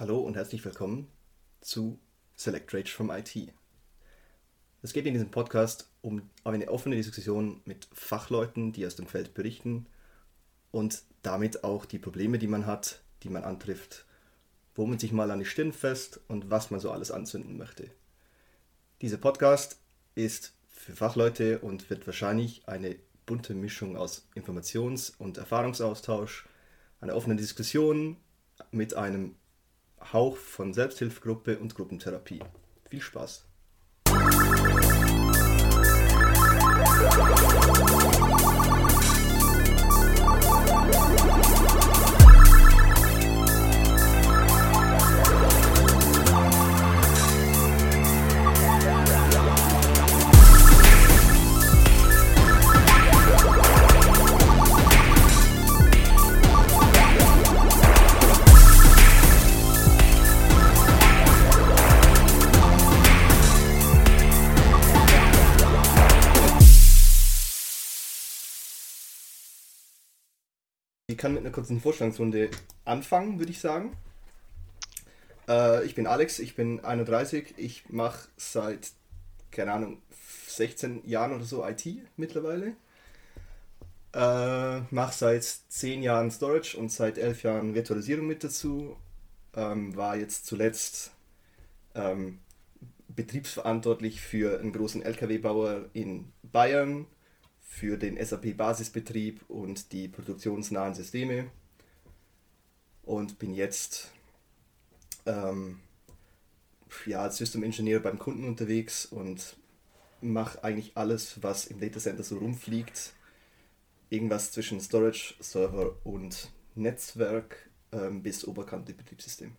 Hallo und herzlich willkommen zu Select Rage from IT. Es geht in diesem Podcast um eine offene Diskussion mit Fachleuten, die aus dem Feld berichten und damit auch die Probleme, die man hat, die man antrifft, wo man sich mal an die Stirn fest und was man so alles anzünden möchte. Dieser Podcast ist für Fachleute und wird wahrscheinlich eine bunte Mischung aus Informations- und Erfahrungsaustausch, einer offenen Diskussion mit einem Hauch von Selbsthilfegruppe und Gruppentherapie. Viel Spaß! Kurzen Vorstellungsrunde anfangen, würde ich sagen. Äh, ich bin Alex, ich bin 31, ich mache seit, keine Ahnung, 16 Jahren oder so IT mittlerweile. Äh, mache seit 10 Jahren Storage und seit 11 Jahren Virtualisierung mit dazu. Ähm, war jetzt zuletzt ähm, betriebsverantwortlich für einen großen LKW-Bauer in Bayern für den SAP-Basisbetrieb und die produktionsnahen Systeme und bin jetzt ähm, ja, als System Engineer beim Kunden unterwegs und mache eigentlich alles, was im Datacenter so rumfliegt. Irgendwas zwischen Storage, Server und Netzwerk ähm, bis oberkante Betriebssystem.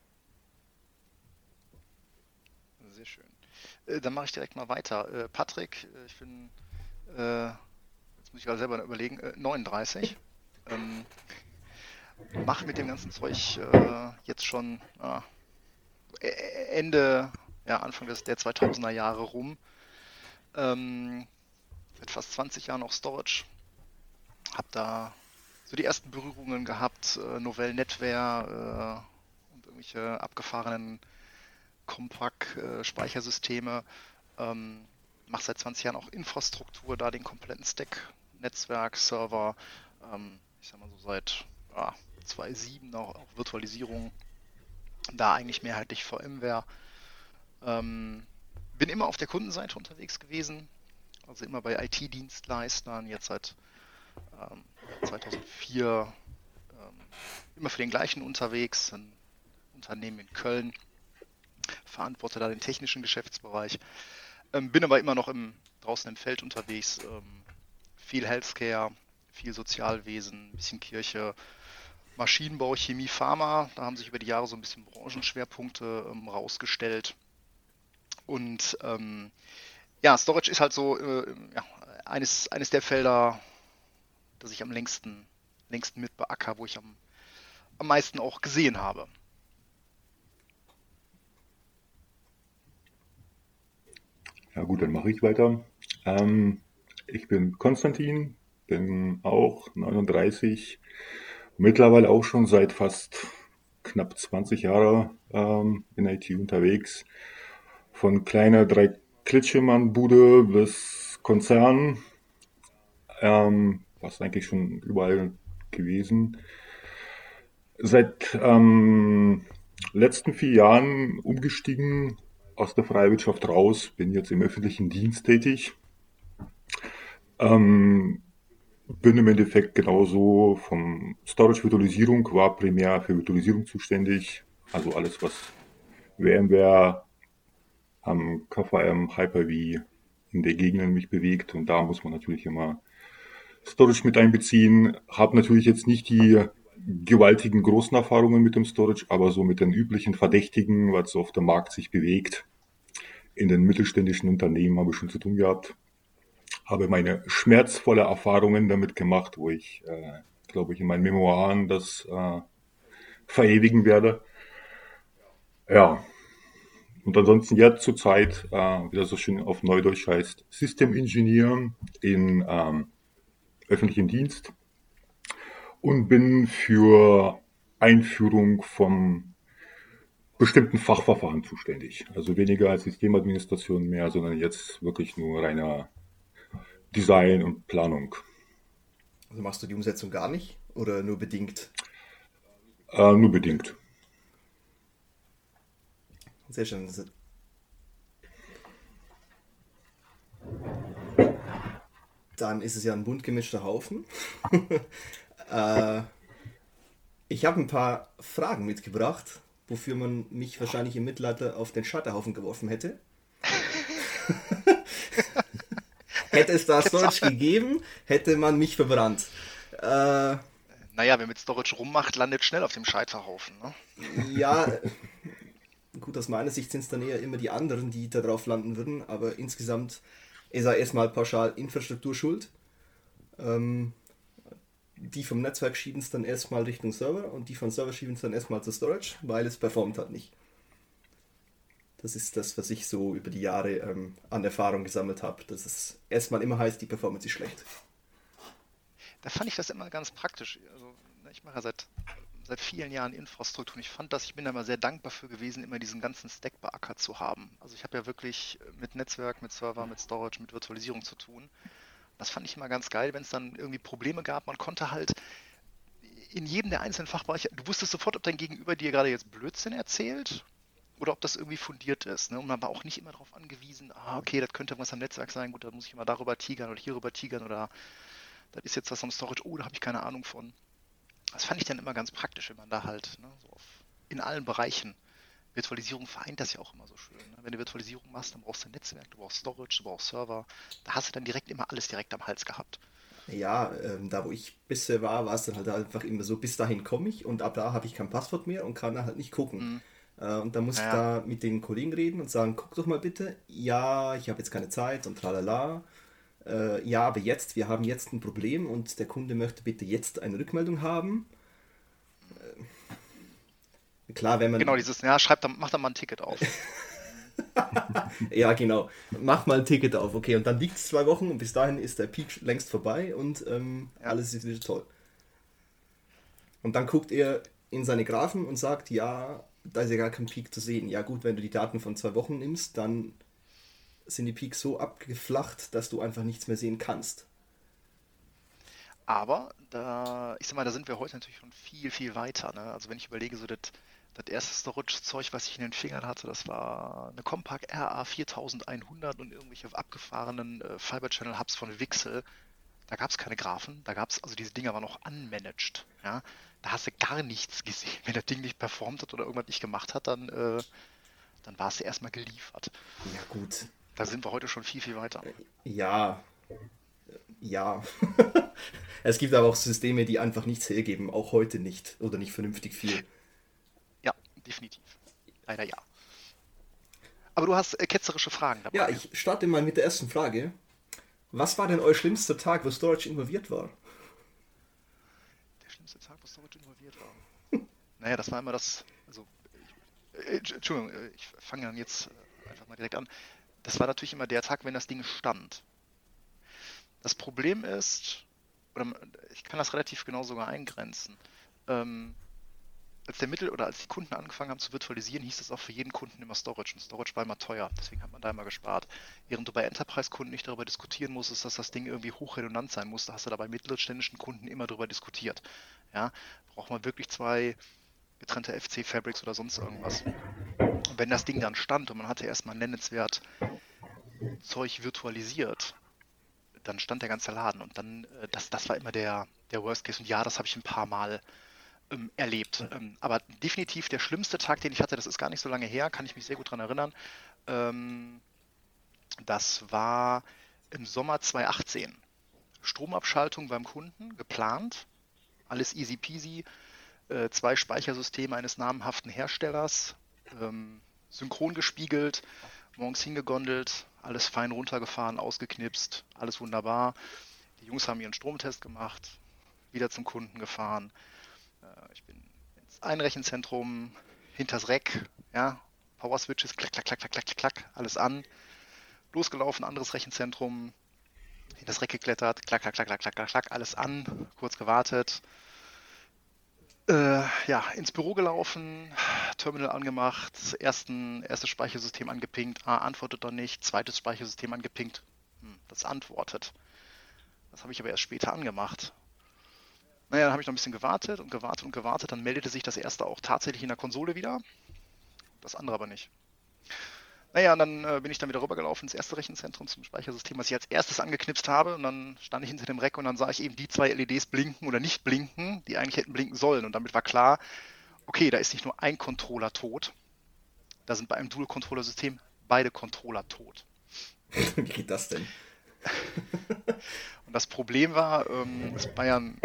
Sehr schön. Äh, dann mache ich direkt mal weiter. Äh, Patrick, äh, ich bin äh, jetzt muss ich gerade selber überlegen, äh, 39. Ähm, mache mit dem ganzen Zeug äh, jetzt schon äh, Ende, ja, Anfang des, der 2000er Jahre rum. Ähm, seit fast 20 Jahren auch Storage. Hab da so die ersten Berührungen gehabt, äh, Novell Netware äh, und irgendwelche abgefahrenen Compact-Speichersysteme. Äh, ähm, mache seit 20 Jahren auch Infrastruktur, da den kompletten Stack Netzwerk, Server, ähm, ich sag mal so seit ja, 2.7 auch, auch Virtualisierung, da eigentlich mehrheitlich VMware. Ähm, bin immer auf der Kundenseite unterwegs gewesen, also immer bei IT-Dienstleistern, jetzt seit ähm, 2004 ähm, immer für den gleichen unterwegs, ein Unternehmen in Köln, verantworte da den technischen Geschäftsbereich, ähm, bin aber immer noch im, draußen im Feld unterwegs, ähm, viel Healthcare, viel Sozialwesen, ein bisschen Kirche, Maschinenbau, Chemie, Pharma. Da haben sich über die Jahre so ein bisschen Branchenschwerpunkte ähm, rausgestellt. Und ähm, ja, Storage ist halt so äh, ja, eines, eines der Felder, das ich am längsten, längsten mit beacker, wo ich am, am meisten auch gesehen habe. Ja gut, dann mache ich weiter. Ähm, ich bin Konstantin, bin auch 39, mittlerweile auch schon seit fast knapp 20 Jahren ähm, in IT unterwegs. Von kleiner drei Klitschemann-Bude bis Konzern, ähm, was eigentlich schon überall gewesen. Seit ähm, letzten vier Jahren umgestiegen aus der Freiwirtschaft raus, bin jetzt im öffentlichen Dienst tätig ähm, bin im Endeffekt genauso vom Storage Virtualisierung, war primär für Virtualisierung zuständig. Also alles, was VMware, am KVM, Hyper-V in der Gegend mich bewegt. Und da muss man natürlich immer Storage mit einbeziehen. Habe natürlich jetzt nicht die gewaltigen großen Erfahrungen mit dem Storage, aber so mit den üblichen Verdächtigen, was auf dem Markt sich bewegt. In den mittelständischen Unternehmen habe ich schon zu tun gehabt habe meine schmerzvolle Erfahrungen damit gemacht, wo ich, äh, glaube ich, in meinen Memoiren das äh, verewigen werde. Ja. Und ansonsten jetzt zurzeit, äh, wie das so schön auf Neudeutsch heißt, System Engineer in ähm, öffentlichen Dienst und bin für Einführung vom bestimmten Fachverfahren zuständig. Also weniger als Systemadministration mehr, sondern jetzt wirklich nur reiner Design und Planung. Also machst du die Umsetzung gar nicht oder nur bedingt? Äh, nur bedingt. Sehr schön. Dann ist es ja ein bunt gemischter Haufen. äh, ich habe ein paar Fragen mitgebracht, wofür man mich wahrscheinlich im Mittelalter auf den Scheiterhaufen geworfen hätte. hätte es da Storage gegeben, hätte man mich verbrannt. Äh, naja, wer mit Storage rummacht, landet schnell auf dem Scheiterhaufen. Ne? Ja, gut, aus meiner Sicht sind es dann eher immer die anderen, die da drauf landen würden, aber insgesamt ist er erstmal pauschal Infrastruktur schuld. Ähm, die vom Netzwerk schieben es dann erstmal Richtung Server und die vom Server schieben es dann erstmal zur Storage, weil es performt hat nicht. Das ist das, was ich so über die Jahre ähm, an Erfahrung gesammelt habe, dass es erstmal immer heißt, die Performance ist schlecht. Da fand ich das immer ganz praktisch. Also, ne, ich mache ja seit, seit vielen Jahren Infrastruktur und ich fand das, ich bin da immer sehr dankbar für gewesen, immer diesen ganzen Stack beackert zu haben. Also ich habe ja wirklich mit Netzwerk, mit Server, mit Storage, mit Virtualisierung zu tun. Das fand ich immer ganz geil, wenn es dann irgendwie Probleme gab. Man konnte halt in jedem der einzelnen Fachbereiche, du wusstest sofort, ob dein Gegenüber dir gerade jetzt Blödsinn erzählt oder ob das irgendwie fundiert ist. Ne? Und man war auch nicht immer darauf angewiesen, ah, okay, das könnte was am Netzwerk sein, gut, da muss ich immer darüber tigern oder hierüber tigern oder das ist jetzt was am Storage, oh, da habe ich keine Ahnung von. Das fand ich dann immer ganz praktisch, wenn man da halt ne, so auf, in allen Bereichen Virtualisierung vereint das ja auch immer so schön. Ne? Wenn du Virtualisierung machst, dann brauchst du ein Netzwerk, du brauchst Storage, du brauchst Server. Da hast du dann direkt immer alles direkt am Hals gehabt. Ja, ähm, da wo ich bisher war, war es dann halt einfach immer so, bis dahin komme ich und ab da habe ich kein Passwort mehr und kann da halt nicht gucken. Mhm. Äh, und dann muss ja. ich da mit den Kollegen reden und sagen, guck doch mal bitte, ja, ich habe jetzt keine Zeit und tralala. Äh, ja, aber jetzt, wir haben jetzt ein Problem und der Kunde möchte bitte jetzt eine Rückmeldung haben. Klar, wenn man. Genau, dieses, ja, schreibt dann, mach dann mal ein Ticket auf. ja, genau. Mach mal ein Ticket auf, okay. Und dann liegt es zwei Wochen und bis dahin ist der Peak längst vorbei und ähm, ja. alles ist wieder toll. Und dann guckt er in seine Graphen und sagt, ja, da ist ja gar kein Peak zu sehen. Ja gut, wenn du die Daten von zwei Wochen nimmst, dann sind die Peaks so abgeflacht, dass du einfach nichts mehr sehen kannst. Aber da, ich sag mal, da sind wir heute natürlich schon viel, viel weiter. Ne? Also wenn ich überlege, so das das erste Storage-Zeug, was ich in den Fingern hatte, das war eine Compaq RA 4100 und irgendwelche abgefahrenen äh, Fiber Channel Hubs von Wixel. Da gab es keine Graphen, da gab es, also diese Dinger waren noch unmanaged. Ja? Da hast du gar nichts gesehen. Wenn das Ding nicht performt hat oder irgendwas nicht gemacht hat, dann, äh, dann war es erstmal geliefert. Ja, gut. Da sind wir heute schon viel, viel weiter. Äh, ja. Ja. es gibt aber auch Systeme, die einfach nichts hergeben, auch heute nicht oder nicht vernünftig viel definitiv. Leider ja. Aber du hast äh, ketzerische Fragen dabei. Ja, ich starte mal mit der ersten Frage. Was war denn euer schlimmster Tag, wo Storage involviert war? Der schlimmste Tag, wo Storage involviert war? Naja, das war immer das. Also, ich, äh, Entschuldigung, äh, ich fange dann jetzt äh, einfach mal direkt an. Das war natürlich immer der Tag, wenn das Ding stand. Das Problem ist, oder ich kann das relativ genau sogar eingrenzen. Ähm, als der Mittel oder als die Kunden angefangen haben zu virtualisieren, hieß es auch für jeden Kunden immer Storage. Und Storage war immer teuer, deswegen hat man da immer gespart. Während du bei Enterprise-Kunden nicht darüber diskutieren musstest, dass das Ding irgendwie hochredundant sein musste, hast du da bei mittelständischen Kunden immer darüber diskutiert. Ja, braucht man wirklich zwei getrennte FC-Fabrics oder sonst irgendwas. Und wenn das Ding dann stand und man hatte erstmal nennenswert Zeug virtualisiert, dann stand der ganze Laden und dann, äh, das, das war immer der, der Worst Case. Und ja, das habe ich ein paar Mal ähm, erlebt. Ähm, aber definitiv der schlimmste Tag, den ich hatte, das ist gar nicht so lange her, kann ich mich sehr gut daran erinnern. Ähm, das war im Sommer 2018. Stromabschaltung beim Kunden, geplant, alles easy peasy, äh, zwei Speichersysteme eines namhaften Herstellers, ähm, synchron gespiegelt, morgens hingegondelt, alles fein runtergefahren, ausgeknipst, alles wunderbar. Die Jungs haben ihren Stromtest gemacht, wieder zum Kunden gefahren, äh, ich bin ins Einrechenzentrum, hinters Rack, ja, Power Switches, klack, klack, klack, klack, klack, klack, alles an. Losgelaufen, anderes Rechenzentrum, in das Rack geklettert, klack, klack, klack, klack, klack, klack, alles an, kurz gewartet. Äh, ja, ins Büro gelaufen, Terminal angemacht, ersten, erstes Speichersystem angepinkt, ah, antwortet doch nicht, zweites Speichersystem angepinkt, hm, das antwortet. Das habe ich aber erst später angemacht. Naja, dann habe ich noch ein bisschen gewartet und gewartet und gewartet, dann meldete sich das erste auch tatsächlich in der Konsole wieder, das andere aber nicht. Naja, und dann äh, bin ich dann wieder rübergelaufen ins erste Rechenzentrum zum Speichersystem, was ich als erstes angeknipst habe. Und dann stand ich hinter dem Rack und dann sah ich eben die zwei LEDs blinken oder nicht blinken, die eigentlich hätten blinken sollen. Und damit war klar, okay, da ist nicht nur ein Controller tot, da sind bei einem Dual-Controller-System beide Controller tot. Wie geht das denn? und das Problem war, ähm, es war ja ein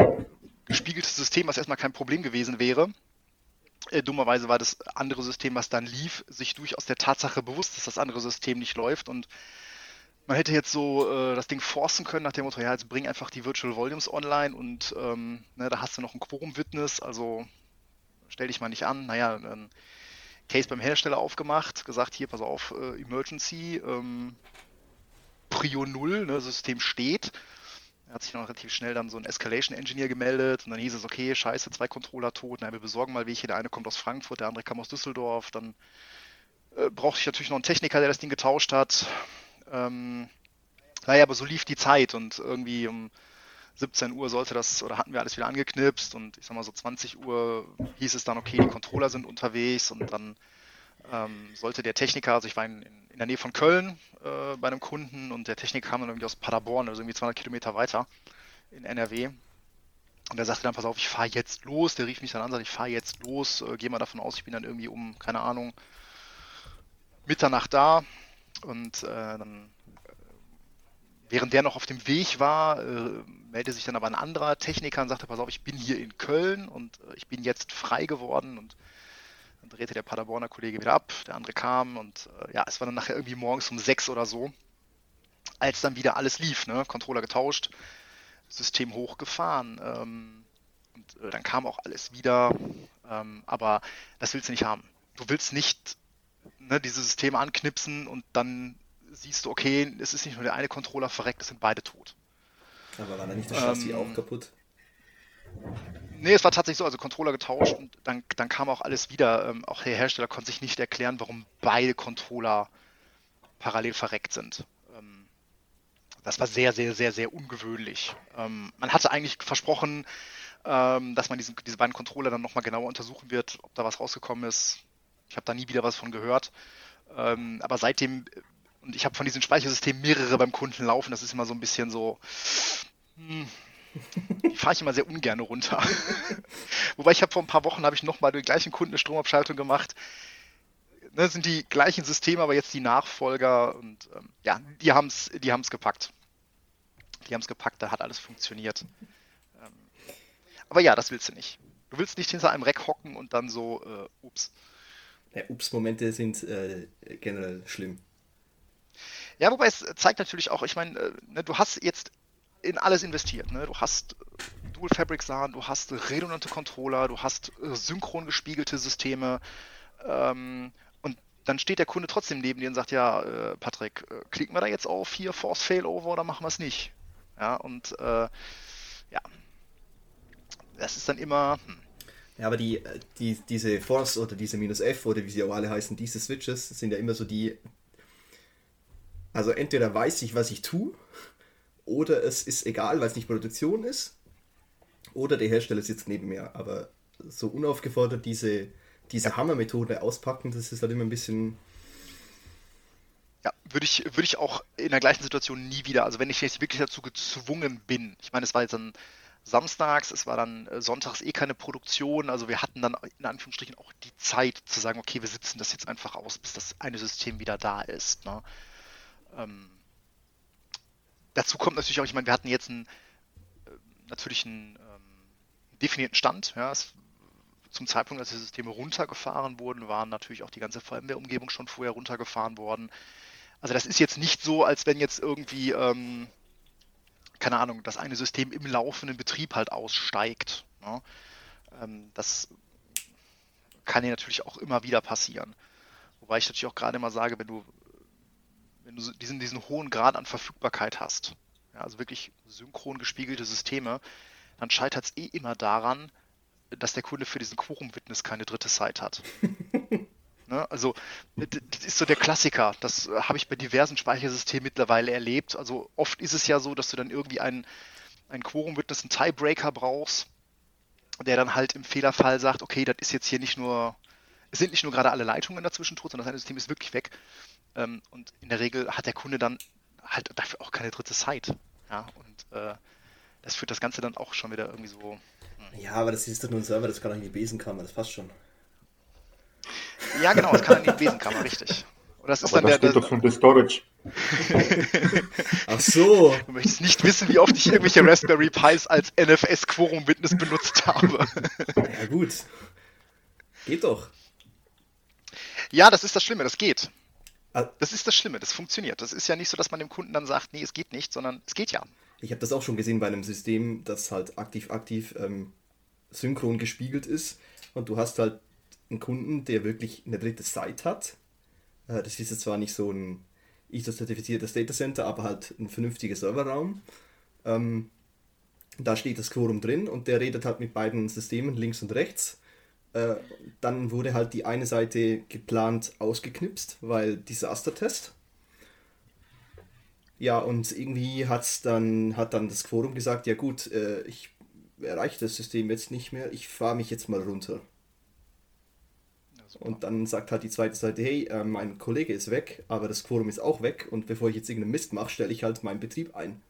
gespiegeltes System, was erstmal kein Problem gewesen wäre. Äh, dummerweise war das andere System, was dann lief, sich durchaus der Tatsache bewusst, dass das andere System nicht läuft und man hätte jetzt so äh, das Ding forcen können nach dem Motto, ja, jetzt bring einfach die Virtual Volumes online und ähm, ne, da hast du noch ein Quorum-Witness, also stell dich mal nicht an. Naja, dann Case beim Hersteller aufgemacht, gesagt, hier, pass auf, äh, Emergency, ähm, Prio 0, ne, System steht hat sich dann relativ schnell dann so ein Escalation Engineer gemeldet und dann hieß es, okay, scheiße, zwei Controller tot, na, wir besorgen mal welche, der eine kommt aus Frankfurt, der andere kam aus Düsseldorf, dann äh, brauchte ich natürlich noch einen Techniker, der das Ding getauscht hat. Ähm, naja, aber so lief die Zeit und irgendwie um 17 Uhr sollte das, oder hatten wir alles wieder angeknipst und ich sag mal so 20 Uhr hieß es dann, okay, die Controller sind unterwegs und dann ähm, sollte der Techniker, also ich war in, in der Nähe von Köln äh, bei einem Kunden und der Techniker kam dann irgendwie aus Paderborn, also irgendwie 200 Kilometer weiter in NRW. Und der sagte dann, pass auf, ich fahre jetzt los. Der rief mich dann an, sagt, ich fahre jetzt los. Äh, Geh mal davon aus, ich bin dann irgendwie um, keine Ahnung, Mitternacht da. Und äh, dann, äh, während der noch auf dem Weg war, äh, meldete sich dann aber ein anderer Techniker und sagte, pass auf, ich bin hier in Köln und äh, ich bin jetzt frei geworden und dann drehte der Paderborner Kollege wieder ab, der andere kam und äh, ja, es war dann nachher irgendwie morgens um sechs oder so, als dann wieder alles lief, ne? Controller getauscht, System hochgefahren ähm, und äh, dann kam auch alles wieder, ähm, aber das willst du nicht haben. Du willst nicht ne, diese Systeme anknipsen und dann siehst du, okay, es ist nicht nur der eine Controller verreckt, es sind beide tot. Aber war da nicht das Chassis ähm, auch kaputt? Nee, es war tatsächlich so, also Controller getauscht und dann, dann kam auch alles wieder. Ähm, auch der Hersteller konnte sich nicht erklären, warum beide Controller parallel verreckt sind. Ähm, das war sehr, sehr, sehr, sehr ungewöhnlich. Ähm, man hatte eigentlich versprochen, ähm, dass man diesen, diese beiden Controller dann nochmal genauer untersuchen wird, ob da was rausgekommen ist. Ich habe da nie wieder was von gehört. Ähm, aber seitdem, und ich habe von diesen Speichersystemen mehrere beim Kunden laufen, das ist immer so ein bisschen so, hm, die fahre ich immer sehr ungern runter. Wobei ich habe vor ein paar Wochen habe ich nochmal den gleichen Kunden eine Stromabschaltung gemacht. Das ne, sind die gleichen Systeme, aber jetzt die Nachfolger und ähm, ja, die haben es die haben's gepackt. Die haben es gepackt, da hat alles funktioniert. Ähm, aber ja, das willst du nicht. Du willst nicht hinter einem Reck hocken und dann so, äh, ups. Ja, Ups-Momente sind äh, generell schlimm. Ja, wobei es zeigt natürlich auch, ich meine, äh, ne, du hast jetzt in alles investiert. Ne? Du hast Dual Fabric SAN, du hast redundante Controller, du hast äh, synchron gespiegelte Systeme ähm, und dann steht der Kunde trotzdem neben dir und sagt, ja, äh, Patrick, äh, klicken wir da jetzt auf hier Force Failover oder machen wir es nicht? Ja, und äh, ja, das ist dann immer... Hm. Ja, aber die, die, diese Force oder diese minus F oder wie sie auch alle heißen, diese Switches sind ja immer so die. Also entweder weiß ich, was ich tue, oder es ist egal, weil es nicht Produktion ist, oder der Hersteller sitzt neben mir. Aber so unaufgefordert diese, diese ja. Hammer-Methode auspacken, das ist halt immer ein bisschen. Ja, würde ich, würde ich auch in der gleichen Situation nie wieder, also wenn ich jetzt wirklich dazu gezwungen bin, ich meine, es war jetzt dann samstags, es war dann äh, sonntags eh keine Produktion, also wir hatten dann in Anführungsstrichen auch die Zeit zu sagen, okay, wir sitzen das jetzt einfach aus, bis das eine System wieder da ist. Ne? Ähm, dazu kommt natürlich auch, ich meine, wir hatten jetzt einen, äh, natürlich einen ähm, definierten Stand. Ja, es, zum Zeitpunkt, als die Systeme runtergefahren wurden, waren natürlich auch die ganze VMware-Umgebung schon vorher runtergefahren worden. Also das ist jetzt nicht so, als wenn jetzt irgendwie, ähm, keine Ahnung, das eine System im laufenden Betrieb halt aussteigt. Ne? Ähm, das kann ja natürlich auch immer wieder passieren. Wobei ich natürlich auch gerade immer sage, wenn du wenn du diesen, diesen hohen Grad an Verfügbarkeit hast, ja, also wirklich synchron gespiegelte Systeme, dann scheitert es eh immer daran, dass der Kunde für diesen Quorum-Witness keine dritte Site hat. ne? Also, das ist so der Klassiker. Das äh, habe ich bei diversen Speichersystemen mittlerweile erlebt. Also, oft ist es ja so, dass du dann irgendwie einen, einen Quorum-Witness, einen Tiebreaker brauchst, der dann halt im Fehlerfall sagt: Okay, das ist jetzt hier nicht nur, es sind nicht nur gerade alle Leitungen dazwischen tot, sondern das System ist wirklich weg. Ähm, und in der Regel hat der Kunde dann halt dafür auch keine dritte Site. Ja, und äh, das führt das Ganze dann auch schon wieder irgendwie so. Hm. Ja, aber das ist doch nur ein Server, das kann auch in die Besenkammer, das passt schon. Ja, genau, das kann in die Besenkammer, richtig. Und das ist aber dann das der, steht der, doch schon der Storage. Ach so. Du möchtest nicht wissen, wie oft ich irgendwelche Raspberry Pis als NFS Quorum Witness benutzt habe. Ja, gut. Geht doch. Ja, das ist das Schlimme, das geht. Ah. Das ist das Schlimme, das funktioniert. Das ist ja nicht so, dass man dem Kunden dann sagt, nee, es geht nicht, sondern es geht ja. Ich habe das auch schon gesehen bei einem System, das halt aktiv-aktiv ähm, synchron gespiegelt ist. Und du hast halt einen Kunden, der wirklich eine dritte Site hat. Äh, das ist jetzt zwar nicht so ein ISO-zertifiziertes Datacenter, aber halt ein vernünftiger Serverraum. Ähm, da steht das Quorum drin und der redet halt mit beiden Systemen links und rechts. Äh, dann wurde halt die eine Seite geplant ausgeknipst, weil Disaster-Test. Ja, und irgendwie hat's dann, hat dann das Quorum gesagt, ja gut, äh, ich erreiche das System jetzt nicht mehr, ich fahre mich jetzt mal runter. und dann sagt halt die zweite Seite, hey, äh, mein Kollege ist weg, aber das Quorum ist auch weg und bevor ich jetzt irgendeinen Mist mache, stelle ich halt meinen Betrieb ein.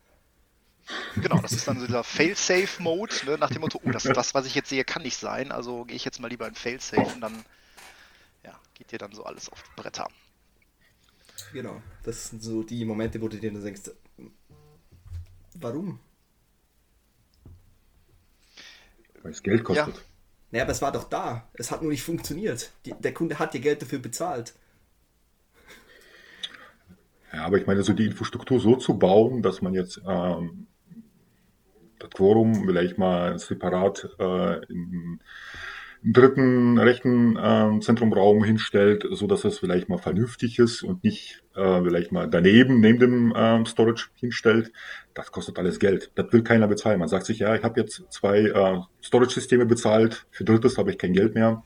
Genau, das ist dann so dieser Fail-Safe-Mode, ne, nach dem Motto, oh, das, das, was ich jetzt sehe, kann nicht sein, also gehe ich jetzt mal lieber in Fail-Safe und dann ja, geht dir dann so alles auf die Bretter. Genau, das sind so die Momente, wo du dir dann denkst, warum? Weil es Geld kostet. Ja. Naja, aber es war doch da. Es hat nur nicht funktioniert. Die, der Kunde hat dir Geld dafür bezahlt. Ja, aber ich meine, so die Infrastruktur so zu bauen, dass man jetzt ähm, das Quorum vielleicht mal separat äh, im, dritten rechten äh, Zentrumraum hinstellt, so dass es vielleicht mal vernünftig ist und nicht äh, vielleicht mal daneben neben dem äh, Storage hinstellt. Das kostet alles Geld. Das will keiner bezahlen. Man sagt sich, ja, ich habe jetzt zwei äh, Storage-Systeme bezahlt, für drittes habe ich kein Geld mehr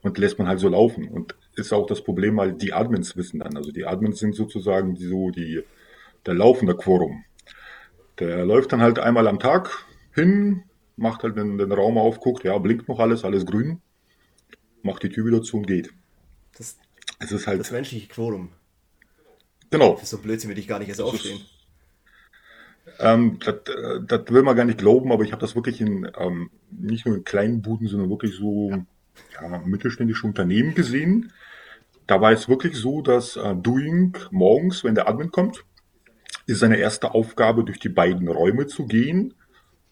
und lässt man halt so laufen. Und ist auch das Problem, weil die Admins wissen dann. Also die Admins sind sozusagen so die, der laufende Quorum. Der läuft dann halt einmal am Tag hin, macht halt den, den Raum auf, guckt, ja, blinkt noch alles, alles grün, macht die Tür wieder zu und geht. Das, es ist halt, das menschliche Quorum. Genau. Das ist so Blödsinn, will ich gar nicht erst aufstehen. Ähm, das, das will man gar nicht glauben, aber ich habe das wirklich in ähm, nicht nur in kleinen Buden, sondern wirklich so ja, mittelständische Unternehmen gesehen. Da war es wirklich so, dass äh, Doing morgens, wenn der Admin kommt, ist seine erste Aufgabe, durch die beiden Räume zu gehen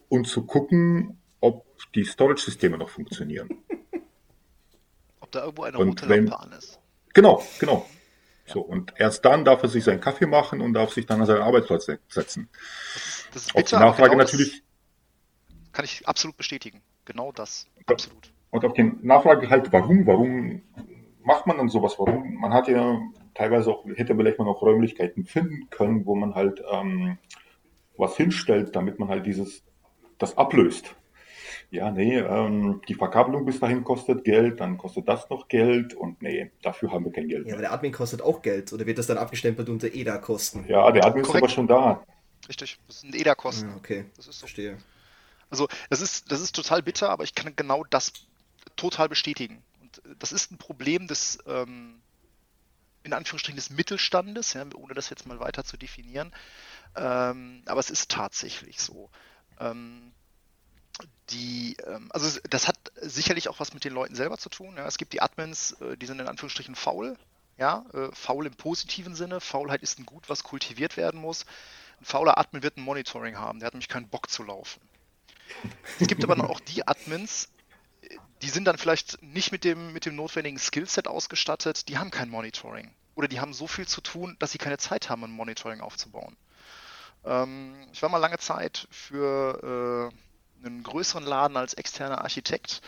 und zu gucken, ob die Storage-Systeme noch funktionieren. Ob da irgendwo eine und rote wenn, Lampe an ist. Genau, genau. Ja. So, und erst dann darf er sich seinen Kaffee machen und darf sich dann an seinen Arbeitsplatz setzen. Das ist, bitter, Auf die Nachfrage genau natürlich. Kann ich absolut bestätigen. Genau das. Absolut. Und auf die Nachfrage halt, warum, warum macht man dann sowas? Warum? Man hat ja teilweise auch, hätte vielleicht mal noch Räumlichkeiten finden können, wo man halt ähm, was hinstellt, damit man halt dieses, das ablöst. Ja, nee, ähm, die Verkabelung bis dahin kostet Geld, dann kostet das noch Geld und nee, dafür haben wir kein Geld. Ja, aber der Admin kostet auch Geld oder wird das dann abgestempelt unter EDA-Kosten? Ja, der Admin Korrekt. ist aber schon da. Richtig, das sind EDA-Kosten. Ja, okay, das ist so. verstehe. Also das ist, das ist total bitter, aber ich kann genau das total bestätigen. Das ist ein Problem des, ähm, in Anführungsstrichen, des Mittelstandes, ja, ohne das jetzt mal weiter zu definieren. Ähm, aber es ist tatsächlich so. Ähm, die, ähm, also das hat sicherlich auch was mit den Leuten selber zu tun. Ja. Es gibt die Admins, äh, die sind in Anführungsstrichen faul. Ja, äh, faul im positiven Sinne. Faulheit ist ein Gut, was kultiviert werden muss. Ein fauler Admin wird ein Monitoring haben. Der hat nämlich keinen Bock zu laufen. Es gibt aber noch auch die Admins, die sind dann vielleicht nicht mit dem, mit dem notwendigen Skillset ausgestattet, die haben kein Monitoring. Oder die haben so viel zu tun, dass sie keine Zeit haben, ein Monitoring aufzubauen. Ähm, ich war mal lange Zeit für äh, einen größeren Laden als externer Architekt.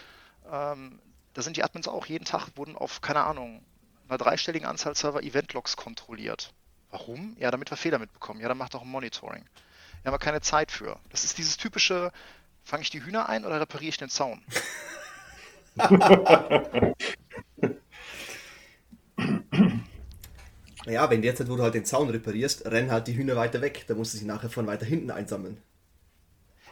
Ähm, da sind die Admins auch jeden Tag, wurden auf, keine Ahnung, einer dreistelligen Anzahl Server Eventlogs kontrolliert. Warum? Ja, damit wir Fehler mitbekommen. Ja, dann macht auch ein Monitoring. Wir haben aber keine Zeit für. Das ist dieses typische, Fange ich die Hühner ein oder repariere ich den Zaun? Ja, wenn derzeit, wo du halt den Zaun reparierst, rennen halt die Hühner weiter weg. Da musst du sie nachher von weiter hinten einsammeln.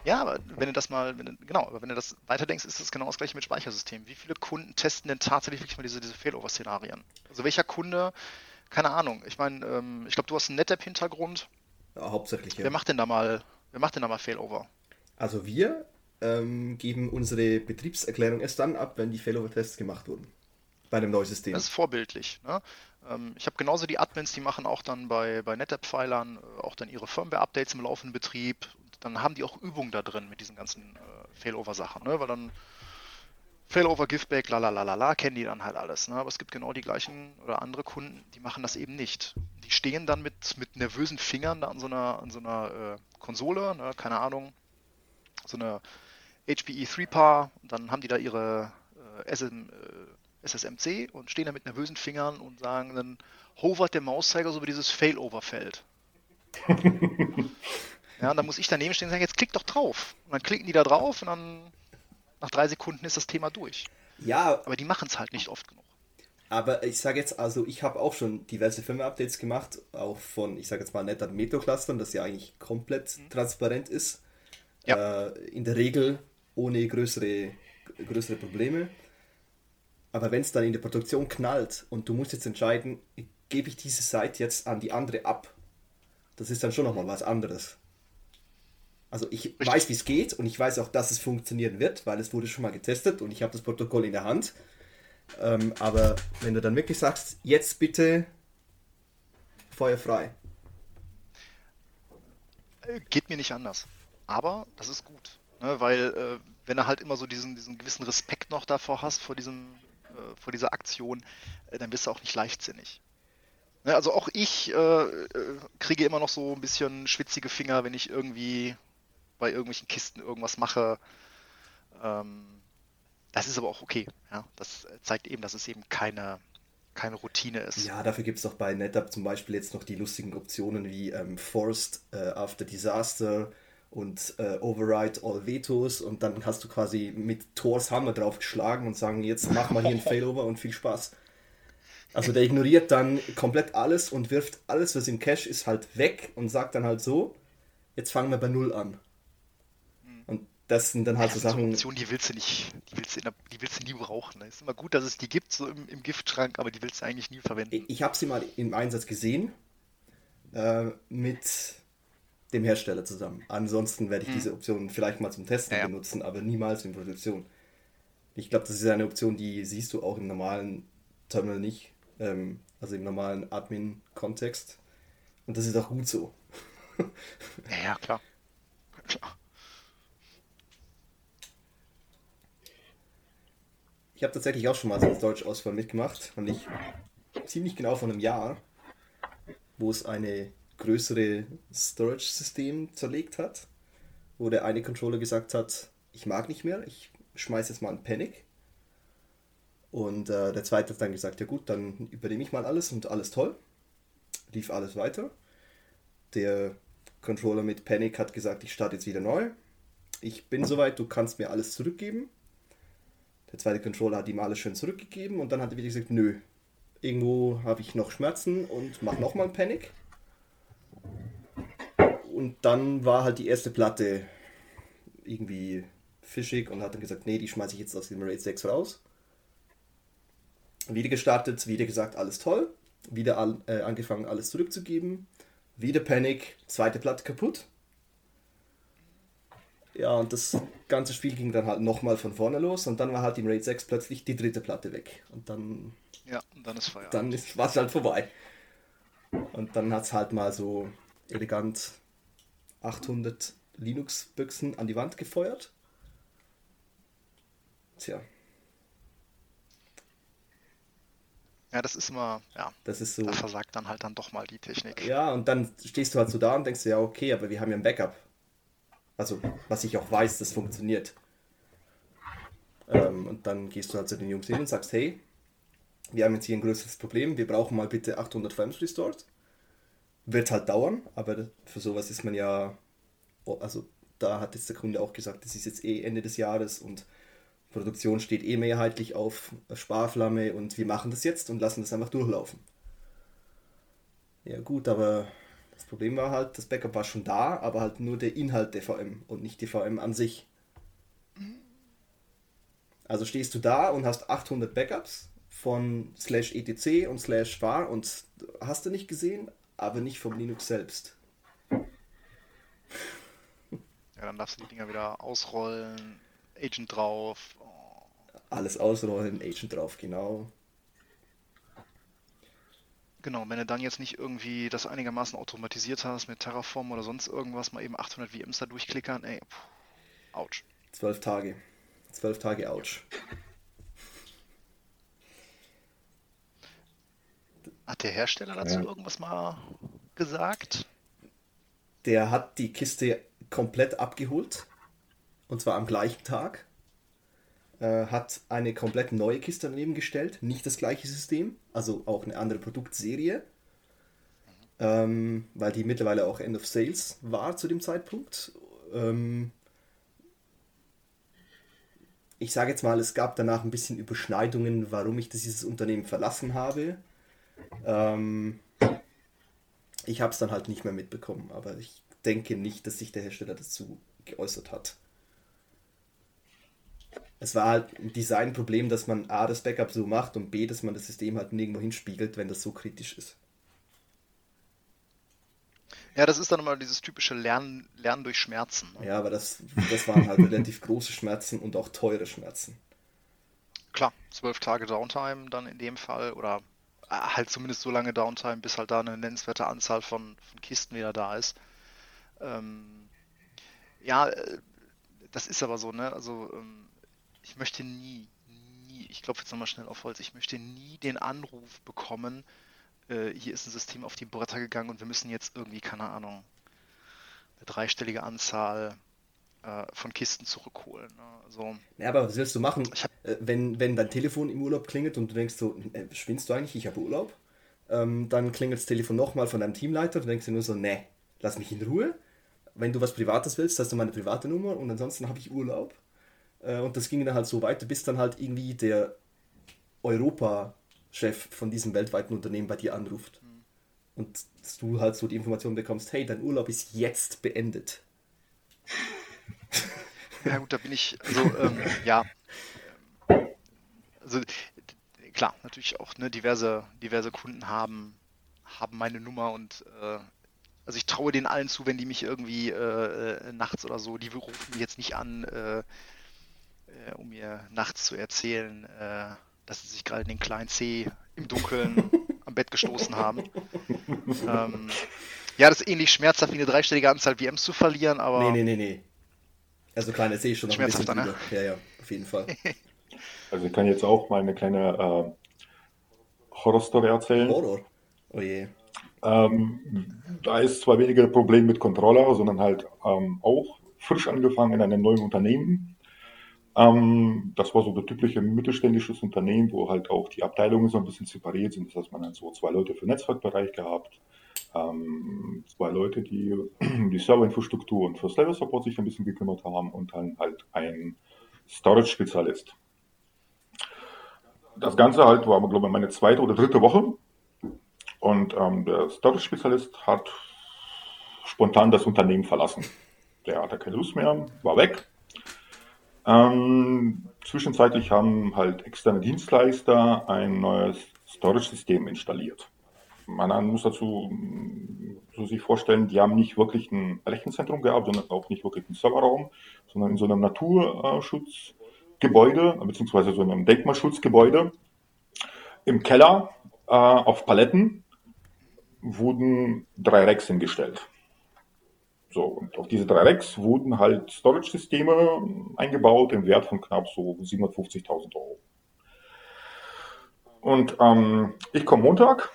Ja, aber wenn du das mal, du, genau, aber wenn du das weiterdenkst, ist das genau das gleiche mit Speichersystemen. Wie viele Kunden testen denn tatsächlich wirklich mal diese, diese Failover-Szenarien? Also welcher Kunde, keine Ahnung, ich meine, ähm, ich glaube, du hast einen NetApp-Hintergrund. Ja, hauptsächlich, ja. Wer macht denn da mal, wer macht denn da mal Failover? Also wir ähm, geben unsere Betriebserklärung erst dann ab, wenn die Failover-Tests gemacht wurden. Bei einem neuen System. Das ist vorbildlich. Ne? Ähm, ich habe genauso die Admins, die machen auch dann bei, bei NetApp-Filern äh, auch dann ihre Firmware-Updates im laufenden Betrieb. Dann haben die auch Übungen da drin mit diesen ganzen äh, Failover-Sachen, ne? weil dann Failover, Giveback, la kennen die dann halt alles. Ne? Aber es gibt genau die gleichen oder andere Kunden, die machen das eben nicht. Die stehen dann mit, mit nervösen Fingern da an so einer, an so einer äh, Konsole, ne? keine Ahnung, so eine HPE 3-Par, dann haben die da ihre äh, SM, äh, SSMC und stehen da mit nervösen Fingern und sagen dann, hovert der Mauszeiger so über dieses Failover-Feld. ja, und dann muss ich daneben stehen und sagen, jetzt klick doch drauf. Und dann klicken die da drauf und dann nach drei Sekunden ist das Thema durch. Ja. Aber die machen es halt nicht oft genug. Aber ich sage jetzt, also ich habe auch schon diverse Firmware-Updates gemacht, auch von, ich sage jetzt mal, NetApp Metro-Clustern, das ja eigentlich komplett mhm. transparent ist. Ja. Äh, in der Regel ohne größere, größere Probleme. Aber wenn es dann in der Produktion knallt und du musst jetzt entscheiden, gebe ich diese Seite jetzt an die andere ab, das ist dann schon nochmal was anderes. Also ich Richtig. weiß, wie es geht und ich weiß auch, dass es funktionieren wird, weil es wurde schon mal getestet und ich habe das Protokoll in der Hand. Ähm, aber wenn du dann wirklich sagst, jetzt bitte Feuer frei. Äh, geht mir nicht anders. Aber das ist gut. Ne? Weil äh, wenn du halt immer so diesen, diesen gewissen Respekt noch davor hast, vor, diesem, äh, vor dieser Aktion, äh, dann bist du auch nicht leichtsinnig. Ne? Also auch ich äh, äh, kriege immer noch so ein bisschen schwitzige Finger, wenn ich irgendwie bei irgendwelchen Kisten irgendwas mache. Ähm, das ist aber auch okay. Ja? Das zeigt eben, dass es eben keine, keine Routine ist. Ja, dafür gibt es doch bei NetApp zum Beispiel jetzt noch die lustigen Optionen wie ähm, Forced äh, After Disaster und äh, Override All Vetos und dann hast du quasi mit Thors Hammer drauf geschlagen und sagen, jetzt mach mal hier ein Failover und viel Spaß. Also der ignoriert dann komplett alles und wirft alles, was im Cache ist, halt weg und sagt dann halt so, jetzt fangen wir bei Null an das sind dann halt so Sachen. Option, die willst du nicht, die willst du, der, die willst du nie brauchen. Es ist immer gut, dass es die gibt, so im, im Giftschrank, aber die willst du eigentlich nie verwenden. Ich, ich habe sie mal im Einsatz gesehen, äh, mit dem Hersteller zusammen. Ansonsten werde ich hm. diese Option vielleicht mal zum Testen ja, benutzen, aber niemals in Produktion. Ich glaube, das ist eine Option, die siehst du auch im normalen Terminal nicht, ähm, also im normalen Admin-Kontext. Und das ist auch gut so. ja, ja, klar. klar. Ich habe tatsächlich auch schon mal so einen Storage-Ausfall mitgemacht, und ich ziemlich genau vor einem Jahr, wo es eine größere Storage-System zerlegt hat, wo der eine Controller gesagt hat, ich mag nicht mehr, ich schmeiße jetzt mal einen Panic. Und äh, der zweite hat dann gesagt, ja gut, dann übernehme ich mal alles und alles toll. Lief alles weiter. Der Controller mit Panic hat gesagt, ich starte jetzt wieder neu. Ich bin soweit, du kannst mir alles zurückgeben. Der zweite Controller hat ihm alles schön zurückgegeben und dann hat er wieder gesagt, nö, irgendwo habe ich noch Schmerzen und mach nochmal einen Panic. Und dann war halt die erste Platte irgendwie fischig und hat dann gesagt, nee, die schmeiße ich jetzt aus dem RAID 6 raus. Wieder gestartet, wieder gesagt, alles toll. Wieder an, äh, angefangen, alles zurückzugeben. Wieder Panic, zweite Platte kaputt. Ja, und das ganze Spiel ging dann halt nochmal von vorne los und dann war halt im Raid 6 plötzlich die dritte Platte weg. Und dann. Ja, und dann ist Feierabend. Dann war es halt vorbei. Und dann hat es halt mal so elegant 800 Linux-Büchsen an die Wand gefeuert. Tja. Ja, das ist immer, ja. Das ist so. Da versagt dann halt dann doch mal die Technik. Ja, und dann stehst du halt so da und denkst dir, ja, okay, aber wir haben ja ein Backup. Also, was ich auch weiß, das funktioniert. Ähm, und dann gehst du halt zu den Jungs hin und sagst, hey, wir haben jetzt hier ein größeres Problem, wir brauchen mal bitte 800 Frames restored. Wird halt dauern, aber für sowas ist man ja, also da hat jetzt der Kunde auch gesagt, das ist jetzt eh Ende des Jahres und Produktion steht eh mehrheitlich auf Sparflamme und wir machen das jetzt und lassen das einfach durchlaufen. Ja gut, aber das Problem war halt, das Backup war schon da, aber halt nur der Inhalt der VM und nicht die VM an sich. Also stehst du da und hast 800 Backups von slash etc und slash var und hast du nicht gesehen, aber nicht vom Linux selbst. Ja, dann darfst du die Dinger wieder ausrollen, Agent drauf. Oh. Alles ausrollen, Agent drauf, genau. Genau, wenn du dann jetzt nicht irgendwie das einigermaßen automatisiert hast mit Terraform oder sonst irgendwas, mal eben 800 VMs da durchklickern, ey, puh, ouch. Zwölf Tage. Zwölf Tage, ouch. Hat der Hersteller dazu ja. irgendwas mal gesagt? Der hat die Kiste komplett abgeholt. Und zwar am gleichen Tag. Äh, hat eine komplett neue Kiste daneben gestellt. Nicht das gleiche System, also auch eine andere Produktserie. Ähm, weil die mittlerweile auch End of Sales war zu dem Zeitpunkt. Ähm, ich sage jetzt mal, es gab danach ein bisschen Überschneidungen, warum ich dieses Unternehmen verlassen habe. Ähm, ich habe es dann halt nicht mehr mitbekommen, aber ich denke nicht, dass sich der Hersteller dazu geäußert hat. Es war halt ein Designproblem, dass man A, das Backup so macht und B, dass man das System halt nirgendwo hinspiegelt, wenn das so kritisch ist. Ja, das ist dann immer dieses typische Lernen, Lernen durch Schmerzen. Ne? Ja, aber das, das waren halt relativ große Schmerzen und auch teure Schmerzen. Klar, zwölf Tage Downtime dann in dem Fall oder halt zumindest so lange Downtime, bis halt da eine nennenswerte Anzahl von, von Kisten wieder da ist. Ähm, ja, äh, das ist aber so, ne? Also ähm, ich möchte nie, nie, ich klopfe jetzt nochmal schnell auf Holz, ich möchte nie den Anruf bekommen, äh, hier ist ein System auf die Bretter gegangen und wir müssen jetzt irgendwie, keine Ahnung, eine dreistellige Anzahl äh, von Kisten zurückholen. Ne? Also, ja, aber was willst du machen, hab, äh, wenn, wenn dein Telefon im Urlaub klingelt und du denkst so, äh, spinnst du eigentlich, ich habe Urlaub? Ähm, dann klingelt das Telefon nochmal von deinem Teamleiter und du denkst dir nur so, ne, lass mich in Ruhe. Wenn du was Privates willst, hast du meine private Nummer und ansonsten habe ich Urlaub. Äh, und das ging dann halt so weiter, bis dann halt irgendwie der Europa-Chef von diesem weltweiten Unternehmen bei dir anruft. Mhm. Und du halt so die Information bekommst, hey, dein Urlaub ist jetzt beendet. Ja gut, da bin ich, also ähm, ja, also klar, natürlich auch ne, diverse, diverse Kunden haben, haben meine Nummer und äh, also ich traue denen allen zu, wenn die mich irgendwie äh, äh nachts oder so, die rufen mich jetzt nicht an, äh, äh, um mir nachts zu erzählen, äh, dass sie sich gerade in den kleinen C im Dunkeln am Bett gestoßen haben. Ähm, ja, das ist ähnlich schmerzhaft wie eine dreistellige Anzahl VMs zu verlieren, aber. Nee, nee, nee, nee. Also kleine C schon noch ein bisschen ne? Ja, ja, auf jeden Fall. Also ich kann jetzt auch mal eine kleine äh, Horrorstory erzählen. Horror? Oh je. Ähm, da ist zwar weniger Problem mit Controller, sondern halt ähm, auch frisch angefangen in einem neuen Unternehmen. Ähm, das war so ein typisches mittelständisches Unternehmen, wo halt auch die Abteilungen so ein bisschen separiert sind. Das heißt, man hat so zwei Leute für den Netzwerkbereich gehabt, ähm, zwei Leute, die die Serverinfrastruktur und für Server Support sich ein bisschen gekümmert haben und dann halt ein Storage-Spezialist. Das Ganze halt war, glaube ich, meine zweite oder dritte Woche. Und ähm, der Storage-Spezialist hat spontan das Unternehmen verlassen. Der hatte keine Lust mehr, war weg. Ähm, zwischenzeitlich haben halt externe Dienstleister ein neues Storage-System installiert. Man muss dazu so sich vorstellen, die haben nicht wirklich ein Rechenzentrum gehabt, sondern auch nicht wirklich einen Serverraum, sondern in so einem Naturschutzgebäude, beziehungsweise so einem Denkmalschutzgebäude. Im Keller äh, auf Paletten wurden drei Racks hingestellt. So, und auf diese drei Racks wurden halt Storage-Systeme eingebaut im Wert von knapp so 750.000 Euro. Und ähm, ich komme Montag,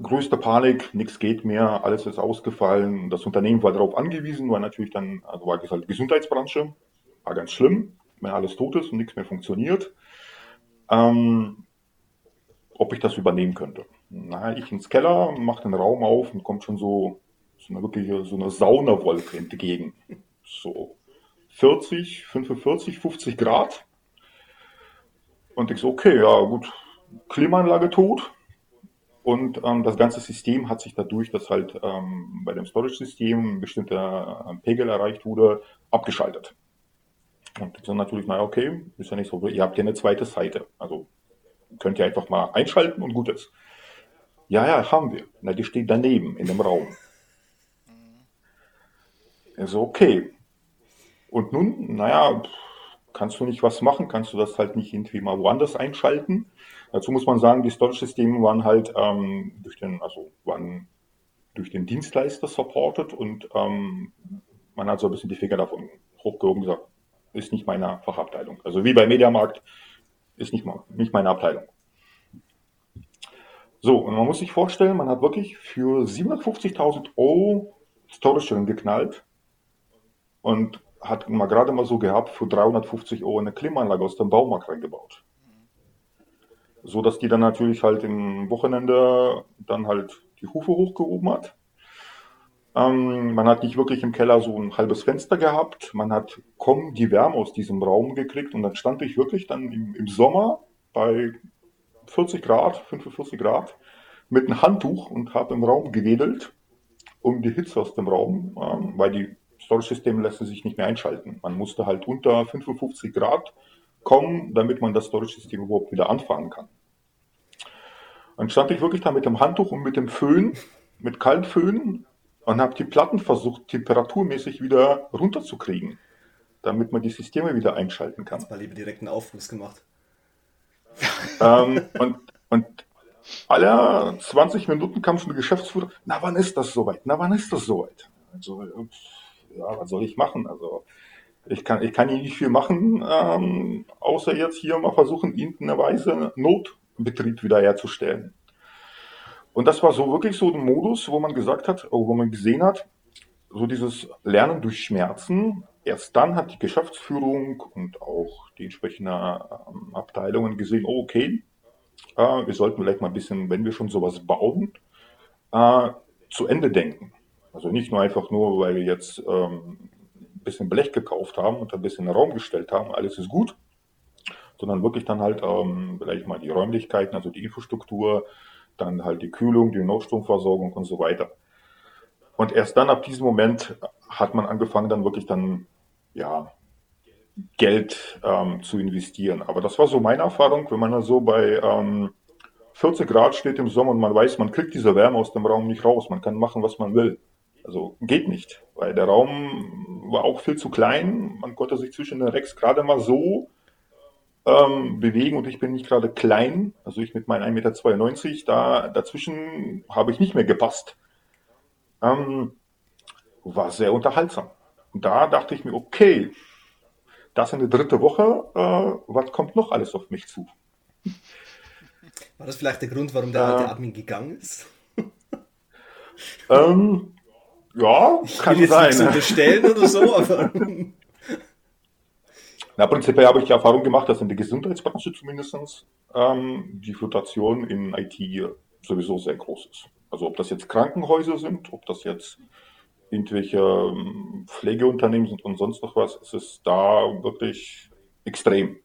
größte Panik, nichts geht mehr, alles ist ausgefallen. Das Unternehmen war darauf angewiesen, weil natürlich dann, also war das halt Gesundheitsbranche, war ganz schlimm, wenn alles tot ist und nichts mehr funktioniert. Ähm, ob ich das übernehmen könnte. Na, ich ins Keller, mache den Raum auf und kommt schon so so eine wirklich so eine Saunawolke entgegen. So 40, 45, 50 Grad. Und ich so, okay, ja gut, Klimaanlage tot. Und ähm, das ganze System hat sich dadurch, dass halt ähm, bei dem Storage-System ein bestimmter äh, Pegel erreicht wurde, abgeschaltet. Und so natürlich, naja, okay, ist ja nicht so, ihr habt ja eine zweite Seite. Also könnt ihr einfach mal einschalten und gut ist. Ja, ja, haben wir. Na, die steht daneben in dem Raum. Also okay. Und nun, naja, kannst du nicht was machen, kannst du das halt nicht irgendwie mal woanders einschalten. Dazu muss man sagen, die Storage-Systeme waren halt ähm, durch den, also waren durch den Dienstleister supported und ähm, man hat so ein bisschen die Finger davon hochgehoben und gesagt, ist nicht meine Fachabteilung. Also wie bei Mediamarkt ist nicht, mal, nicht meine Abteilung. So, und man muss sich vorstellen, man hat wirklich für 750.000 Euro Storage geknallt und hat mal gerade mal so gehabt, für 350 Euro eine Klimaanlage aus dem Baumarkt reingebaut. So dass die dann natürlich halt im Wochenende dann halt die Hufe hochgehoben hat. Ähm, man hat nicht wirklich im Keller so ein halbes Fenster gehabt. Man hat kaum die Wärme aus diesem Raum gekriegt und dann stand ich wirklich dann im, im Sommer bei 40 Grad, 45 Grad mit einem Handtuch und habe im Raum gewedelt, um die Hitze aus dem Raum, ähm, weil die Storage-Systeme lassen sich nicht mehr einschalten. Man musste halt unter 55 Grad kommen, damit man das Storage-System überhaupt wieder anfangen kann. Dann stand ich wirklich da mit dem Handtuch und mit dem Föhn, mit Kaltföhn und habe die Platten versucht, temperaturmäßig wieder runterzukriegen, damit man die Systeme wieder einschalten kann. Jetzt mal lieber direkt einen Aufguss gemacht. ähm, und, und alle 20 Minuten kam schon der Geschäftsführer, na wann ist das soweit? Na wann ist das soweit? Also, ja, was soll ich machen? Also ich kann, ich kann hier nicht viel machen, ähm, außer jetzt hier mal versuchen, irgendeine Weise Notbetrieb wiederherzustellen. Und das war so wirklich so ein Modus, wo man gesagt hat, wo man gesehen hat, so dieses Lernen durch Schmerzen. Erst dann hat die Geschäftsführung und auch die entsprechenden ähm, Abteilungen gesehen, oh, okay, äh, wir sollten vielleicht mal ein bisschen, wenn wir schon sowas bauen, äh, zu Ende denken. Also nicht nur einfach nur, weil wir jetzt ähm, ein bisschen Blech gekauft haben und ein bisschen Raum gestellt haben, alles ist gut, sondern wirklich dann halt ähm, vielleicht mal die Räumlichkeiten, also die Infrastruktur, dann halt die Kühlung, die Notstromversorgung und so weiter. Und erst dann ab diesem Moment hat man angefangen, dann wirklich dann, ja, Geld ähm, zu investieren. Aber das war so meine Erfahrung, wenn man da so bei ähm, 40 Grad steht im Sommer und man weiß, man kriegt diese Wärme aus dem Raum nicht raus, man kann machen, was man will. Also geht nicht, weil der Raum war auch viel zu klein. Man konnte sich zwischen den Racks gerade mal so ähm, bewegen und ich bin nicht gerade klein, also ich mit meinen 1,92 Meter, da dazwischen habe ich nicht mehr gepasst. Ähm, war sehr unterhaltsam. Und da dachte ich mir, okay, das in der dritte Woche, äh, was kommt noch alles auf mich zu? War das vielleicht der Grund, warum der alte äh, Admin gegangen ist? ähm, ja, ich kann jetzt sein. Nichts unterstellen oder so, aber. Na, prinzipiell habe ich die Erfahrung gemacht, dass in der Gesundheitsbranche zumindest ähm, die Fluktuation in IT sowieso sehr groß ist. Also ob das jetzt Krankenhäuser sind, ob das jetzt irgendwelche ähm, Pflegeunternehmen sind und sonst noch was, ist es da wirklich extrem.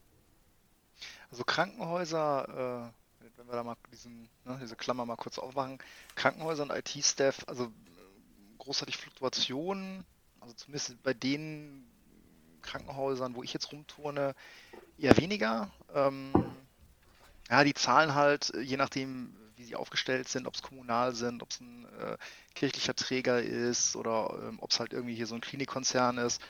Also Krankenhäuser, äh, wenn wir da mal diesen, ne, diese Klammer mal kurz aufmachen, Krankenhäuser und IT-Staff, also großartig Fluktuationen, also zumindest bei den Krankenhäusern, wo ich jetzt rumturne, eher weniger. Ähm, ja, die zahlen halt, je nachdem, wie sie aufgestellt sind, ob es kommunal sind, ob es ein äh, kirchlicher Träger ist oder ähm, ob es halt irgendwie hier so ein Klinikkonzern ist.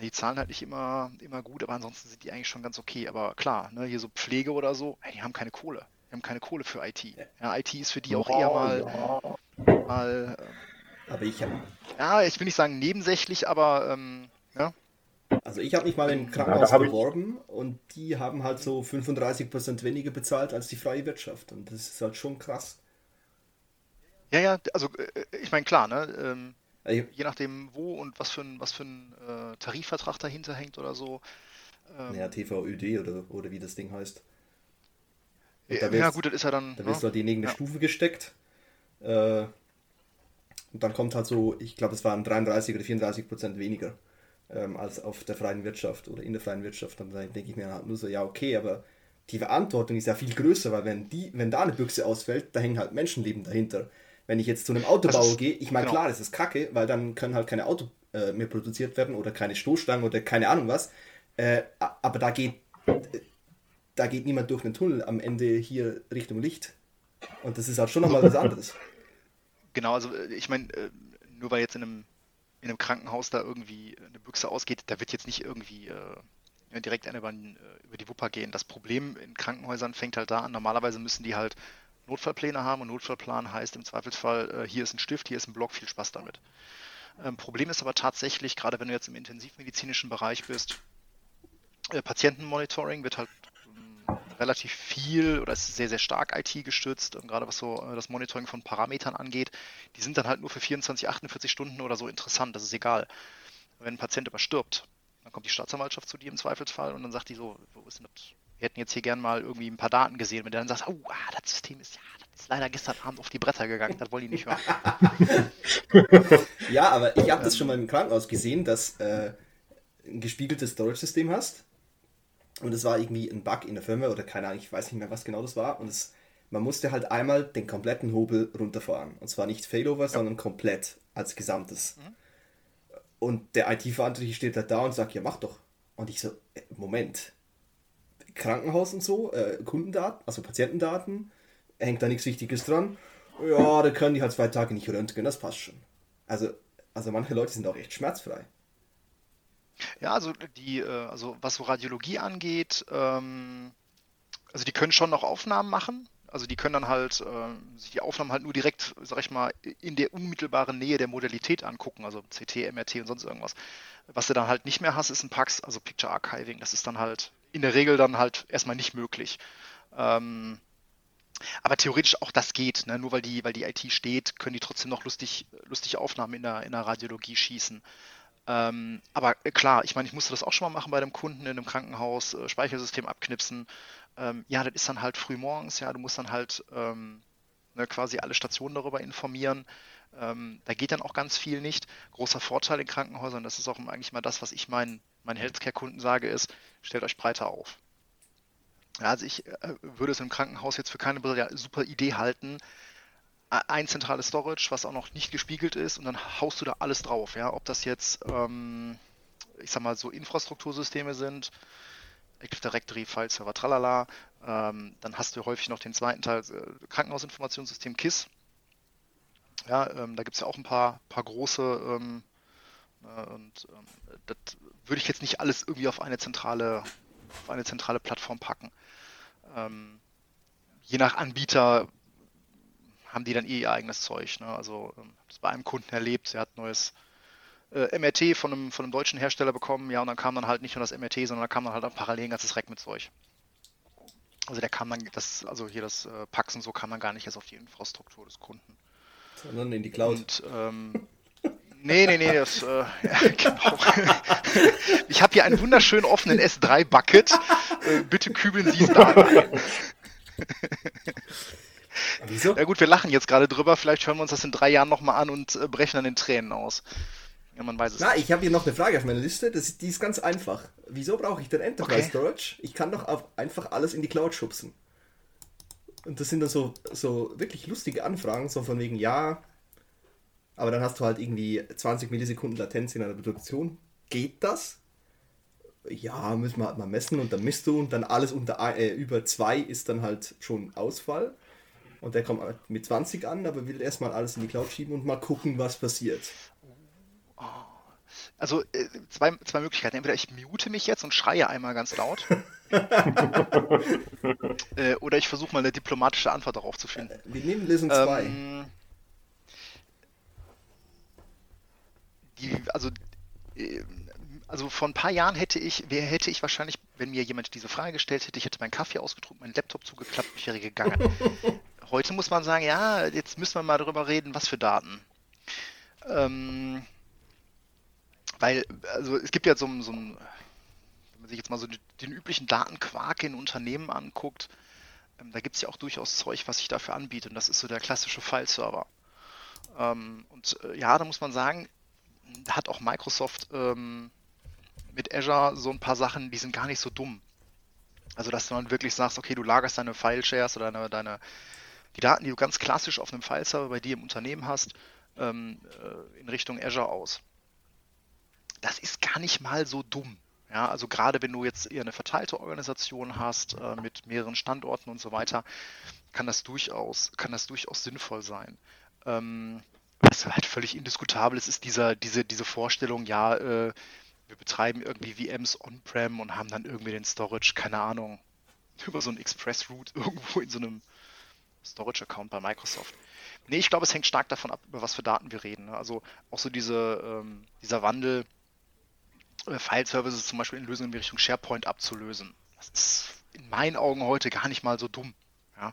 Die zahlen halt nicht immer, immer gut, aber ansonsten sind die eigentlich schon ganz okay. Aber klar, ne, hier so Pflege oder so, hey, die haben keine Kohle. Die haben keine Kohle für IT. Ja, IT ist für die auch eher mal, ja. mal ähm, aber ich habe. Ja, ich will nicht sagen nebensächlich, aber ähm, ja. Also ich habe mich mal im Krankenhaus ja, beworben und die haben halt so 35% weniger bezahlt als die freie Wirtschaft. Und das ist halt schon krass. Ja, ja, also äh, ich meine, klar, ne? Ähm, je nachdem, wo und was für ein, was für ein äh, Tarifvertrag dahinter hängt oder so. Ähm, ja, TVÖD oder, oder wie das Ding heißt. ja, ja, gut, das ist ja dann. Da wirst ne? du halt in irgendeine ja. Stufe gesteckt. Äh, Und dann kommt halt so, ich glaube, es waren 33 oder 34 Prozent weniger ähm, als auf der freien Wirtschaft oder in der freien Wirtschaft. Und dann denke ich mir halt nur so, ja, okay, aber die Verantwortung ist ja viel größer, weil wenn, die, wenn da eine Büchse ausfällt, da hängen halt Menschenleben dahinter. Wenn ich jetzt zu einem Autobauer gehe, ich meine, genau. klar, das ist kacke, weil dann können halt keine Autos äh, mehr produziert werden oder keine Stoßstangen oder keine Ahnung was. Äh, aber da geht, da geht niemand durch den Tunnel am Ende hier Richtung Licht. Und das ist halt schon nochmal was anderes. Genau, also äh, ich meine, äh, nur weil jetzt in einem, in einem Krankenhaus da irgendwie eine Büchse ausgeht, da wird jetzt nicht irgendwie äh, direkt eine über, über die Wupper gehen. Das Problem in Krankenhäusern fängt halt da an. Normalerweise müssen die halt Notfallpläne haben und Notfallplan heißt im Zweifelsfall, äh, hier ist ein Stift, hier ist ein Block, viel Spaß damit. Ähm, Problem ist aber tatsächlich, gerade wenn du jetzt im intensivmedizinischen Bereich bist, äh, Patientenmonitoring wird halt relativ viel oder ist sehr, sehr stark IT gestützt, ähm, gerade was so äh, das Monitoring von Parametern angeht. Die sind dann halt nur für 24, 48 Stunden oder so interessant, das ist egal. Wenn ein Patient überstirbt, dann kommt die Staatsanwaltschaft zu dir im Zweifelsfall und dann sagt die so, wo ist denn das? Wir hätten jetzt hier gern mal irgendwie ein paar Daten gesehen. Wenn du dann sagst, oh, ah, das System ist ja, das ist leider gestern Abend auf die Bretter gegangen, das wollen die nicht hören. ja, aber ich habe das schon mal im Krankenhaus gesehen, dass äh, ein gespiegeltes Storage-System hast und es war irgendwie ein Bug in der Firma oder keine Ahnung, ich weiß nicht mehr, was genau das war. Und es, man musste halt einmal den kompletten Hobel runterfahren. Und zwar nicht Failover, ja. sondern komplett als Gesamtes. Mhm. Und der IT-Verantwortliche steht halt da und sagt, ja, mach doch. Und ich so, äh, Moment. Krankenhaus und so, äh, Kundendaten, also Patientendaten, hängt da nichts Wichtiges dran. Ja, da können die halt zwei Tage nicht röntgen, das passt schon. Also, also manche Leute sind auch echt schmerzfrei. Ja, also die, äh, also was so Radiologie angeht, ähm, also die können schon noch Aufnahmen machen. Also die können dann halt äh, die Aufnahmen halt nur direkt, sag ich mal, in der unmittelbaren Nähe der Modalität angucken, also CT, MRT und sonst irgendwas. Was du dann halt nicht mehr hast, ist ein PAX, also Picture Archiving. Das ist dann halt in der Regel dann halt erstmal nicht möglich. Ähm, aber theoretisch auch das geht, ne? nur weil die, weil die IT steht, können die trotzdem noch lustig, lustig Aufnahmen in der, in der Radiologie schießen. Ähm, aber äh, klar, ich meine, ich musste das auch schon mal machen bei einem Kunden in einem Krankenhaus, äh, Speichersystem abknipsen. Ähm, ja, das ist dann halt früh morgens, ja, du musst dann halt ähm, ne, quasi alle Stationen darüber informieren. Ähm, da geht dann auch ganz viel nicht. Großer Vorteil in Krankenhäusern, das ist auch eigentlich mal das, was ich meinen, meinen Healthcare-Kunden sage, ist, stellt euch breiter auf. Ja, also ich äh, würde es im Krankenhaus jetzt für keine super Idee halten, ein zentrales Storage, was auch noch nicht gespiegelt ist und dann haust du da alles drauf. Ja? Ob das jetzt, ähm, ich sag mal, so Infrastruktursysteme sind, Active Directory, File Server, tralala, ähm, dann hast du häufig noch den zweiten Teil, äh, Krankenhausinformationssystem KISS. Ja, ähm, da gibt es ja auch ein paar, paar große ähm, äh, und ähm, das würde ich jetzt nicht alles irgendwie auf eine zentrale, auf eine zentrale Plattform packen. Ähm, je nach Anbieter haben die dann eh ihr eigenes Zeug. Ne? Also ähm, das bei einem Kunden erlebt, er hat neues äh, MRT von einem, von einem deutschen Hersteller bekommen, ja, und dann kam dann halt nicht nur das MRT, sondern da kam dann halt auch parallel ein ganzes Rack mit Zeug. Also der kam dann, das, also hier das äh, Pax und so kam dann gar nicht erst auf die Infrastruktur des Kunden. Sondern in die Cloud. Und, ähm, Nee, nee, nee, das, äh, ja, genau. Ich habe hier einen wunderschön offenen S3-Bucket. Äh, bitte kübeln Sie es da rein. Wieso? Ja gut, wir lachen jetzt gerade drüber. Vielleicht hören wir uns das in drei Jahren nochmal an und äh, brechen dann in Tränen aus. Ja, man weiß es Na, ich habe hier noch eine Frage auf meiner Liste. Das, die ist ganz einfach. Wieso brauche ich denn Enterprise okay. Storage? Ich kann doch einfach alles in die Cloud schubsen. Und das sind dann so, so wirklich lustige Anfragen, so von wegen, ja, aber dann hast du halt irgendwie 20 Millisekunden Latenz in einer Produktion. Geht das? Ja, müssen wir halt mal messen und dann misst du und dann alles unter äh, über 2 ist dann halt schon Ausfall. Und der kommt mit 20 an, aber will erstmal alles in die Cloud schieben und mal gucken, was passiert. Also äh, zwei, zwei Möglichkeiten. Entweder ich mute mich jetzt und schreie einmal ganz laut. äh, oder ich versuche mal eine diplomatische Antwort darauf zu finden. Äh, wir nehmen Listen 2. Ähm, also, äh, also vor ein paar Jahren hätte ich, hätte ich wahrscheinlich, wenn mir jemand diese Frage gestellt hätte, ich hätte meinen Kaffee ausgetrunken, meinen Laptop zugeklappt, ich wäre gegangen. Heute muss man sagen, ja, jetzt müssen wir mal darüber reden, was für Daten. Ähm, weil, also es gibt ja so, so ein, wenn man sich jetzt mal so den üblichen Datenquark in Unternehmen anguckt, ähm, da gibt es ja auch durchaus Zeug, was sich dafür anbietet. Und das ist so der klassische File-Server. Ähm, und äh, ja, da muss man sagen, da hat auch Microsoft ähm, mit Azure so ein paar Sachen, die sind gar nicht so dumm. Also, dass dann wirklich sagst, okay, du lagerst deine File-Shares oder deine, deine, die Daten, die du ganz klassisch auf einem File-Server bei dir im Unternehmen hast, ähm, äh, in Richtung Azure aus. Das ist gar nicht mal so dumm. Ja, also gerade wenn du jetzt eher eine verteilte Organisation hast äh, mit mehreren Standorten und so weiter, kann das durchaus, kann das durchaus sinnvoll sein. Ähm, was halt völlig indiskutabel ist, ist dieser, diese, diese Vorstellung, ja, äh, wir betreiben irgendwie VMs on-prem und haben dann irgendwie den Storage, keine Ahnung, über so einen Express-Route irgendwo in so einem Storage-Account bei Microsoft. Nee, ich glaube, es hängt stark davon ab, über was für Daten wir reden. Ne? Also auch so diese, ähm, dieser Wandel, äh, File-Services zum Beispiel in Lösungen in Richtung SharePoint abzulösen. Das ist in meinen Augen heute gar nicht mal so dumm. Ja?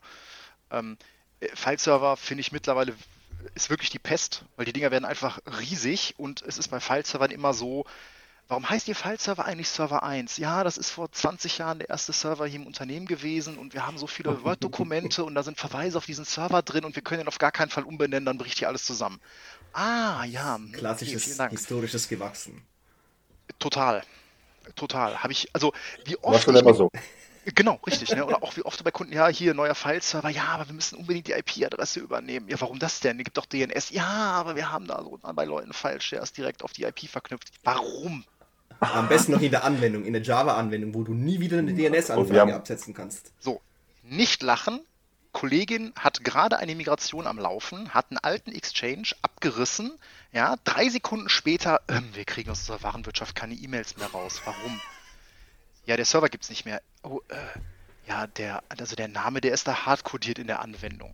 Ähm, äh, File-Server finde ich mittlerweile ist wirklich die Pest, weil die Dinger werden einfach riesig und es ist bei File-Servern immer so, Warum heißt Ihr File-Server eigentlich Server 1? Ja, das ist vor 20 Jahren der erste Server hier im Unternehmen gewesen und wir haben so viele Word-Dokumente und da sind Verweise auf diesen Server drin und wir können ihn auf gar keinen Fall umbenennen, dann bricht hier alles zusammen. Ah, ja. Klassisches okay, historisches Gewachsen. Total. Total. Habe ich, also wie oft. War schon immer so. Genau, richtig. Ne? Oder auch wie oft bei Kunden, ja, hier neuer File-Server, ja, aber wir müssen unbedingt die IP-Adresse übernehmen. Ja, warum das denn? Es gibt doch DNS. Ja, aber wir haben da so bei Leuten File-Shares direkt auf die IP verknüpft. Warum? Am besten noch in der Anwendung, in der Java-Anwendung, wo du nie wieder eine DNS-Anfrage absetzen kannst. So, nicht lachen. Kollegin hat gerade eine Migration am Laufen, hat einen alten Exchange abgerissen. Ja, drei Sekunden später, ähm, wir kriegen aus unserer Warenwirtschaft keine E-Mails mehr raus. Warum? Ja, der Server gibt es nicht mehr. Oh, äh, ja, der, also der Name, der ist da hardcodiert in der Anwendung.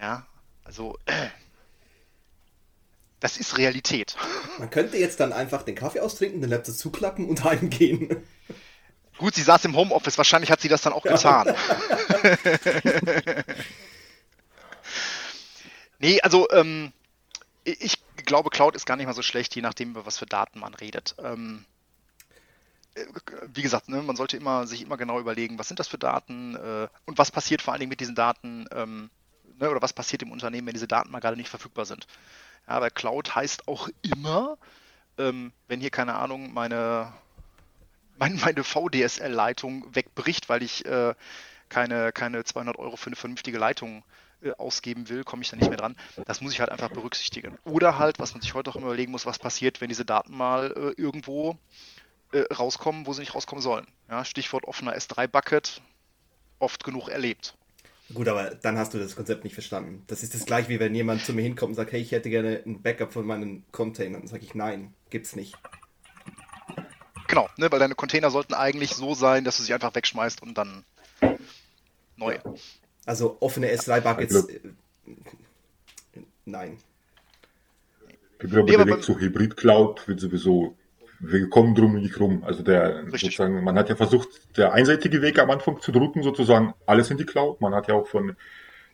Ja, also äh, das ist Realität. Man könnte jetzt dann einfach den Kaffee austrinken, den Laptop zuklappen und heimgehen. Gut, sie saß im Homeoffice, wahrscheinlich hat sie das dann auch getan. nee, also ähm, ich glaube, Cloud ist gar nicht mal so schlecht, je nachdem, über was für Daten man redet. Ähm, äh, wie gesagt, ne, man sollte immer, sich immer genau überlegen, was sind das für Daten äh, und was passiert vor allen Dingen mit diesen Daten ähm, ne, oder was passiert im Unternehmen, wenn diese Daten mal gerade nicht verfügbar sind. Ja, weil Cloud heißt auch immer, ähm, wenn hier keine Ahnung meine, mein, meine VDSL-Leitung wegbricht, weil ich äh, keine, keine 200 Euro für eine vernünftige Leitung äh, ausgeben will, komme ich da nicht mehr dran. Das muss ich halt einfach berücksichtigen. Oder halt, was man sich heute auch immer überlegen muss, was passiert, wenn diese Daten mal äh, irgendwo äh, rauskommen, wo sie nicht rauskommen sollen. Ja, Stichwort offener S3-Bucket, oft genug erlebt. Gut, aber dann hast du das Konzept nicht verstanden. Das ist das gleiche, wie wenn jemand zu mir hinkommt und sagt, hey, ich hätte gerne ein Backup von meinen Containern. Dann sage ich, nein, gibt's nicht. Genau, ne, weil deine Container sollten eigentlich so sein, dass du sie einfach wegschmeißt und dann neu. Ja. Also offene S3-Buckets, äh, nein. Ich glaube, der Weg zu Hybrid-Cloud wird sowieso wir kommen drum nicht rum. Also der sozusagen, man hat ja versucht, der einseitige Weg am Anfang zu drücken, sozusagen alles in die Cloud. Man hat ja auch von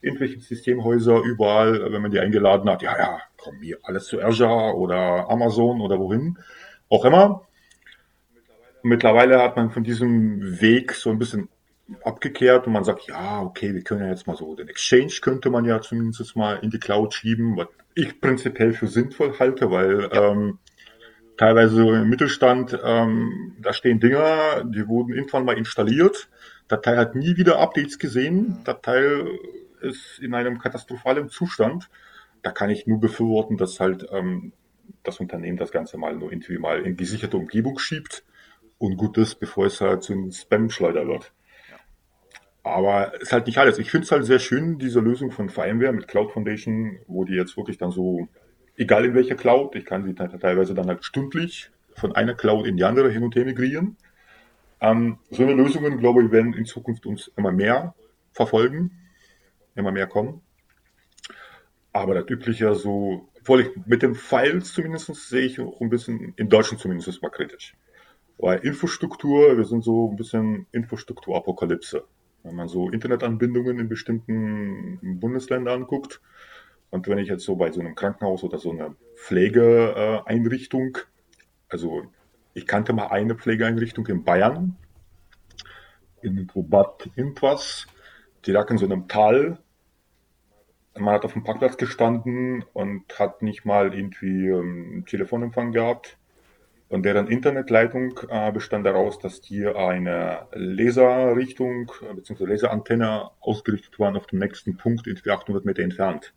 irgendwelchen Systemhäuser überall, wenn man die eingeladen hat, ja, ja, komm hier, alles zu Azure oder Amazon oder wohin, auch immer. Mittlerweile hat man von diesem Weg so ein bisschen abgekehrt und man sagt, ja, okay, wir können ja jetzt mal so, den Exchange könnte man ja zumindest mal in die Cloud schieben, was ich prinzipiell für sinnvoll halte, weil ja. ähm, teilweise so im Mittelstand, ähm, da stehen Dinger, die wurden irgendwann mal installiert. Der Teil hat nie wieder Updates gesehen. Der Teil ist in einem katastrophalen Zustand. Da kann ich nur befürworten, dass halt ähm, das Unternehmen das Ganze mal nur irgendwie mal in gesicherte Umgebung schiebt und gut ist, bevor es halt zu einem Spam-Schleuder wird. Aber ist halt nicht alles. Ich finde es halt sehr schön, diese Lösung von VMware mit Cloud Foundation, wo die jetzt wirklich dann so egal in welcher Cloud. Ich kann sie teilweise dann halt stündlich von einer Cloud in die andere hin und her migrieren. Ähm, so eine Lösungen, glaube ich, werden in Zukunft uns immer mehr verfolgen, immer mehr kommen. Aber das übliche so, obwohl ich mit den Files zumindest sehe ich auch ein bisschen, in Deutschland zumindest mal kritisch. Weil Infrastruktur, wir sind so ein bisschen Infrastrukturapokalypse. Wenn man so Internetanbindungen in bestimmten Bundesländern anguckt, und wenn ich jetzt so bei so einem Krankenhaus oder so einer Pflegeeinrichtung, also ich kannte mal eine Pflegeeinrichtung in Bayern, in Bad irgendwas, die lag in so einem Tal. man hat auf dem Parkplatz gestanden und hat nicht mal irgendwie ähm, Telefonempfang gehabt. Und deren Internetleitung äh, bestand daraus, dass die eine Laserrichtung äh, bzw. Laserantenne ausgerichtet waren auf dem nächsten Punkt, irgendwie 800 Meter entfernt.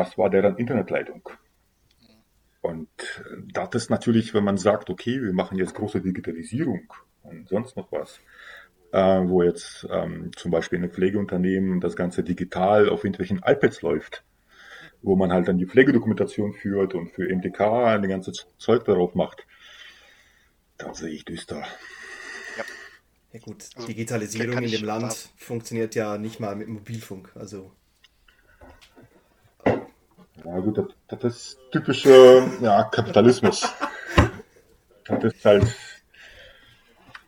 Das war deren Internetleitung. Und äh, das ist natürlich, wenn man sagt, okay, wir machen jetzt große Digitalisierung und sonst noch was, äh, wo jetzt ähm, zum Beispiel in einem Pflegeunternehmen das Ganze digital auf irgendwelchen iPads läuft, wo man halt dann die Pflegedokumentation führt und für MDK ein ganzes Zeug darauf macht. Da sehe ich düster. Ja, ja gut, also, Digitalisierung in dem Land haben. funktioniert ja nicht mal mit Mobilfunk. Also. Ja gut, das, das ist typische ja, Kapitalismus. das ist halt.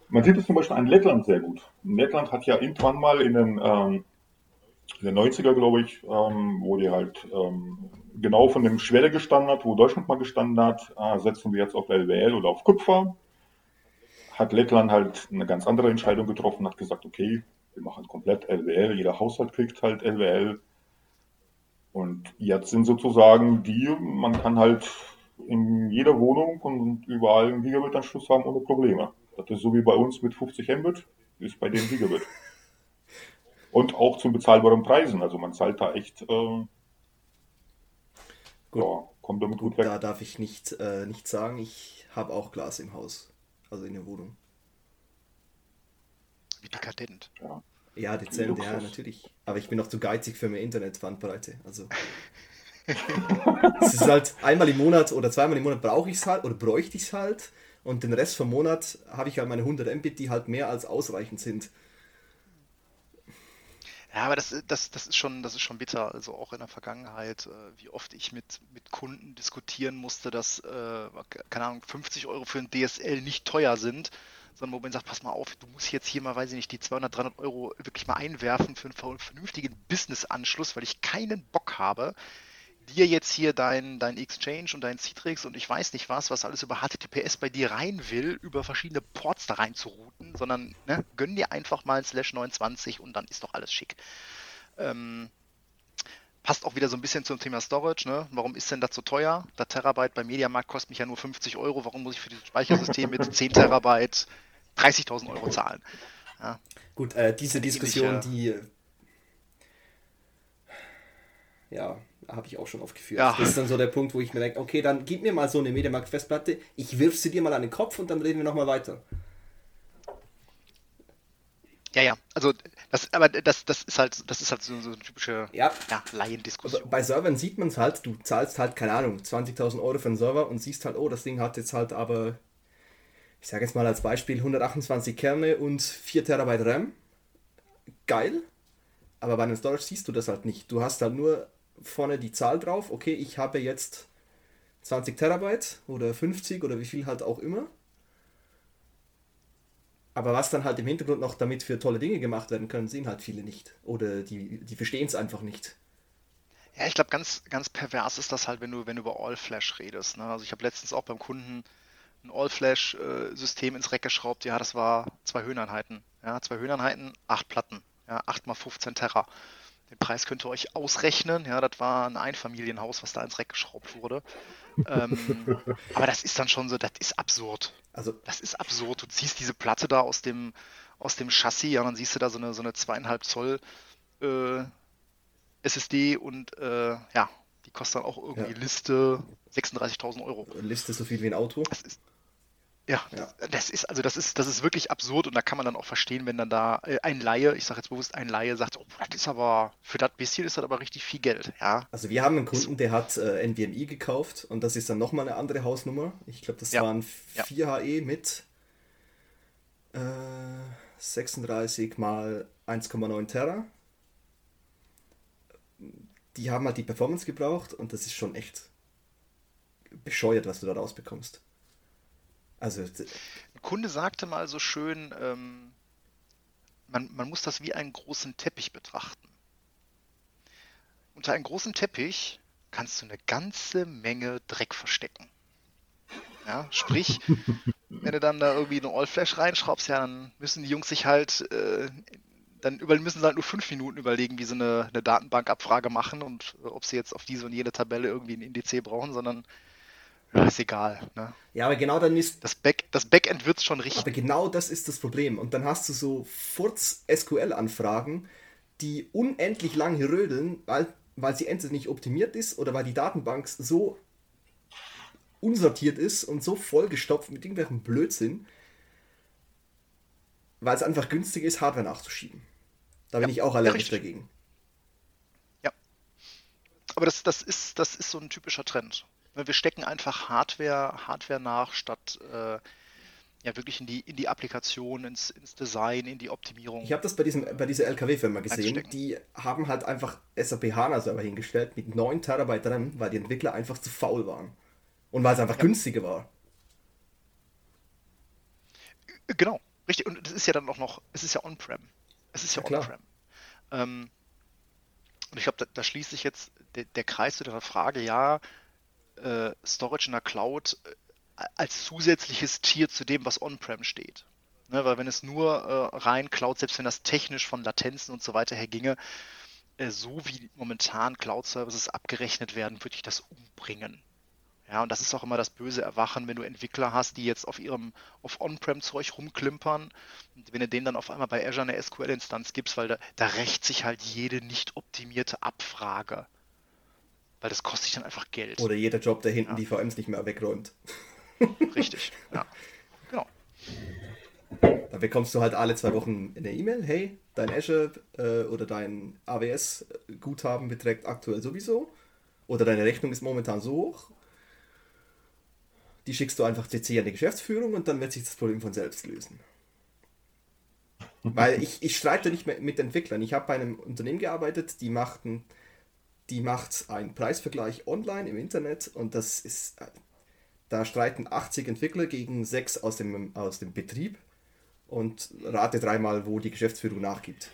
Man sieht es zum Beispiel an Lettland sehr gut. Lettland hat ja irgendwann mal in den ähm, in den 90er, glaube ich, ähm, wo die halt ähm, genau von dem Schwelle gestanden hat, wo Deutschland mal gestanden hat, äh, setzen wir jetzt auf LWL oder auf Kupfer. Hat Lettland halt eine ganz andere Entscheidung getroffen, hat gesagt, okay, wir machen komplett LWL, jeder Haushalt kriegt halt LWL. Und jetzt sind sozusagen die, man kann halt in jeder Wohnung und überall einen Gigabit-Anschluss haben ohne Probleme. Das ist so wie bei uns mit 50 Mbit, ist bei denen Gigabit. Und auch zu bezahlbaren Preisen. Also man zahlt da echt, äh, gut. Ja, kommt damit gut, gut weg. Da darf ich nicht, äh, nicht sagen, ich habe auch Glas im Haus, also in der Wohnung. Wie dekadent. Ja, ja dezent, ja, natürlich. Aber ich bin noch zu geizig für mehr Internetbandbreite. Also. es ist halt einmal im Monat oder zweimal im Monat brauche ich es halt oder bräuchte ich es halt und den Rest vom Monat habe ich halt meine 100 Mbit, die halt mehr als ausreichend sind. Ja, aber das, das, das, ist schon, das ist schon bitter. Also auch in der Vergangenheit, äh, wie oft ich mit, mit Kunden diskutieren musste, dass, äh, keine Ahnung, 50 Euro für ein DSL nicht teuer sind, sondern wo man sagt, pass mal auf, du musst jetzt hier mal, weiß ich nicht, die 200, 300 Euro wirklich mal einwerfen für einen vernünftigen Business-Anschluss, weil ich keinen Bock habe, dir jetzt hier dein, dein Exchange und dein Citrix und ich weiß nicht was, was alles über HTTPS bei dir rein will, über verschiedene Ports da rein zu routen, sondern ne, gönn dir einfach mal ein Slash 29 und dann ist doch alles schick. Ähm, passt auch wieder so ein bisschen zum Thema Storage. Ne? Warum ist denn das so teuer? Der Terabyte beim Mediamarkt kostet mich ja nur 50 Euro. Warum muss ich für dieses Speichersystem mit 10 Terabyte 30.000 Euro zahlen? Ja. Gut, äh, diese Diskussion, die ja, habe ich auch schon oft geführt. Ja. Das ist dann so der Punkt, wo ich mir denke, okay, dann gib mir mal so eine Mediamarkt-Festplatte, ich wirf sie dir mal an den Kopf und dann reden wir nochmal weiter. Ja, ja, also das, aber das, das ist halt, das ist halt so, so eine typische ja. Ja, Laiendiskussion. Bei Servern sieht man es halt, du zahlst halt, keine Ahnung, 20.000 Euro für einen Server und siehst halt, oh, das Ding hat jetzt halt aber, ich sage jetzt mal als Beispiel, 128 Kerne und 4 Terabyte RAM. Geil. Aber bei einem Storage siehst du das halt nicht. Du hast halt nur vorne die Zahl drauf, okay, ich habe jetzt 20 Terabyte oder 50 oder wie viel halt auch immer. Aber was dann halt im Hintergrund noch damit für tolle Dinge gemacht werden können, sehen halt viele nicht. Oder die, die verstehen es einfach nicht. Ja, ich glaube, ganz, ganz pervers ist das halt, wenn du, wenn du über All-Flash redest. Ne? Also ich habe letztens auch beim Kunden ein All-Flash-System ins Rack geschraubt. Ja, das war zwei Höheneinheiten. Ja, zwei Höheneinheiten, acht Platten. Ja, 8 mal 15 Terra. Den Preis könnt ihr euch ausrechnen. Ja, das war ein Einfamilienhaus, was da ins Reck geschraubt wurde. ähm, aber das ist dann schon so, das ist absurd. Also, das ist absurd. Du ziehst diese Platte da aus dem, aus dem Chassis, ja, dann siehst du da so eine, so eine zweieinhalb Zoll äh, SSD und äh, ja, die kostet dann auch irgendwie ja. Liste 36.000 Euro. Liste so viel wie ein Auto? Das ist, ja, ja. Das, ist also das ist das ist wirklich absurd und da kann man dann auch verstehen, wenn dann da äh, ein Laie, ich sage jetzt bewusst ein Laie, sagt, oh, das ist aber für das bisschen ist das aber richtig viel Geld, ja. Also wir haben einen Kunden, der hat äh, NVMe gekauft und das ist dann nochmal eine andere Hausnummer. Ich glaube, das ja. waren 4 HE mit äh, 36 mal 1,9 Terra. Die haben halt die Performance gebraucht und das ist schon echt bescheuert, was du da rausbekommst. Also, ein Kunde sagte mal so schön, ähm, man, man muss das wie einen großen Teppich betrachten. Unter einem großen Teppich kannst du eine ganze Menge Dreck verstecken. Ja, sprich, wenn du dann da irgendwie eine All-Flash reinschraubst, ja, dann müssen die Jungs sich halt äh, dann über, müssen sie halt nur fünf Minuten überlegen, wie sie eine, eine Datenbankabfrage machen und äh, ob sie jetzt auf diese und jene Tabelle irgendwie ein Indiz brauchen, sondern ja, ist egal. Ne? Ja, aber genau dann ist. Das, Back, das Backend wird es schon richtig. Aber genau das ist das Problem. Und dann hast du so Furz-SQL-Anfragen, die unendlich lang rödeln, weil, weil sie entweder nicht optimiert ist oder weil die Datenbank so unsortiert ist und so vollgestopft mit irgendwelchen Blödsinn, weil es einfach günstig ist, Hardware nachzuschieben. Da bin ja, ich auch allergisch ja, dagegen. Ja. Aber das, das, ist, das ist so ein typischer Trend. Wir stecken einfach Hardware, Hardware nach, statt äh, ja wirklich in die, in die Applikation, ins, ins Design, in die Optimierung. Ich habe das bei, diesem, bei dieser LKW-Firma gesehen. Die haben halt einfach SAP HANA-Server hingestellt mit 9 Terabyte RAM, weil die Entwickler einfach zu faul waren. Und weil es einfach ja. günstiger war. Genau, richtig. Und es ist ja dann auch noch, es ist ja on-prem. Es ist ja, ja on-prem. Ähm, und ich glaube, da, da, schließt sich jetzt der, der Kreis zu der Frage, ja, äh, Storage in der Cloud äh, als zusätzliches Tier zu dem, was on-prem steht. Ne, weil wenn es nur äh, rein Cloud, selbst wenn das technisch von Latenzen und so weiter her ginge, äh, so wie momentan Cloud-Services abgerechnet werden, würde ich das umbringen. Ja, und das ist auch immer das böse Erwachen, wenn du Entwickler hast, die jetzt auf ihrem auf On-Prem-Zeug rumklimpern und wenn du denen dann auf einmal bei Azure eine SQL-Instanz gibst, weil da, da rächt sich halt jede nicht optimierte Abfrage. Weil das kostet sich dann einfach Geld. Oder jeder Job, der hinten ja. die VMs nicht mehr wegräumt. Richtig, ja. Genau. Da bekommst du halt alle zwei Wochen eine E-Mail, hey, dein Azure äh, oder dein AWS-Guthaben beträgt aktuell sowieso. Oder deine Rechnung ist momentan so hoch. Die schickst du einfach CC an die Geschäftsführung und dann wird sich das Problem von selbst lösen. Weil ich, ich streite nicht mehr mit Entwicklern. Ich habe bei einem Unternehmen gearbeitet, die machten die macht einen Preisvergleich online im Internet und das ist, da streiten 80 Entwickler gegen 6 aus dem, aus dem Betrieb und rate dreimal, wo die Geschäftsführung nachgibt.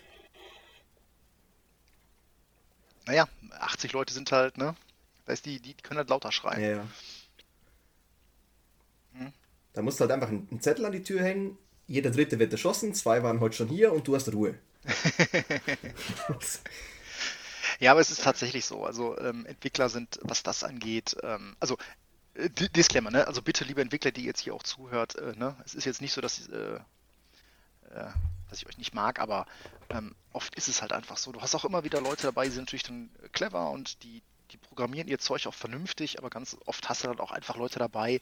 Naja, 80 Leute sind halt, ne? Ist die, die können halt lauter schreien. Ja, ja. Hm. Da musst du halt einfach einen Zettel an die Tür hängen, jeder dritte wird erschossen, zwei waren heute schon hier und du hast Ruhe. Ja, aber es ist tatsächlich so. Also ähm, Entwickler sind, was das angeht, ähm, also äh, Disclaimer, ne? Also bitte, liebe Entwickler, die jetzt hier auch zuhört, äh, ne? Es ist jetzt nicht so, dass, äh, äh, dass ich euch nicht mag, aber ähm, oft ist es halt einfach so. Du hast auch immer wieder Leute dabei, die sind natürlich dann clever und die, die programmieren ihr Zeug auch vernünftig, aber ganz oft hast du dann auch einfach Leute dabei,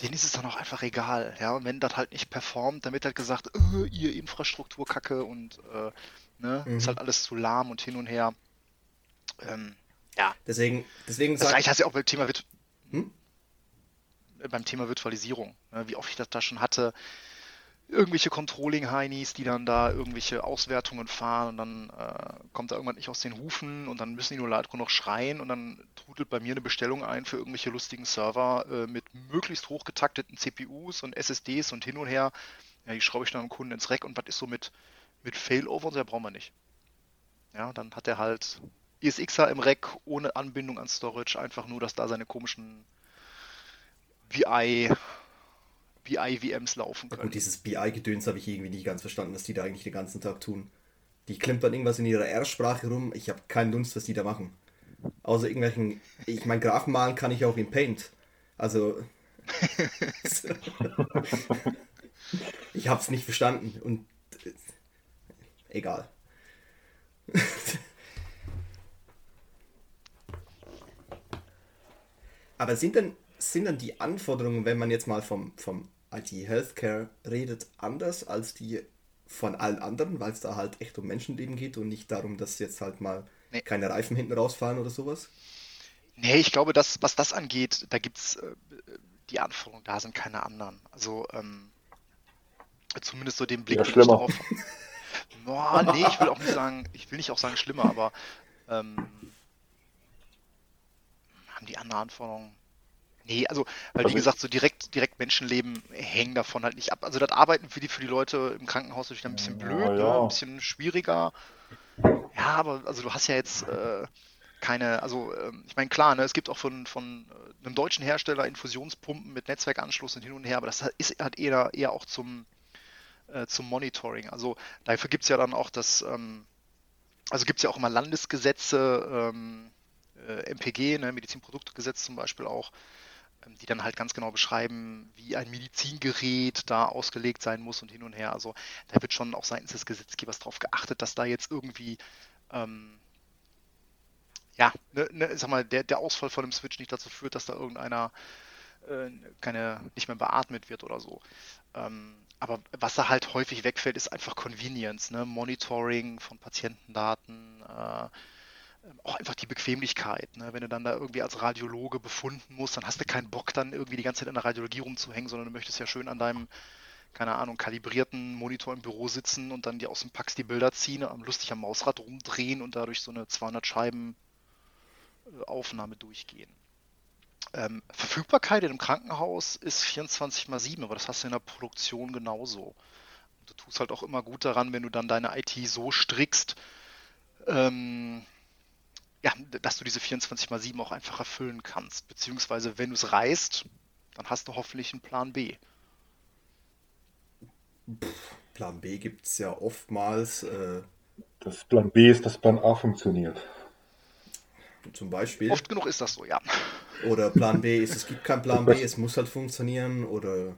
denen ist es dann auch einfach egal. Ja, und wenn das halt nicht performt, dann wird halt gesagt, äh, ihr Infrastrukturkacke und äh, ne, mhm. ist halt alles zu lahm und hin und her. Ähm, ja. Deswegen, deswegen das reicht ja auch beim Thema, hm? beim Thema Virtualisierung, ne, wie oft ich das da schon hatte. Irgendwelche Controlling-Heinis, die dann da irgendwelche Auswertungen fahren und dann äh, kommt da irgendwann nicht aus den Hufen und dann müssen die nur laut noch schreien und dann trudelt bei mir eine Bestellung ein für irgendwelche lustigen Server äh, mit möglichst hochgetakteten CPUs und SSDs und hin und her. Ja, die schraube ich dann dem Kunden ins Rack und was ist so mit, mit Failover und so, ja, brauchen wir nicht. Ja, dann hat er halt ESXer im Rack ohne Anbindung an Storage, einfach nur, dass da seine komischen BI, BI-VMs laufen können. Und dieses BI-Gedöns habe ich irgendwie nicht ganz verstanden, was die da eigentlich den ganzen Tag tun. Die klimpern irgendwas in ihrer R-Sprache rum. Ich habe keine Lust, was die da machen. Außer irgendwelchen. Ich meine, Graphen malen kann ich auch in Paint. Also. ich habe es nicht verstanden und. Egal. Aber sind denn, sind denn die Anforderungen, wenn man jetzt mal vom, vom IT-Healthcare redet, anders als die von allen anderen, weil es da halt echt um Menschenleben geht und nicht darum, dass jetzt halt mal nee. keine Reifen hinten rausfahren oder sowas? Nee, ich glaube, dass, was das angeht, da gibt es äh, die Anforderungen, da sind keine anderen. Also ähm, zumindest so den Blick, ja, den ich drauf. Boah, nee, ich will auch nicht sagen, ich will nicht auch sagen schlimmer, aber ähm, haben die anderen Anforderungen? Nee, also, weil wie also gesagt, so direkt, direkt Menschenleben hängen davon halt nicht ab. Also das Arbeiten für die, für die Leute im Krankenhaus natürlich ein bisschen blöd, ja, ja. Ne? ein bisschen schwieriger. Ja, aber also du hast ja jetzt äh, keine, also äh, ich meine, klar, ne, es gibt auch von, von äh, einem deutschen Hersteller Infusionspumpen mit Netzwerkanschluss und hin und her, aber das ist halt eher, eher auch zum äh, zum Monitoring. Also dafür gibt es ja dann auch das, ähm, also gibt es ja auch immer Landesgesetze, ähm, äh, MPG, ne, Medizinproduktgesetz zum Beispiel auch, ähm, die dann halt ganz genau beschreiben, wie ein Medizingerät da ausgelegt sein muss und hin und her. Also da wird schon auch seitens des Gesetzgebers darauf geachtet, dass da jetzt irgendwie ähm, ja, ne, ne, sag mal, der, der Ausfall von dem Switch nicht dazu führt, dass da irgendeiner äh, keine, nicht mehr beatmet wird oder so. Ähm, aber was da halt häufig wegfällt, ist einfach Convenience, ne? Monitoring von Patientendaten, äh, auch einfach die Bequemlichkeit. Ne? Wenn du dann da irgendwie als Radiologe befunden musst, dann hast du keinen Bock, dann irgendwie die ganze Zeit in der Radiologie rumzuhängen, sondern du möchtest ja schön an deinem, keine Ahnung, kalibrierten Monitor im Büro sitzen und dann dir aus dem Pax die Bilder ziehen, lustig am Mausrad rumdrehen und dadurch so eine 200 Scheiben äh, Aufnahme durchgehen. Ähm, Verfügbarkeit in einem Krankenhaus ist 24 mal 7, aber das hast du in der Produktion genauso. Und du tust halt auch immer gut daran, wenn du dann deine IT so strickst, ähm, ja, dass du diese 24 mal 7 auch einfach erfüllen kannst. Beziehungsweise, wenn du es reißt, dann hast du hoffentlich einen Plan B. Plan B gibt es ja oftmals. Äh, das Plan B ist, dass Plan A funktioniert. Zum Beispiel. Oft genug ist das so, ja. Oder Plan B ist, es gibt keinen Plan B, es muss halt funktionieren oder.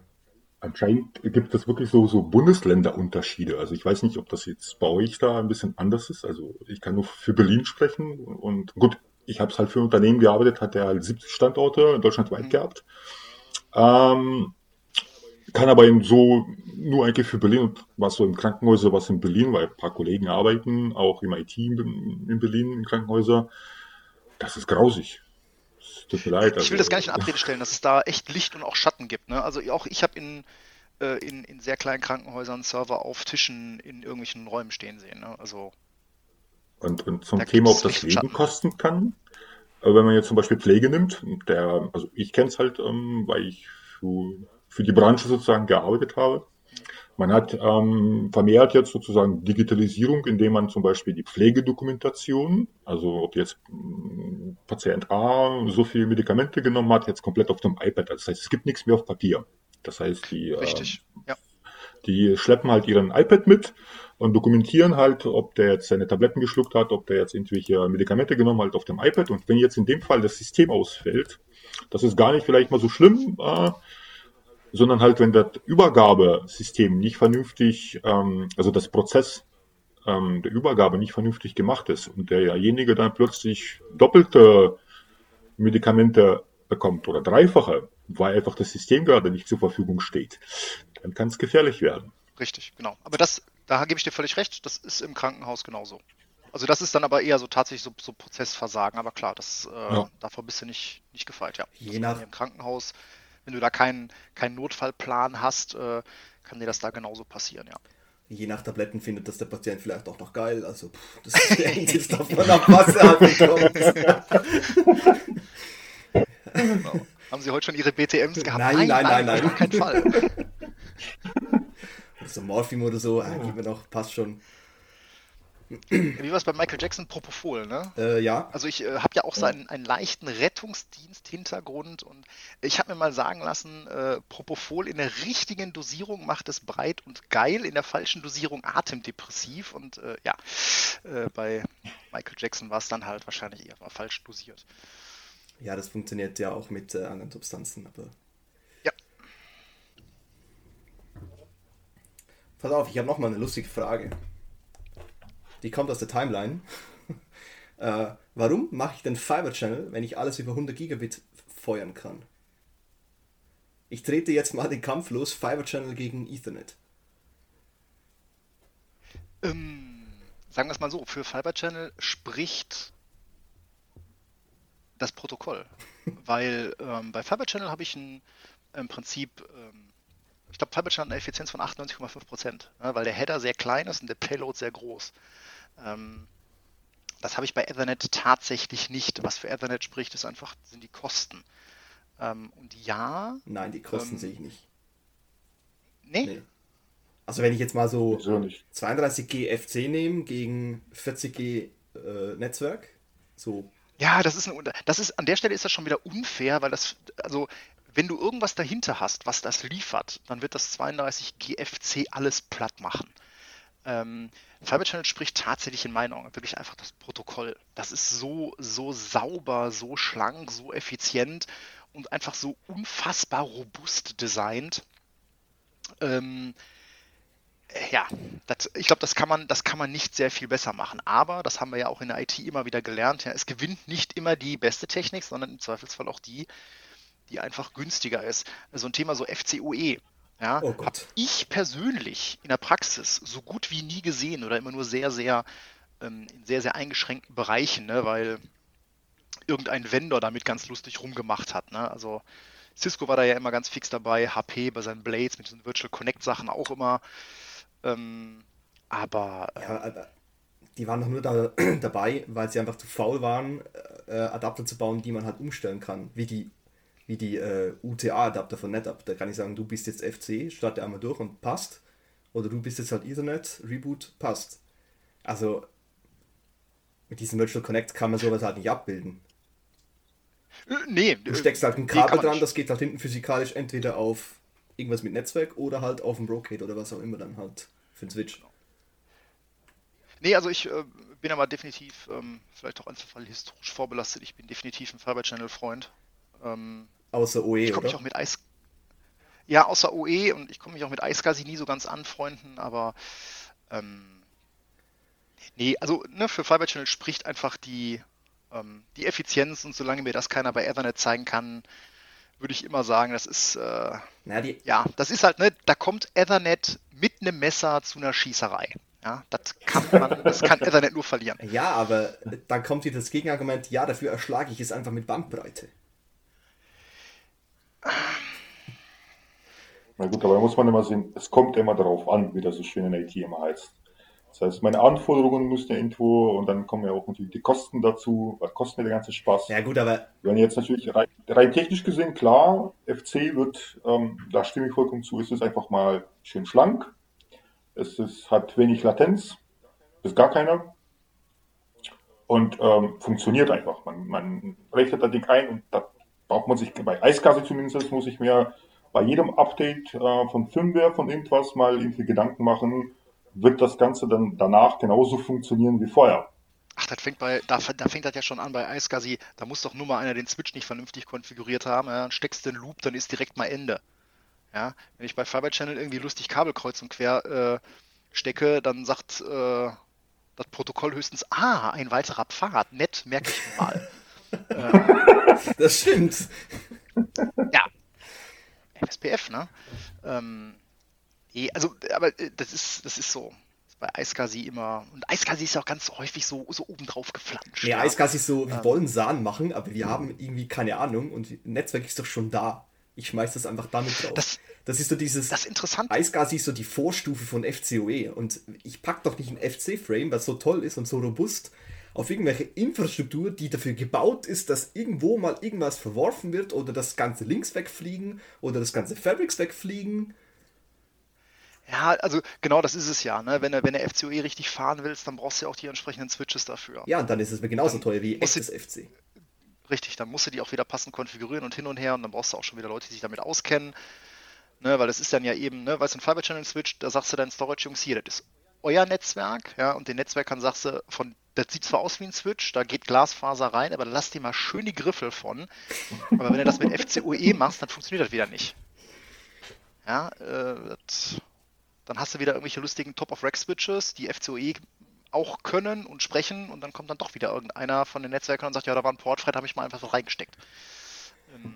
Anscheinend gibt es wirklich so, so Bundesländerunterschiede. Also ich weiß nicht, ob das jetzt bei euch da ein bisschen anders ist. Also ich kann nur für Berlin sprechen und gut, ich habe es halt für ein Unternehmen gearbeitet, hat der halt 70 Standorte deutschlandweit mhm. gehabt. Ähm, kann aber eben so nur eigentlich für Berlin und was so im Krankenhäuser, was in Berlin, weil ein paar Kollegen arbeiten, auch im IT in Berlin, in Krankenhäuser. Das ist grausig. Tut mir leid. Ich will also, das gar nicht in Abrede stellen, dass es da echt Licht und auch Schatten gibt. Ne? Also auch ich habe in, äh, in, in sehr kleinen Krankenhäusern Server auf Tischen in irgendwelchen Räumen stehen sehen. Ne? Also und, und zum Thema, ob das Leben kosten kann, wenn man jetzt zum Beispiel Pflege nimmt, der, also ich kenne es halt, ähm, weil ich für, für die Branche sozusagen gearbeitet habe. Man hat ähm, vermehrt jetzt sozusagen Digitalisierung, indem man zum Beispiel die Pflegedokumentation, also ob jetzt äh, Patient A so viele Medikamente genommen hat, jetzt komplett auf dem iPad. Das heißt, es gibt nichts mehr auf Papier. Das heißt, die, äh, ja. die schleppen halt ihren iPad mit und dokumentieren halt, ob der jetzt seine Tabletten geschluckt hat, ob der jetzt irgendwelche Medikamente genommen hat auf dem iPad. Und wenn jetzt in dem Fall das System ausfällt, das ist gar nicht vielleicht mal so schlimm, äh, sondern halt, wenn das Übergabesystem nicht vernünftig, ähm, also das Prozess ähm, der Übergabe nicht vernünftig gemacht ist und derjenige dann plötzlich doppelte Medikamente bekommt oder dreifache, weil einfach das System gerade nicht zur Verfügung steht, dann kann es gefährlich werden. Richtig, genau. Aber das, da gebe ich dir völlig recht, das ist im Krankenhaus genauso. Also das ist dann aber eher so tatsächlich so, so Prozessversagen, aber klar, das äh, ja. davor bist du nicht, nicht gefeit, ja. Je nach im Krankenhaus wenn du da keinen, keinen Notfallplan hast, äh, kann dir das da genauso passieren, ja. Je nach Tabletten findet das der Patient vielleicht auch noch geil. Also, pff, das hängt jetzt davon ab, was er bekommt. genau. Haben Sie heute schon Ihre BTMs gehabt? Nein, nein, nein, nein. Auf keinen Fall. So Morphium oder so, ah, gib mir noch, passt schon. Wie war es bei Michael Jackson? Propofol, ne? Äh, ja. Also ich äh, habe ja auch seinen einen leichten Rettungsdienst-Hintergrund und ich habe mir mal sagen lassen, äh, Propofol in der richtigen Dosierung macht es breit und geil, in der falschen Dosierung atemdepressiv und äh, ja, äh, bei Michael Jackson war es dann halt wahrscheinlich eher falsch dosiert. Ja, das funktioniert ja auch mit äh, anderen Substanzen, aber... Ja. Pass auf, ich habe noch mal eine lustige Frage die kommt aus der Timeline. äh, warum mache ich den Fiber Channel, wenn ich alles über 100 Gigabit feuern kann? Ich trete jetzt mal den Kampf los, Fiber Channel gegen Ethernet. Ähm, sagen wir es mal so, für Fiber Channel spricht das Protokoll. Weil ähm, bei Fiber Channel habe ich ein, im Prinzip, ähm, ich glaube, Fiber Channel hat eine Effizienz von 98,5%, ja, weil der Header sehr klein ist und der Payload sehr groß. Ähm, das habe ich bei Ethernet tatsächlich nicht. Was für Ethernet spricht, ist einfach, sind die Kosten. Ähm, und ja. Nein, die Kosten ähm, sehe ich nicht. Nee? nee? Also wenn ich jetzt mal so 32G FC nehme gegen 40G äh, Netzwerk, so. Ja, das ist, eine, das ist an der Stelle ist das schon wieder unfair, weil das, also wenn du irgendwas dahinter hast, was das liefert, dann wird das 32 GFC alles platt machen. Ähm, Fiber Channel spricht tatsächlich in meinen Augen wirklich einfach das Protokoll. Das ist so, so sauber, so schlank, so effizient und einfach so unfassbar robust designt. Ähm, ja, das, ich glaube, das kann man, das kann man nicht sehr viel besser machen. Aber das haben wir ja auch in der IT immer wieder gelernt. Ja, es gewinnt nicht immer die beste Technik, sondern im Zweifelsfall auch die, die einfach günstiger ist. So ein Thema so FCOE. Ja, oh habe ich persönlich in der Praxis so gut wie nie gesehen oder immer nur sehr, sehr ähm, in sehr, sehr eingeschränkten Bereichen, ne, weil irgendein Vendor damit ganz lustig rumgemacht hat. Ne? Also Cisco war da ja immer ganz fix dabei, HP bei seinen Blades mit diesen Virtual Connect Sachen auch immer. Ähm, aber, äh, ja, aber die waren doch nur da, dabei, weil sie einfach zu faul waren, äh, Adapter zu bauen, die man halt umstellen kann, wie die wie die äh, UTA-Adapter von NetApp. Da kann ich sagen, du bist jetzt FC, starte einmal durch und passt. Oder du bist jetzt halt Ethernet, Reboot, passt. Also mit diesem Virtual Connect kann man sowas halt nicht abbilden. Äh, nee. Du steckst halt ein Kabel dran, das geht halt hinten physikalisch entweder auf irgendwas mit Netzwerk oder halt auf dem Brocade oder was auch immer dann halt für den Switch. Nee, also ich äh, bin aber definitiv, ähm, vielleicht auch Einzelfall historisch vorbelastet, ich bin definitiv ein Fiber Channel Freund. Ähm, außer OE, ich komme mich auch mit Eis. Ja, außer OE und ich komme mich auch mit Eisgasi nie so ganz anfreunden, aber ähm, nee, also ne, für Fiber Channel spricht einfach die, ähm, die Effizienz und solange mir das keiner bei Ethernet zeigen kann, würde ich immer sagen, das ist äh, Na, die... ja, das ist halt, ne, da kommt Ethernet mit einem Messer zu einer Schießerei. Ja, das kann man, das kann Ethernet nur verlieren. Ja, aber dann kommt wieder das Gegenargument, ja, dafür erschlage ich es einfach mit Bandbreite. Na gut, aber da muss man immer sehen, es kommt immer darauf an, wie das so schön in IT immer heißt. Das heißt, meine Anforderungen müssen ja irgendwo und dann kommen ja auch natürlich die Kosten dazu. Was kostet mir der ganze Spaß? Ja gut, aber... Wenn jetzt natürlich rein, rein technisch gesehen, klar, FC wird, ähm, da stimme ich vollkommen zu, ist es einfach mal schön schlank. Es ist, hat wenig Latenz, ist gar keine. Und ähm, funktioniert einfach. Man, man rechnet das Ding ein und da braucht man sich, bei Eiskasse zumindest, muss ich mir bei jedem Update äh, von Firmware, von irgendwas mal irgendwie Gedanken machen, wird das Ganze dann danach genauso funktionieren wie vorher. Ach, das fängt bei, da, da fängt das ja schon an bei iSCSI. Da muss doch nur mal einer den Switch nicht vernünftig konfiguriert haben. Ja, dann steckst du den Loop, dann ist direkt mal Ende. Ja, wenn ich bei Fiber Channel irgendwie lustig Kabel kreuz und quer äh, stecke, dann sagt äh, das Protokoll höchstens, ah, ein weiterer Pfad, nett, merke ich mal. das stimmt. Ja. FSPF, ne? Ähm, Nee, also, aber äh, das ist, das ist so. Bei Eiskasi immer. Und Eiskasi ist ja auch ganz häufig so, so obendrauf geflanscht. Nee, ja. Eiskasi ist so, wir ähm, wollen Sahnen machen, aber wir haben irgendwie keine Ahnung und Netzwerk ist doch schon da. Ich schmeiß das einfach damit drauf. Das, das ist so dieses. Das ist interessant. Eisgasi ist so die Vorstufe von FCOE. Und ich pack doch nicht ein FC-Frame, was so toll ist und so robust, auf irgendwelche Infrastruktur, die dafür gebaut ist, dass irgendwo mal irgendwas verworfen wird oder das ganze Links wegfliegen oder das ganze Fabrics wegfliegen. Ja, also genau das ist es ja. Ne? Wenn, wenn der FCOE richtig fahren willst, dann brauchst du ja auch die entsprechenden Switches dafür. Ja, und dann ist es mir genauso dann teuer wie echtes FC. Richtig, dann musst du die auch wieder passend konfigurieren und hin und her und dann brauchst du auch schon wieder Leute, die sich damit auskennen. Ne? Weil das ist dann ja eben, ne, weißt du, ein Fiber Channel Switch, da sagst du deinen Storage-Jungs hier, das ist euer Netzwerk, ja, und den Netzwerkern sagst du, von, das sieht zwar aus wie ein Switch, da geht Glasfaser rein, aber lass dir mal schön die Griffel von. Aber wenn du das mit FCOE machst, dann funktioniert das wieder nicht. Ja, äh, das dann hast du wieder irgendwelche lustigen Top-of-Rack-Switches, die FCOE auch können und sprechen und dann kommt dann doch wieder irgendeiner von den Netzwerken und sagt, ja, da war ein Port frei, da habe ich mal einfach so reingesteckt. Ähm,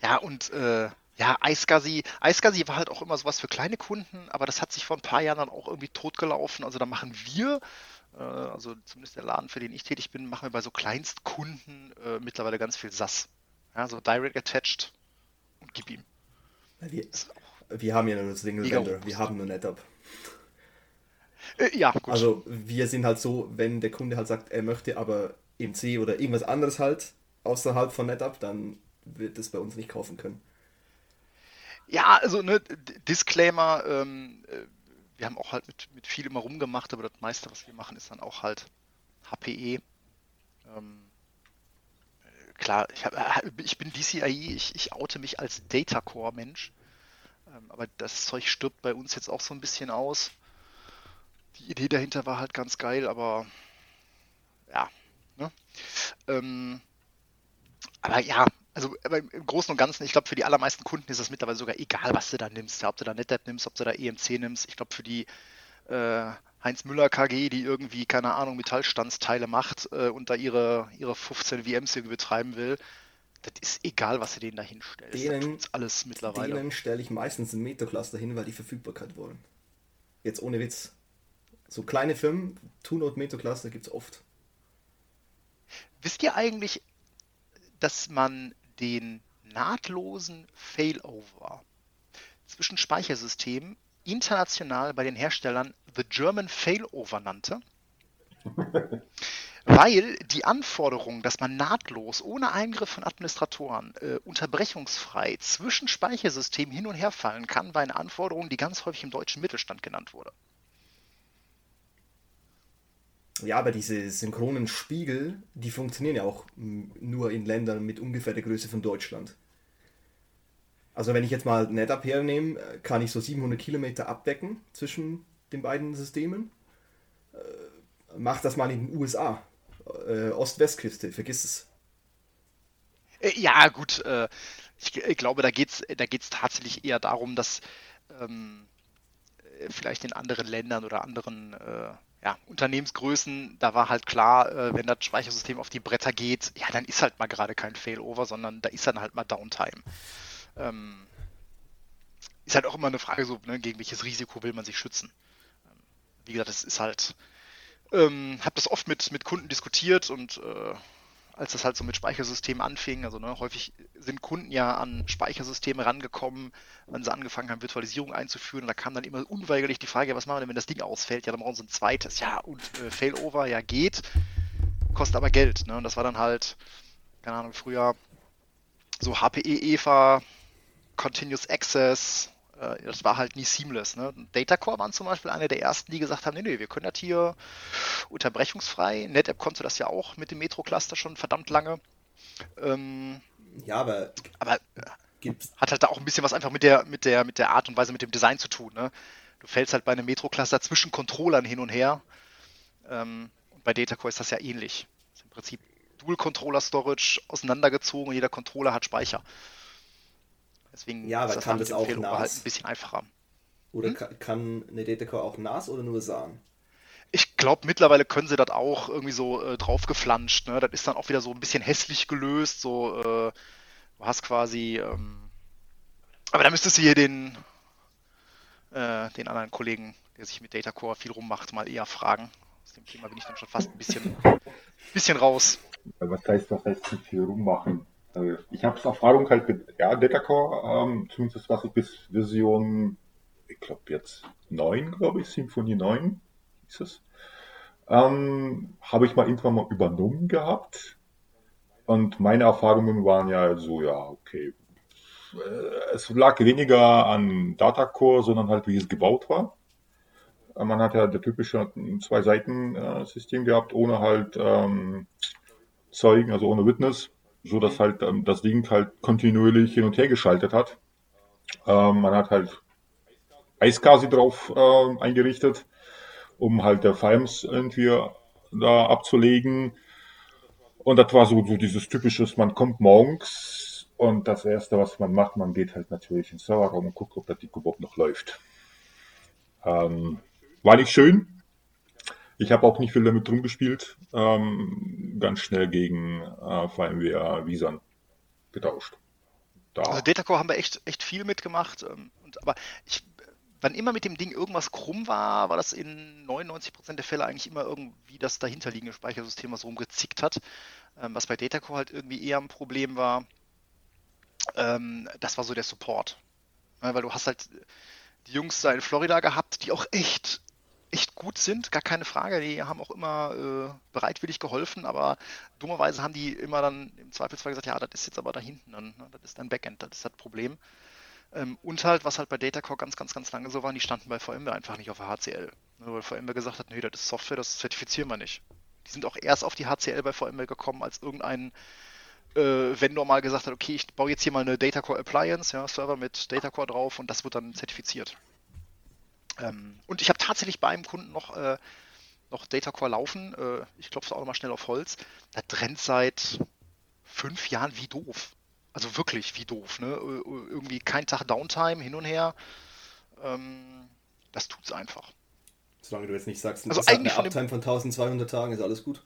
ja, und äh, ja, iSCSI, iSCSI war halt auch immer sowas für kleine Kunden, aber das hat sich vor ein paar Jahren dann auch irgendwie totgelaufen. Also da machen wir, also zumindest der Laden, für den ich tätig bin, machen wir bei so Kleinstkunden äh, mittlerweile ganz viel SAS. Ja, so Direct Attached und gib ihm. Wir, wir haben ja nur Single Vendor, wir haben nur NetApp. Äh, ja, gut. Also wir sind halt so, wenn der Kunde halt sagt, er möchte aber MC oder irgendwas anderes halt außerhalb von NetApp, dann wird es bei uns nicht kaufen können. Ja, also ne, Disclaimer, ähm, äh, wir haben auch halt mit, mit viel immer rumgemacht, aber das meiste, was wir machen, ist dann auch halt HPE. Ähm, klar, ich, hab, äh, ich bin DCIE, ich, ich oute mich als Data-Core-Mensch. Ähm, aber das Zeug stirbt bei uns jetzt auch so ein bisschen aus. Die Idee dahinter war halt ganz geil, aber ja. Ne? Ähm, aber ja, also im Großen und Ganzen, ich glaube, für die allermeisten Kunden ist es mittlerweile sogar egal, was du da nimmst. Ja, ob du da NetApp nimmst, ob du da EMC nimmst. Ich glaube, für die äh, Heinz Müller KG, die irgendwie, keine Ahnung, Metallstandsteile macht äh, und da ihre, ihre 15 VMs irgendwie betreiben will, das ist egal, was du denen da hinstellst. Denen, alles mittlerweile. Denen stelle ich meistens ein Metacluster hin, weil die Verfügbarkeit wollen. Jetzt ohne Witz. So kleine Firmen, Two-Node Metacluster gibt es oft. Wisst ihr eigentlich, dass man den nahtlosen Failover zwischen Speichersystemen international bei den Herstellern The German Failover nannte, weil die Anforderung, dass man nahtlos, ohne Eingriff von Administratoren, äh, unterbrechungsfrei zwischen Speichersystemen hin und her fallen kann, war eine Anforderung, die ganz häufig im deutschen Mittelstand genannt wurde. Ja, aber diese synchronen Spiegel, die funktionieren ja auch nur in Ländern mit ungefähr der Größe von Deutschland. Also wenn ich jetzt mal NetApp hernehme, äh, kann ich so 700 Kilometer abdecken zwischen den beiden Systemen. Äh, mach das mal in den USA. Äh, Ost-West-Küste, vergiss es. Äh, ja, gut. Äh, ich, ich, glaube, da geht es da geht's tatsächlich eher darum, dass ähm, vielleicht in anderen Ländern oder anderen äh, ja, Unternehmensgrößen, da war halt klar, wenn das Speichersystem auf die Bretter geht, ja, dann ist halt mal gerade kein Failover, sondern da ist dann halt mal Downtime. Ähm, ist halt auch immer eine Frage, so, ne, gegen welches Risiko will man sich schützen. Ähm, wie gesagt, es ist halt, ähm, habe das oft mit, mit Kunden diskutiert und äh, als das halt so mit Speichersystemen anfing, also ne, häufig sind Kunden ja an Speichersysteme rangekommen, wenn sie angefangen haben, Virtualisierung einzuführen. Und da kam dann immer unweigerlich die Frage, was machen wir denn, wenn das Ding ausfällt? Ja, dann brauchen sie ein zweites. Ja, und äh, Failover, ja, geht, kostet aber Geld. Ne? Und das war dann halt, keine Ahnung, früher so HPE, EVA, Continuous Access, äh, das war halt nie seamless. Ne? Datacore waren zum Beispiel eine der ersten, die gesagt haben, nee, nee, wir können das hier unterbrechungsfrei. NetApp konnte das ja auch mit dem Metro-Cluster schon verdammt lange. Ähm, ja, aber, aber äh, gibt's... hat halt da auch ein bisschen was einfach mit der, mit der, mit der Art und Weise, mit dem Design zu tun. Ne? Du fällst halt bei einem Metro-Cluster zwischen Controllern hin und her. Ähm, und bei Datacore ist das ja ähnlich. Das ist im Prinzip Dual-Controller-Storage auseinandergezogen und jeder Controller hat Speicher. Deswegen ja, ist kann das auch NAS? halt ein bisschen einfacher. Oder hm? kann eine Datacore auch NAS oder nur SAN? Ich glaube, mittlerweile können sie das auch irgendwie so äh, draufgeflanscht. Ne? Das ist dann auch wieder so ein bisschen hässlich gelöst. So, äh, du hast quasi. Ähm, aber da müsstest du hier den, äh, den anderen Kollegen, der sich mit Datacore viel rummacht, mal eher fragen. Aus dem Thema bin ich dann schon fast ein bisschen, bisschen raus. Was heißt, was heißt mit viel rummachen? Also ich habe Erfahrung halt mit ja, Datacore, ähm, zumindest was ich bis Version, ich glaube jetzt 9, glaube ich, Symphony 9 ist es. Ähm, habe ich mal irgendwann mal übernommen gehabt. Und meine Erfahrungen waren ja so, ja, okay. Äh, es lag weniger an Datacore, sondern halt, wie es gebaut war. Äh, man hat ja der typische Zwei-Seiten-System gehabt, ohne halt ähm, Zeugen, also ohne Witness so dass halt ähm, das Ding halt kontinuierlich hin und her geschaltet hat. Ähm, man hat halt Eiskasi drauf äh, eingerichtet, um halt der Files irgendwie da abzulegen. Und das war so, so dieses typische, man kommt morgens und das erste, was man macht, man geht halt natürlich ins Serverraum und guckt, ob das Ding überhaupt noch läuft. Ähm, war nicht schön, ich habe auch nicht viel damit rumgespielt. Ähm, ganz schnell gegen äh, VMware Visan getauscht. Da. Also Datacore haben wir echt, echt viel mitgemacht. Ähm, und, aber ich, wann immer mit dem Ding irgendwas krumm war, war das in 99% der Fälle eigentlich immer irgendwie das dahinterliegende Speichersystem, was rumgezickt hat. Ähm, was bei Datacore halt irgendwie eher ein Problem war, ähm, das war so der Support. Ja, weil du hast halt die Jungs da in Florida gehabt, die auch echt echt gut sind, gar keine Frage. Die haben auch immer äh, bereitwillig geholfen, aber dummerweise haben die immer dann im Zweifelsfall gesagt, ja, das ist jetzt aber da hinten, dann, ne, das ist dein Backend, das ist das Problem. Ähm, und halt, was halt bei Datacore ganz, ganz, ganz lange so war, die standen bei VMware einfach nicht auf der HCL. Ne, weil VMware gesagt hat, nee, das ist Software, das zertifizieren wir nicht. Die sind auch erst auf die HCL bei VMware gekommen, als irgendein äh, Vendor mal gesagt hat, okay, ich baue jetzt hier mal eine Data Core Appliance, ja, Server mit Data Core drauf und das wird dann zertifiziert. Ähm, und ich habe tatsächlich bei einem Kunden noch, äh, noch Data Core laufen. Äh, ich klopfe auch nochmal schnell auf Holz. Da trennt seit fünf Jahren wie doof. Also wirklich wie doof. Ne? Irgendwie kein Tag Downtime hin und her. Ähm, das tut's einfach. Solange du jetzt nicht sagst, also eigentlich eine Uptime von 1200 Tagen ist alles gut.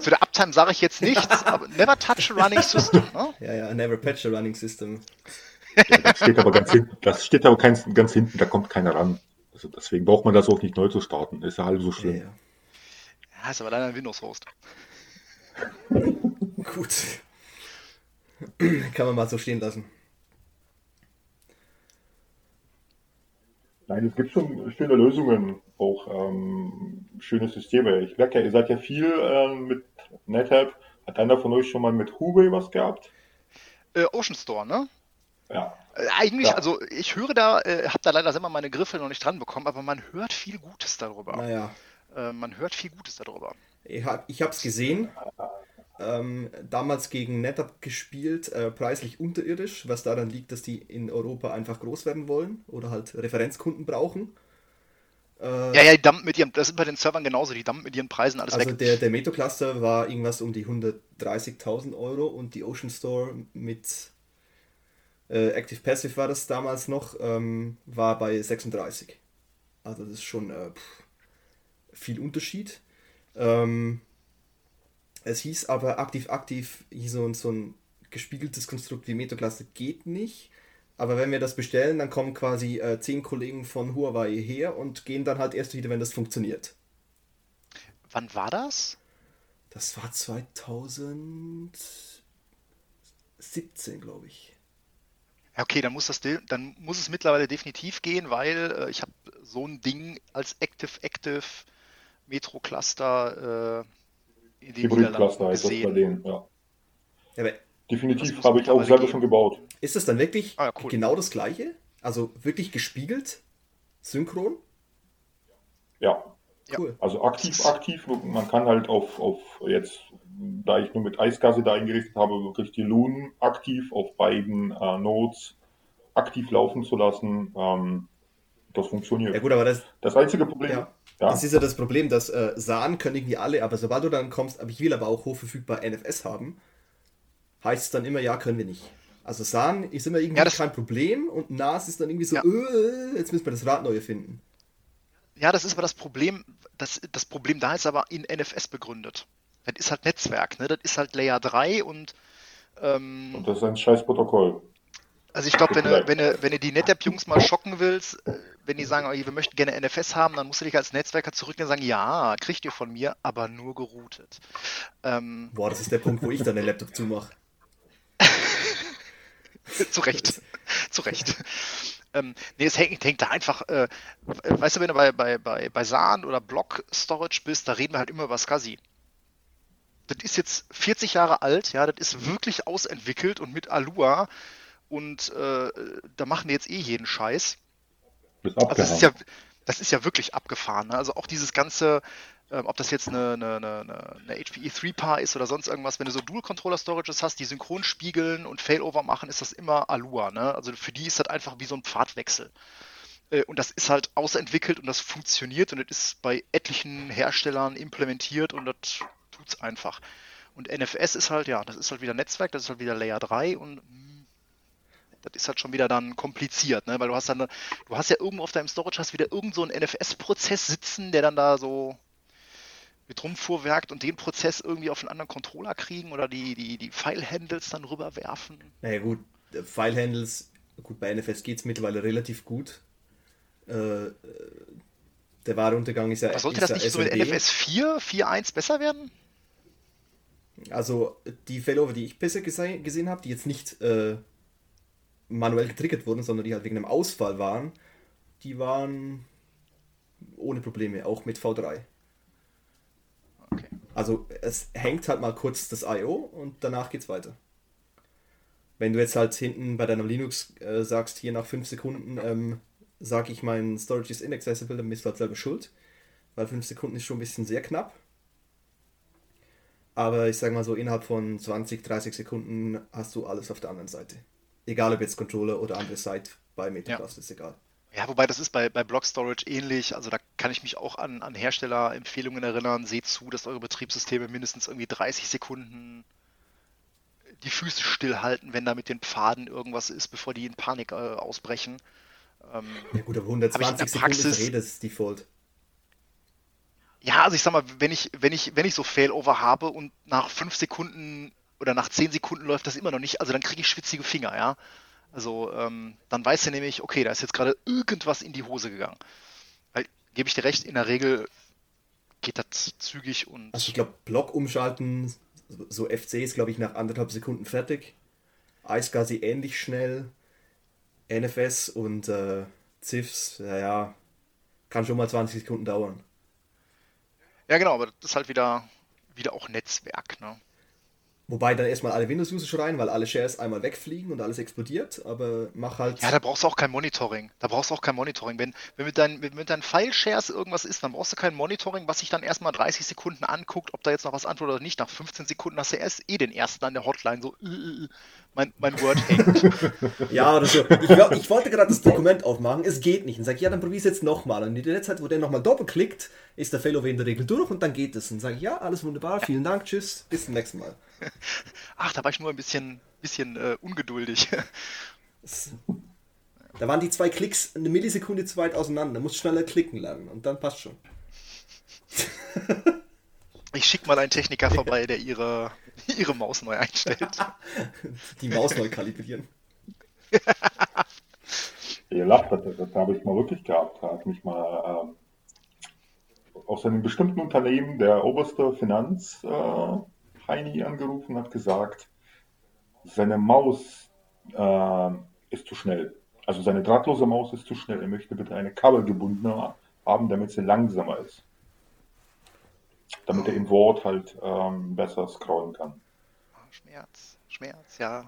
Zu der Uptime sage ich jetzt nichts, aber never touch a running system. Ne? Ja, ja, never patch a running system. Ja, das steht aber ganz hinten, das steht aber ganz, ganz hinten, da kommt keiner ran. Also deswegen braucht man das auch nicht neu zu starten. Ist ja halb so schlimm. Ja, ja. ja ist aber leider ein Windows-Host. Gut. Kann man mal so stehen lassen. Nein, es gibt schon schöne Lösungen, auch ähm, schöne Systeme. Ich merke ja, ihr seid ja viel äh, mit NetApp. Hat einer von euch schon mal mit Huawei was gehabt? Äh, Ocean Store, ne? Ja. Eigentlich, ja. also ich höre da, äh, habe da leider selber meine Griffe noch nicht dran bekommen, aber man hört viel Gutes darüber. Naja. Äh, man hört viel Gutes darüber. Ich habe es gesehen ähm, damals gegen NetApp gespielt, äh, preislich unterirdisch, was daran liegt, dass die in Europa einfach groß werden wollen oder halt Referenzkunden brauchen. Äh, ja, ja, die dumpen mit ihren, das ist bei den Servern genauso, die dumpen mit ihren Preisen alles also weg. Der, der Metro Cluster war irgendwas um die 130.000 Euro und die Ocean Store mit äh, Active Passive war das damals noch, ähm, war bei 36. Also das ist schon äh, pff, viel Unterschied. Ähm, es hieß aber aktiv-aktiv, so, so ein gespiegeltes Konstrukt wie Metaklasse geht nicht. Aber wenn wir das bestellen, dann kommen quasi äh, zehn Kollegen von Huawei her und gehen dann halt erst wieder, wenn das funktioniert. Wann war das? Das war 2017, glaube ich. Ja, okay, dann muss, das, dann muss es mittlerweile definitiv gehen, weil äh, ich habe so ein Ding als Active-Active Metro Cluster äh, in den Hybrid-Cluster heißt das bei denen, ja. ja Definitiv habe ich auch selber geben. schon gebaut. Ist das dann wirklich ah, ja, cool. genau das gleiche? Also wirklich gespiegelt? Synchron? Ja. Cool. Also aktiv, aktiv. Man kann halt auf, auf jetzt, da ich nur mit Eisgasse da eingerichtet habe, wirklich die Lunen aktiv auf beiden äh, Nodes aktiv laufen zu lassen. Ähm, das funktioniert. Ja gut, aber das, das einzige Problem, ja. Ja. Das ist ja das Problem, dass äh, SAN können irgendwie alle, aber sobald du dann kommst, aber ich will aber auch hochverfügbar NFS haben, heißt es dann immer, ja, können wir nicht. Also SAN ist immer irgendwie ja, kein Problem und NAS ist dann irgendwie so, ja. äh, jetzt müssen wir das Rad neu finden. Ja, das ist aber das Problem, das, das Problem da ist aber in NFS begründet. Das ist halt Netzwerk, ne? Das ist halt Layer 3 und ähm, und das ist ein scheiß Protokoll. Also ich glaube, wenn du, wenn, du, wenn du die NetApp-Jungs mal schocken willst, äh, wenn die sagen, wir möchten gerne NFS haben, dann musst du dich als Netzwerker zurückgehen und sagen, ja, kriegt ihr von mir, aber nur geroutet. Ähm, Boah, das ist der Punkt, wo ich dann den Laptop zumache. zu Recht. zu Recht. Ähm, nee, es hängt, hängt da einfach, äh, weißt du, wenn du bei, bei, bei, bei SAN oder Block Storage bist, da reden wir halt immer über SCSI. Das ist jetzt 40 Jahre alt, ja, das ist wirklich ausentwickelt und mit Alua und äh, da machen die jetzt eh jeden Scheiß. Also das ist ja, das ist ja wirklich abgefahren. Ne? Also auch dieses ganze, äh, ob das jetzt eine, eine, eine, eine HPE 3-Paar ist oder sonst irgendwas, wenn du so Dual-Controller-Storages hast, die synchron spiegeln und Failover machen, ist das immer Alua. Ne? Also für die ist das einfach wie so ein Pfadwechsel. Äh, und das ist halt ausentwickelt und das funktioniert und das ist bei etlichen Herstellern implementiert und das es einfach. Und NFS ist halt, ja, das ist halt wieder Netzwerk, das ist halt wieder Layer 3 und das ist halt schon wieder dann kompliziert, ne? weil du hast dann, du hast ja irgendwo auf deinem Storage hast wieder irgend so einen NFS-Prozess sitzen, der dann da so mit rumfuhrwerkt und den Prozess irgendwie auf einen anderen Controller kriegen oder die, die, die File-Handles dann rüberwerfen. Naja gut, File-Handles, gut, bei NFS geht es mittlerweile relativ gut. Äh, der wahre Untergang ist ja. Aber sollte das nicht so mit NFS 4, 4.1 besser werden? Also die Failover, die ich besser gesehen, gesehen habe, die jetzt nicht äh, manuell getriggert wurden, sondern die halt wegen einem Ausfall waren, die waren ohne Probleme, auch mit V3. Okay. Also es hängt halt mal kurz das I.O. und danach geht's weiter. Wenn du jetzt halt hinten bei deinem Linux äh, sagst, hier nach 5 Sekunden ähm, sage ich, mein Storage is inaccessible, dann bist du halt selber schuld. Weil 5 Sekunden ist schon ein bisschen sehr knapp. Aber ich sag mal so, innerhalb von 20, 30 Sekunden hast du alles auf der anderen Seite. Egal ob jetzt Controller oder andere Seite bei Metablast, ja. ist egal. Ja, wobei das ist bei, bei Block Storage ähnlich. Also da kann ich mich auch an, an Herstellerempfehlungen erinnern. Seht zu, dass eure Betriebssysteme mindestens irgendwie 30 Sekunden die Füße stillhalten, wenn da mit den Pfaden irgendwas ist, bevor die in Panik äh, ausbrechen. Ähm, ja gut, aber 120 Sekunden ist eh das Default. Ja, also ich sag mal, wenn ich, wenn ich, wenn ich so Failover habe und nach 5 Sekunden oder nach 10 Sekunden läuft das immer noch nicht, also dann kriege ich schwitzige Finger, ja. Also ähm, dann weiß er nämlich, okay, da ist jetzt gerade irgendwas in die Hose gegangen. Weil, gebe ich dir recht, in der Regel geht das zügig und. Also ich glaube, Block umschalten, so FC ist, glaube ich, nach anderthalb Sekunden fertig. Eisgasi ähnlich schnell. NFS und äh, CIFs, ja, ja, kann schon mal 20 Sekunden dauern. Ja, genau, aber das ist halt wieder, wieder auch Netzwerk, ne? Wobei dann erstmal alle Windows-User schreien, weil alle Shares einmal wegfliegen und alles explodiert, aber mach halt. Ja, da brauchst du auch kein Monitoring. Da brauchst du auch kein Monitoring. Wenn, wenn mit, deinen, mit deinen File-Shares irgendwas ist, dann brauchst du kein Monitoring, was sich dann erstmal 30 Sekunden anguckt, ob da jetzt noch was antwortet oder nicht. Nach 15 Sekunden hast du erst eh den ersten an der Hotline, so, äh, äh, äh mein, mein Word hängt. ja, oder so. Ich, ich wollte gerade das Dokument aufmachen, es geht nicht. Und sag, ja, dann probier es jetzt nochmal. Und in der Zeit, wo der nochmal doppelklickt, ist der Failover in der Regel durch und dann geht es. Und sage ich, ja, alles wunderbar, vielen Dank, tschüss, bis zum nächsten Mal. Ach, da war ich nur ein bisschen, bisschen äh, ungeduldig. da waren die zwei Klicks eine Millisekunde zu weit auseinander. Da musst schneller klicken lernen und dann passt schon. Ich schicke mal einen Techniker vorbei, der ihre, ihre Maus neu einstellt. Die Maus neu kalibrieren. Ihr lacht, das, das habe ich mal wirklich gehabt. Da hat mich mal ähm, aus einem bestimmten Unternehmen der oberste Finanz äh, Heini angerufen, hat gesagt, seine Maus äh, ist zu schnell. Also seine drahtlose Maus ist zu schnell. Er möchte bitte eine kabelgebundene haben, damit sie langsamer ist. Damit er im Wort halt ähm, besser scrollen kann. Schmerz, Schmerz, ja.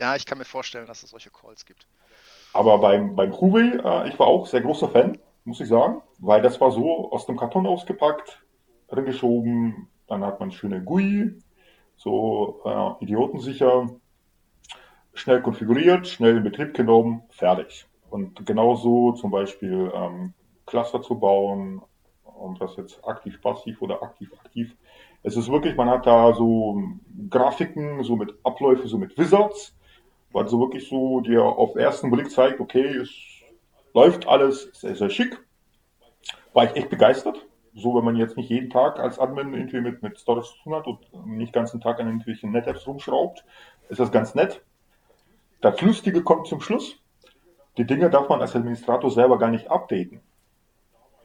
Ja, ich kann mir vorstellen, dass es solche Calls gibt. Aber beim, beim Huawei, äh, ich war auch sehr großer Fan, muss ich sagen, weil das war so aus dem Karton ausgepackt, reingeschoben, dann hat man schöne GUI, so äh, idiotensicher, schnell konfiguriert, schnell in Betrieb genommen, fertig. Und genauso zum Beispiel ähm, Cluster zu bauen, und das jetzt aktiv passiv oder aktiv aktiv. Es ist wirklich, man hat da so Grafiken, so mit Abläufe, so mit Wizards, weil so wirklich so dir auf ersten Blick zeigt, okay, es läuft alles sehr, sehr schick. War ich echt begeistert so, wenn man jetzt nicht jeden Tag als Admin irgendwie mit, mit Storage zu tun hat und nicht ganzen Tag an irgendwelchen NetApps rumschraubt, ist das ganz nett. Das Lustige kommt zum Schluss. Die Dinge darf man als Administrator selber gar nicht updaten.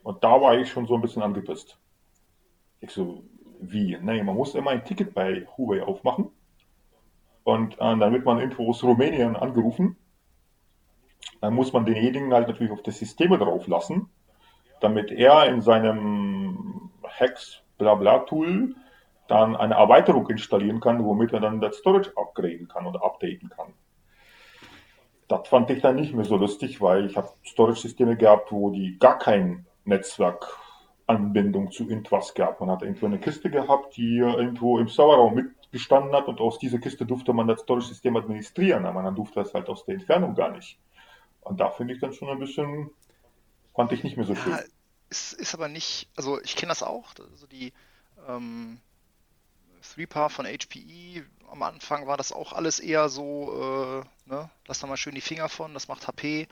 Und da war ich schon so ein bisschen angepisst. Ich so, wie? Nee, man muss immer ein Ticket bei Huawei aufmachen. Und äh, dann wird man irgendwo aus Rumänien angerufen. Dann muss man denjenigen halt natürlich auf das Systeme drauf lassen damit er in seinem Hex Blabla Tool dann eine Erweiterung installieren kann, womit er dann das Storage upgraden kann oder updaten kann. Das fand ich dann nicht mehr so lustig, weil ich habe Storage-Systeme gehabt, wo die gar kein Netzwerkanbindung zu irgendwas gab. Man hat irgendwo eine Kiste gehabt, die irgendwo im Serverraum mitgestanden hat und aus dieser Kiste durfte man das Storage-System administrieren, aber man durfte das halt aus der Entfernung gar nicht. Und da finde ich dann schon ein bisschen Fand ich nicht mehr so ja, schön. Ist, ist aber nicht, also ich kenne das auch, also die ähm, 3-Par von HPE, am Anfang war das auch alles eher so, äh, ne, lass da mal schön die Finger von, das macht HP.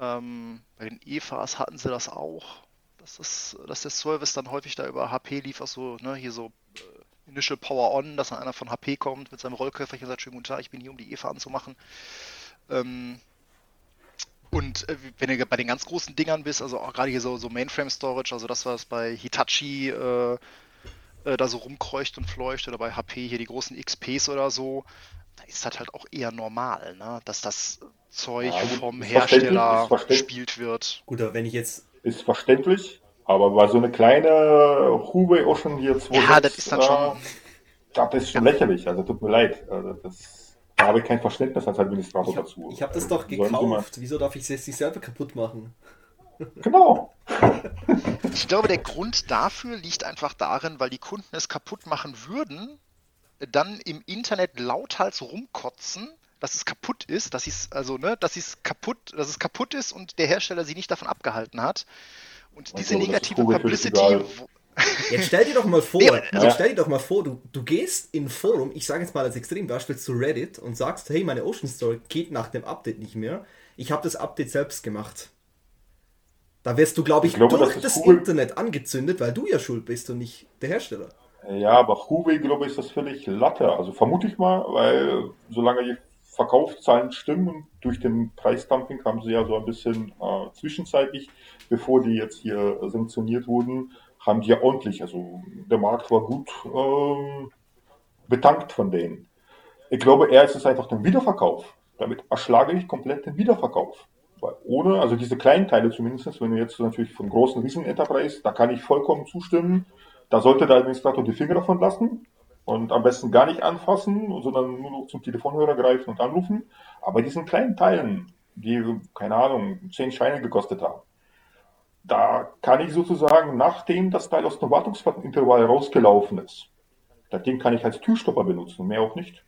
Ähm, bei den EFAs hatten sie das auch, dass, das, dass der Service dann häufig da über HP lief, auch so, ne, hier so äh, Initial Power On, dass dann einer von HP kommt mit seinem Rollköfferchen und sagt, schönen guten Tag, ich bin hier, um die EFA anzumachen. Ähm, und äh, wenn du bei den ganz großen Dingern bist, also auch gerade hier so, so Mainframe Storage, also das, was bei Hitachi äh, äh, da so rumkreucht und fleucht oder bei HP hier die großen XPs oder so, da ist das halt auch eher normal, ne? dass das Zeug ja, vom Hersteller gespielt wird. Gut, aber wenn ich jetzt. Ist verständlich, aber bei so eine kleine Huawei Ocean hier 2 Ja, das ist dann schon. Das ist schon ja. lächerlich, also tut mir leid. Also das da habe ich kein Verständnis als Administrator ich hab, dazu. Ich habe das doch gekauft. Wieso darf ich es jetzt nicht selber kaputt machen? Genau. Ich glaube, der Grund dafür liegt einfach darin, weil die Kunden es kaputt machen würden, dann im Internet lauthals rumkotzen, dass es kaputt ist, dass es also ne, dass es kaputt, dass es kaputt ist und der Hersteller sie nicht davon abgehalten hat. Und diese Also, das negative Publicity, Jetzt stell dir doch mal vor, aber- jetzt stell dir doch mal vor, du, du gehst in ein Forum, ich sage jetzt mal als Extrembeispiel zu Reddit und sagst, hey, meine Ocean Story geht nach dem Update nicht mehr. Ich habe das Update selbst gemacht. Da wirst du, glaube ich, Ich glaube, durch das das, cool. Internet angezündet, weil du ja schuld bist und nicht der Hersteller. Ja, aber Huawei, glaube ich, ist das völlig Latte. Also vermute ich mal, weil solange die Verkaufszahlen stimmen und durch den Preisdumping haben sie ja so ein bisschen äh, zwischenzeitlich, bevor die jetzt hier sanktioniert wurden, haben die ja ordentlich, also der Markt war gut ähm, betankt von denen. Ich glaube, eher ist es einfach den Wiederverkauf. Damit erschlage ich komplett den Wiederverkauf. Weil ohne, also diese kleinen Teile zumindest, wenn du jetzt natürlich von großen Riesen-Enterprise, da kann ich vollkommen zustimmen. Da sollte der Administrator die Finger davon lassen und am besten gar nicht anfassen, sondern nur noch zum Telefonhörer greifen und anrufen. Aber diesen kleinen Teilen, die, keine Ahnung, zehn Scheine gekostet haben, da kann ich sozusagen, nachdem das Teil aus dem Wartungsintervall rausgelaufen ist, das Ding kann ich als Türstopper benutzen, mehr auch nicht.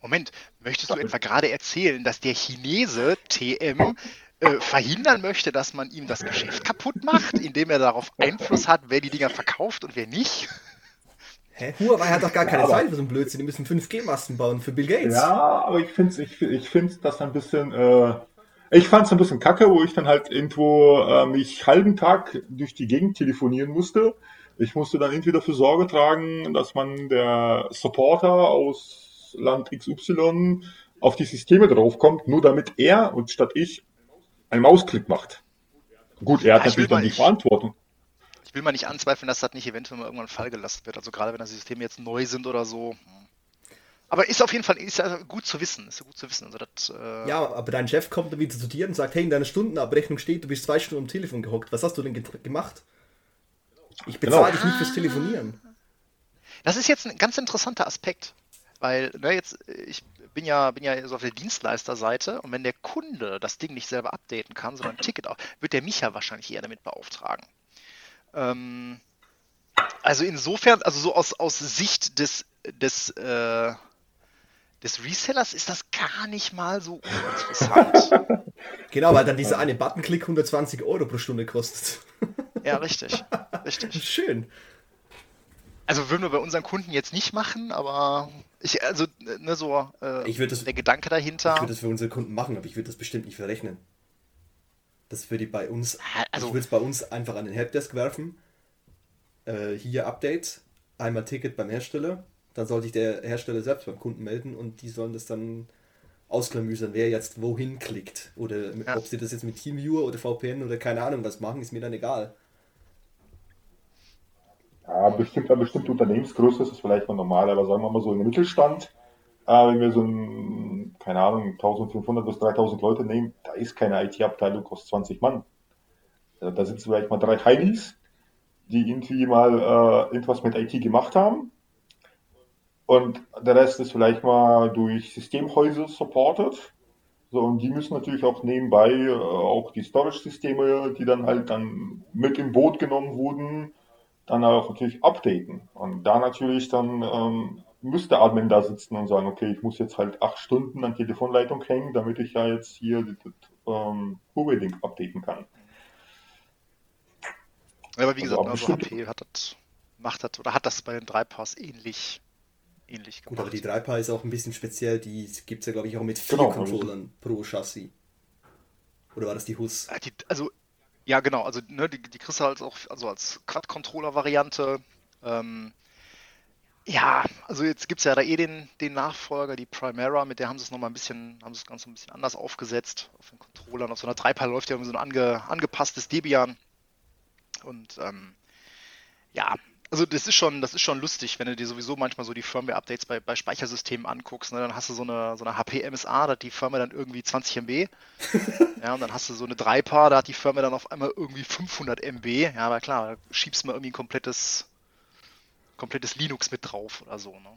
Moment, möchtest du etwa gerade erzählen, dass der Chinese TM äh, verhindern möchte, dass man ihm das Geschäft kaputt macht, indem er darauf Einfluss hat, wer die Dinger verkauft und wer nicht? Hä? Huawei hat doch gar keine Zeit für so einen Blödsinn. Die müssen 5G-Masten bauen für Bill Gates. Ja, aber ich finde ich, ich find's das ein bisschen, äh, ich fand es ein bisschen kacke, wo ich dann halt irgendwo äh, mich halben Tag durch die Gegend telefonieren musste. Ich musste dann irgendwie dafür Sorge tragen, dass man der Supporter aus Land XY auf die Systeme draufkommt, nur damit er und statt ich einen Mausklick macht. Gut, er hat Ja, natürlich dann die ich- Verantwortung. Ich will mal nicht anzweifeln, dass das nicht eventuell mal irgendwann Fall gelassen wird. Also gerade wenn das Systeme jetzt neu sind oder so. hm. Aber ist auf jeden Fall ist gut zu wissen. Ist ja gut zu wissen. Also das, äh, Ja, aber dein Chef kommt dann wieder zu dir und sagt, hey, in deiner Stundenabrechnung steht, du bist zwei Stunden am Telefon gehockt. Was hast du denn gemacht? Ich bezahle Genau. dich nicht fürs Telefonieren. Das ist jetzt ein ganz interessanter Aspekt, weil ne, jetzt äh, ich bin ja bin ja so auf der Dienstleisterseite und wenn der Kunde das Ding nicht selber updaten kann, sondern ein Ticket auf, wird der mich ja wahrscheinlich eher damit beauftragen. Ähm, also insofern, also so aus, aus Sicht des des äh, des Resellers ist das gar nicht mal so uninteressant. Genau, weil dann dieser eine Buttonklick 120 Euro pro Stunde kostet. ja, richtig, richtig. Schön. Also würden wir bei unseren Kunden jetzt nicht machen, aber ich also ne, so äh, Ich das- der Gedanke dahinter. Ich würde das für unsere Kunden machen, aber ich würde das bestimmt nicht verrechnen. Das würde ich bei uns, Also- ich würde es bei uns einfach an den Helpdesk werfen. Äh, hier Update, einmal Ticket beim Hersteller. Dann sollte ich der Hersteller selbst beim Kunden melden und die sollen das dann ausklamüsern, wer jetzt wohin klickt. Oder Ja. ob sie das jetzt mit TeamViewer oder VPN oder keine Ahnung was machen, ist mir dann egal. Ja, bestimmt, bei bestimmter Unternehmensgröße ist es vielleicht mal normal, aber sagen wir mal so in den Mittelstand, äh, wenn wir so ein, keine Ahnung, 1500 bis 3000 Leute nehmen, da ist keine IT-Abteilung, kostet 20 Mann. Also da sitzen vielleicht mal drei Heilis, die irgendwie mal äh, irgendwas mit IT gemacht haben. Und der Rest ist vielleicht mal durch Systemhäuser supported. So, und die müssen natürlich auch nebenbei äh, auch die Storage-Systeme, die dann halt dann mit im Boot genommen wurden, dann auch natürlich updaten. Und da natürlich dann ähm, müsste Admin da sitzen und sagen, okay, ich muss jetzt halt acht Stunden an Telefonleitung hängen, damit ich ja jetzt hier das ähm, Huawei-Ding updaten kann. Aber wie Also gesagt, also HP hat das, macht das oder hat das bei den drei Pass ähnlich, ähnlich Gut, gemacht. aber die 3PA ist auch ein bisschen speziell, die gibt es ja glaube ich auch mit vier Genau, also- Controllern pro Chassis. Oder war das die Hus? Ah, also, ja, genau, also ne, die, die kriegst du halt auch also als Quad-Controller-Variante. Ähm, ja, also jetzt gibt es ja da eh den, den Nachfolger, die Primera, mit der haben sie es nochmal ein bisschen, haben sie das Ganze ein bisschen anders aufgesetzt. Auf den Controllern, auf so einer 3PA läuft ja irgendwie so ein ange, angepasstes Debian. Und ähm, ja, also das ist schon, das ist schon lustig, wenn du dir sowieso manchmal so die Firmware-Updates bei, bei Speichersystemen anguckst. Ne? Dann hast du so eine, so eine HP MSA, da hat die Firmware dann irgendwie 20 MB. Ja, und dann hast du so eine 3-Paar, da hat die Firmware dann auf einmal irgendwie 500 MB. Ja, aber klar, da schiebst du mal irgendwie ein komplettes, komplettes Linux mit drauf oder so. Ne?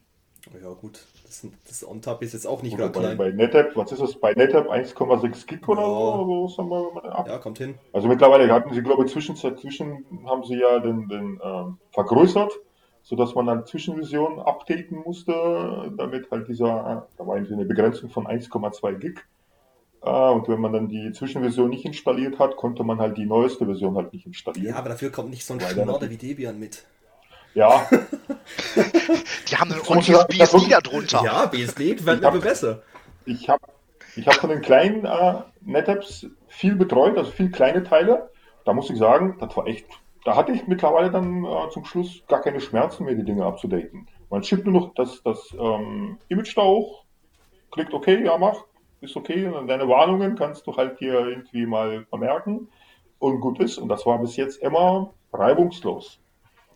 Ja, gut. Das, das On-Tap ist jetzt auch nicht gerade bei, klein. bei NetApp, was ist das? Bei NetApp 1,6 Gig oder Ja. so? so wir. Ja, kommt hin. Also mittlerweile hatten sie, glaube ich, zwischen, zwischen haben sie ja den, den ähm, vergrößert, sodass man dann Zwischenversionen updaten musste, damit halt dieser, da war eine Begrenzung von 1,2 Gig. Äh, und wenn man dann die Zwischenversion nicht installiert hat, konnte man halt die neueste Version halt nicht installieren. Ja, aber dafür kommt nicht so ein Weil der Schnodder wie Debian mit. Ja, Die haben ein muss ordentliches BSD da drunter. Ja, BSD hab- aber besser. ich habe ich hab von den kleinen äh, NetApps viel betreut, also viel kleine Teile. Da muss ich sagen, das war echt, da hatte ich mittlerweile dann äh, zum Schluss gar keine Schmerzen mehr, die Dinge abzudaten. Man schickt nur noch das, das ähm, Image da hoch, klickt OK, ja mach, ist okay. Und dann deine Warnungen kannst du halt hier irgendwie mal vermerken und gut ist. Und das war bis jetzt immer reibungslos.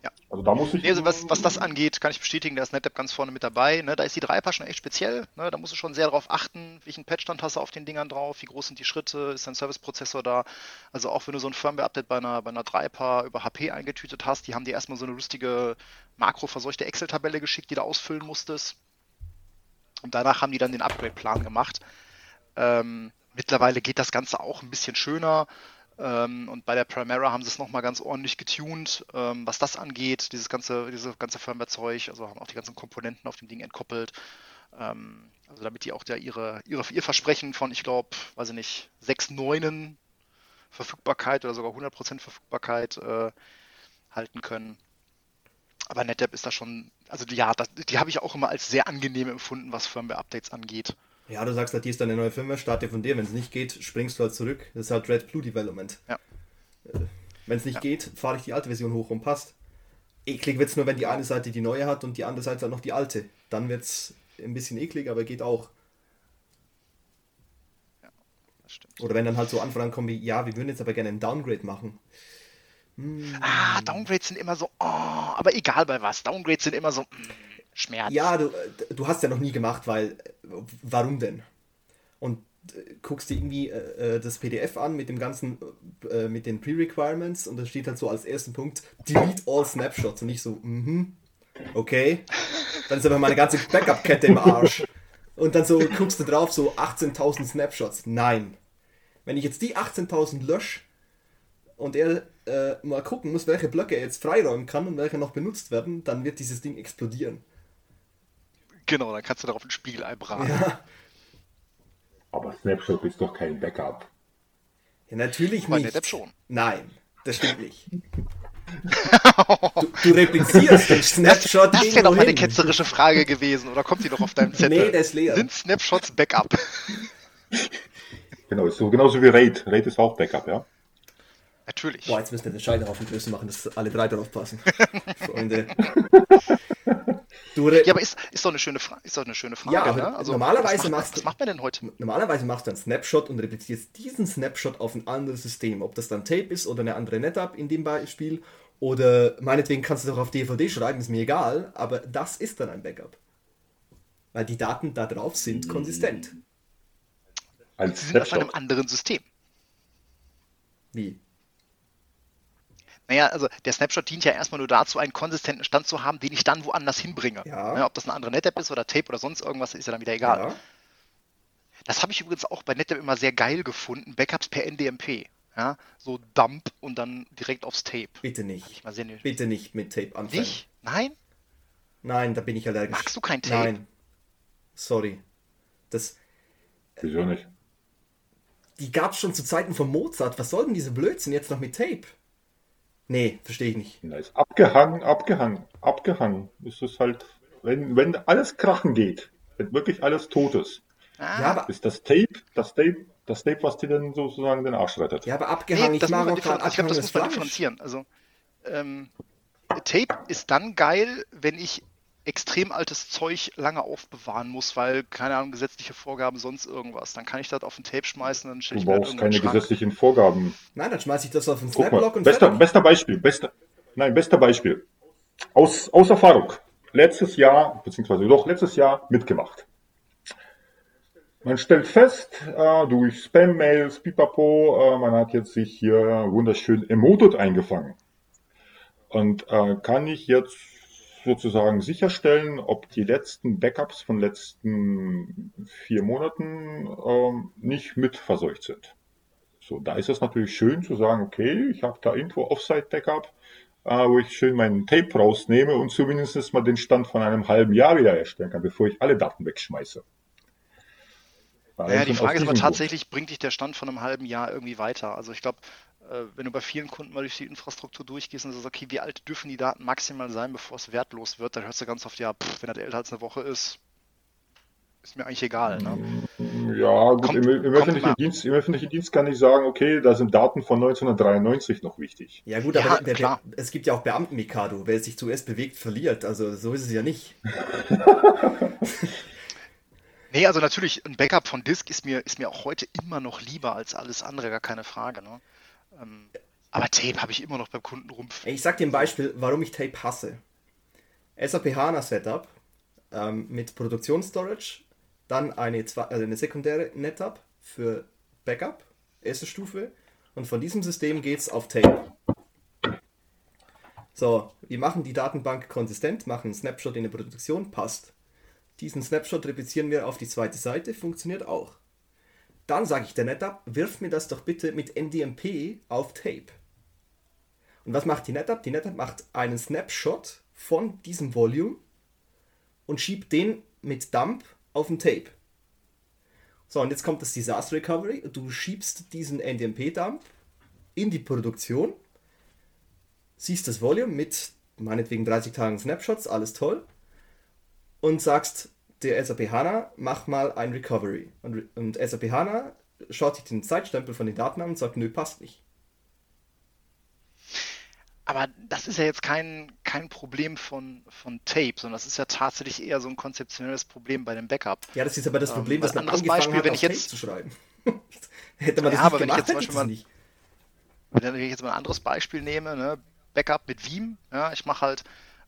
Ja. Also da muss ich. Nee, also was, was das angeht, kann ich bestätigen, da ist NetApp ganz vorne mit dabei. Ne? Da ist die 3 schon echt speziell. Ne? Da musst du schon sehr darauf achten, welchen Patchstand hast du auf den Dingern drauf, wie groß sind die Schritte, ist dein Service-Prozessor da. Also auch wenn du so ein Firmware-Update bei einer, bei einer 3 über HP eingetütet hast, die haben dir erstmal so eine lustige makroverseuchte Excel-Tabelle geschickt, die du ausfüllen musstest. Und danach haben die dann den Upgrade-Plan gemacht. Ähm, mittlerweile geht das Ganze auch ein bisschen schöner. Ähm, und bei der Primera haben sie es nochmal ganz ordentlich getuned, ähm, was das angeht, dieses ganze, dieses ganze Firmware-Zeug, also haben auch die ganzen Komponenten auf dem Ding entkoppelt. Ähm, also damit die auch da ihre, ihre, ihr Versprechen von, ich glaube, weiß ich nicht, 6,9 Verfügbarkeit oder sogar 100% Verfügbarkeit äh, halten können. Aber NetApp ist da schon, also ja, das, die habe ich auch immer als sehr angenehm empfunden, was Firmware-Updates angeht. Ja, du sagst halt, hier ist deine neue Firma, starte von dir. Wenn es nicht geht, springst du halt zurück. Das ist halt Red Blue Development. Ja. Wenn es nicht Ja. geht, fahre ich die alte Version hoch und passt. Eklig wird es nur, wenn die eine Seite die neue hat und die andere Seite halt noch die alte. Dann wird es ein bisschen eklig, aber geht auch. Das stimmt. Oder wenn dann halt so Anfragen kommen wie, ja, wir würden jetzt aber gerne einen Downgrade machen. Ah, Downgrades sind immer so, oh, aber egal bei was. Downgrades sind immer so, mm, Schmerz. Ja, du, äh, du hast ja noch nie gemacht, weil äh, warum denn? Und äh, guckst dir irgendwie äh, äh, das PDF an mit dem ganzen, äh, mit den Pre-Requirements und da steht halt so als ersten Punkt Delete all Snapshots und nicht so, mhm, okay. Dann ist aber meine ganze Backup-Kette im Arsch. Und dann so guckst du drauf, so 18.000 Snapshots. Nein. Wenn ich jetzt die 18.000 lösche und er mal gucken muss, welche Blöcke er jetzt freiräumen kann und welche noch benutzt werden, dann wird dieses Ding explodieren. Genau, dann kannst du darauf ein Spiegelei braten. Ja. Aber Snapshot ist doch kein Backup. Ja, natürlich Bei nicht. Schon. Nein, das stimmt nicht. Du, du replizierst den Snapshot Das wäre irgendwo doch mal eine ketzerische Frage gewesen, oder kommt die noch auf deinem Zettel? Nee, der ist leer. Sind Snapshots Backup? Genau, ist so genauso wie Raid. Raid ist auch Backup, ja. Natürlich. Boah, jetzt müssen wir den Scheiterhaufen größer machen, dass alle drei drauf passen. Freunde. Ja, aber ist, ist doch eine schöne Frage. Ist doch eine schöne Frage. Ja, aber ne? also, normalerweise was macht, machst du- was macht man denn heute? Normalerweise machst du einen Snapshot und replizierst diesen Snapshot auf ein anderes System. Ob das dann Tape ist oder eine andere NetApp in dem Beispiel. Oder meinetwegen kannst du es auch auf DVD schreiben, ist mir egal. Aber das ist dann ein Backup. Weil die Daten da drauf sind konsistent. Als Sie sind auf einem anderen System. Wie? Naja, also der Snapshot dient ja erstmal nur dazu, einen konsistenten Stand zu haben, den ich dann woanders hinbringe. Ja. Ne, ob das eine andere NetApp ist oder Tape oder sonst irgendwas, ist ja dann wieder egal. Ja. Das habe ich übrigens auch bei NetApp immer sehr geil gefunden. Backups per NDMP. Ja, so Dump und dann direkt aufs Tape. Bitte nicht. ich mal sehr Bitte nicht mit Tape anfangen. Nicht? Nein? Nein, da bin ich allergisch. Magst du kein Tape? Nein. Sorry. Das, Wieso nicht? die gab es schon zu Zeiten von Mozart. Was soll denn diese Blödsinn jetzt noch mit Tape? Nee, verstehe ich nicht. Na, ist abgehangen, abgehangen, abgehangen. Es ist halt, wenn, wenn alles krachen geht, wenn wirklich alles tot ist, Ah, Ja, aber, ist das Tape, das Tape, das Tape, was dir dann sozusagen den Arsch rettet. ja, aber abgehangen, nee, das ich man, also ich glaube, das muss man differenzieren. Also, ähm, Tape ist dann geil, wenn ich extrem altes Zeug lange aufbewahren muss, weil, keine Ahnung, gesetzliche Vorgaben, sonst irgendwas. Dann kann ich das auf ein Tape schmeißen, dann stelle Du ich mir das brauchst irgendwo in keine den Schrank. gesetzlichen Vorgaben. Nein, dann schmeiße ich das auf den Guck Snaplock mal, und bester, fertig. bester Beispiel, bester, nein, bester Beispiel. Aus, aus Erfahrung. Letztes Jahr, beziehungsweise doch letztes Jahr mitgemacht. Man stellt fest, äh, durch Spam-Mails, pipapo, äh, man hat jetzt sich hier wunderschön Emoted eingefangen. Und äh, kann ich jetzt sozusagen sicherstellen, ob die letzten Backups von letzten vier Monaten ähm, nicht mit verseucht sind. So, da ist es natürlich schön zu sagen, okay, ich habe da irgendwo Offsite-Backup, äh, wo ich schön meinen Tape rausnehme und zumindest mal den Stand von einem halben Jahr wieder erstellen kann, bevor ich alle Daten wegschmeiße. Naja, die Frage ist aber tatsächlich, bringt dich der Stand von einem halben Jahr irgendwie weiter? Also ich glaube, wenn du bei vielen Kunden mal durch die Infrastruktur durchgehst und sagst, okay, wie alt dürfen die Daten maximal sein, bevor es wertlos wird, dann hörst du ganz oft, ja, pff, wenn das älter als eine Woche ist, ist mir eigentlich egal. Ne? Ja, gut, kommt, im, im, öffentlichen Dienst, im, öffentlichen Dienst, kann ich sagen, okay, da sind Daten von 1993 noch wichtig. Ja gut, aber der, der, es gibt ja auch Beamten-Mikado. Wer sich zuerst bewegt, verliert. Also so ist es ja nicht. nee, also natürlich, ein Backup von Disk ist mir, ist mir auch heute immer noch lieber als alles andere, gar keine Frage. Ne? Ähm, aber Tape habe ich immer noch beim Kunden rumpf. Ich sag dir ein Beispiel, warum ich Tape hasse. SAP HANA Setup ähm, mit Produktionsstorage dann eine, also eine sekundäre NetApp für Backup, erste Stufe. Und von diesem System geht es auf Tape. So, wir machen die Datenbank konsistent, machen einen Snapshot in der Produktion, passt. Diesen Snapshot replizieren wir auf die zweite Seite, funktioniert auch. Dann sage ich der NetApp, wirf mir das doch bitte mit NDMP auf Tape. Und was macht die NetApp? Die NetApp macht einen Snapshot von diesem Volume und schiebt den mit Dump auf dem Tape. So, und jetzt kommt das Disaster Recovery. Du schiebst diesen NDMP-Dump in die Produktion, siehst das Volume mit meinetwegen 30 Tagen Snapshots, alles toll, und sagst der SAP HANA, mach mal ein Recovery. Und, und SAP HANA schaut sich den Zeitstempel von den Daten an und sagt, nö, passt nicht. Aber das ist ja jetzt kein, kein Problem von, von Tape, sondern das ist ja tatsächlich eher so ein konzeptionelles Problem bei dem Backup. Ja, das ist aber das ähm, Problem, ähm, dass man anderes Beispiel, hat, wenn ich jetzt zu schreiben. Hätte man das ja, nicht aber gemacht, wenn ich jetzt zum Beispiel mal, nicht. Wenn ich jetzt mal ein anderes Beispiel nehme, ne, Backup mit Veeam, ja, ich mache halt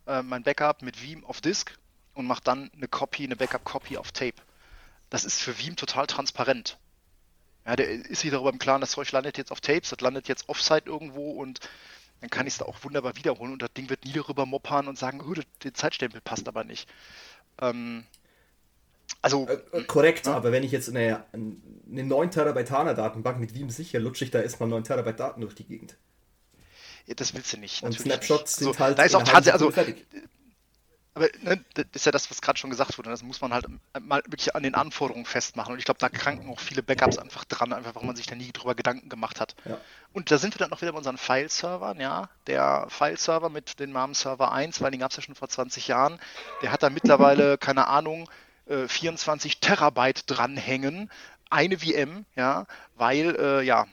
äh, mein Backup mit Veeam auf Disk und mache dann eine Copy, eine Backup-Copy auf Tape. Das ist für Veeam total transparent. Ja, der ist sich darüber im Klaren, das Zeug landet jetzt auf Tapes, das landet jetzt Offsite irgendwo und dann kann ich es da auch wunderbar wiederholen und das Ding wird nie darüber moppern und sagen, oh, der Zeitstempel passt aber nicht. Ähm, also. Äh, äh korrekt, ja. aber wenn ich jetzt eine, eine 9 Terabyte HANA-Datenbank mit Veeam sicher, lutsche ich da erstmal 9 Terabyte Daten durch die Gegend. Ja, das willst du nicht. Und Snapshots nicht. sind also, halt. Da ist auch tatsächlich, also, fertig. Aber ne, das ist ja das, was gerade schon gesagt wurde. Das muss man halt mal wirklich an den Anforderungen festmachen. Und ich glaube, da kranken auch viele Backups einfach dran, einfach weil man sich da nie drüber Gedanken gemacht hat. Ja. Und da sind wir dann noch wieder bei unseren File-Servern, ja. Der File-Server mit dem Namen Server 1, weil den gab es ja schon vor 20 Jahren, der hat da mittlerweile, keine Ahnung, 24 äh, Terabyte dranhängen. Eine VM, ja, weil, äh, ja,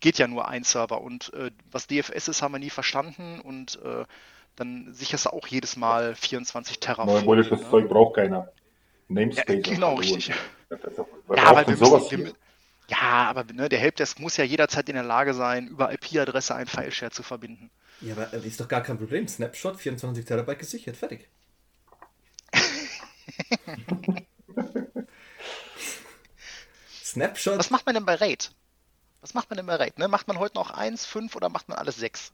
geht ja nur ein Server. Und äh, was DFS ist, haben wir nie verstanden und äh, dann sicherst du auch jedes Mal 24 Teraflop. Neumodernisches ne? Zeug braucht keiner. Namespace. Ja, genau, richtig. Ja, aber wir sowas müssen, wir, ja, aber ne, der Helpdesk muss ja jederzeit in der Lage sein, über IP-Adresse einen File-Share zu verbinden. Ja, aber äh, ist doch gar kein Problem. Snapshot, 24 Terabyte gesichert, fertig. Snapshot. Was macht man denn bei RAID? Was macht man denn bei RAID? Ne? Macht man heute noch 1, 5 oder macht man alles 6?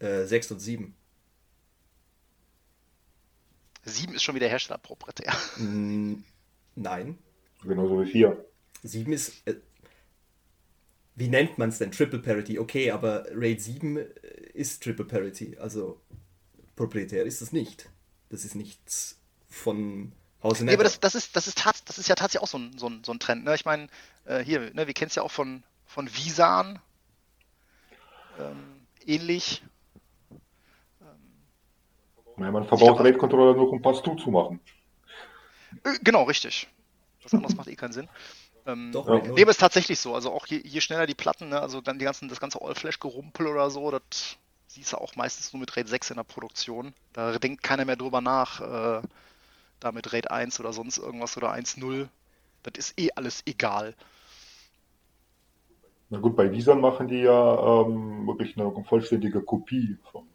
Äh, 6 und 7. 7 ist schon wieder herstellerproprietär. Mm, nein. Genauso wie 4. 7 ist. Äh, wie nennt man es denn? Triple Parity. Okay, aber RAID 7 äh, ist Triple Parity. Also proprietär ist das nicht. Das ist nichts von Hause nee, aber das, das, ist, das, ist das ist ja tatsächlich auch so ein, so ein, so ein Trend. Ne? Ich meine, äh, hier, ne, wir kennen es ja auch von, von Visan. Ähm, ähnlich. Ja, man verbaut RAID-Controller nur, um Pass-to zu machen. Äh, genau, richtig. Was anderes macht eh keinen Sinn. Ähm, Doch, ja. Nee, aber ist tatsächlich so. Also auch je, je schneller die Platten, ne, also dann die ganzen, das ganze All-Flash-Gerumpel oder so, das siehst du auch meistens nur mit RAID 6 in der Produktion. Da denkt keiner mehr drüber nach, äh, da mit RAID 1 oder sonst irgendwas oder 1.0. Das ist eh alles egal. Na gut, bei Visan machen die ja ähm, wirklich eine vollständige Kopie vom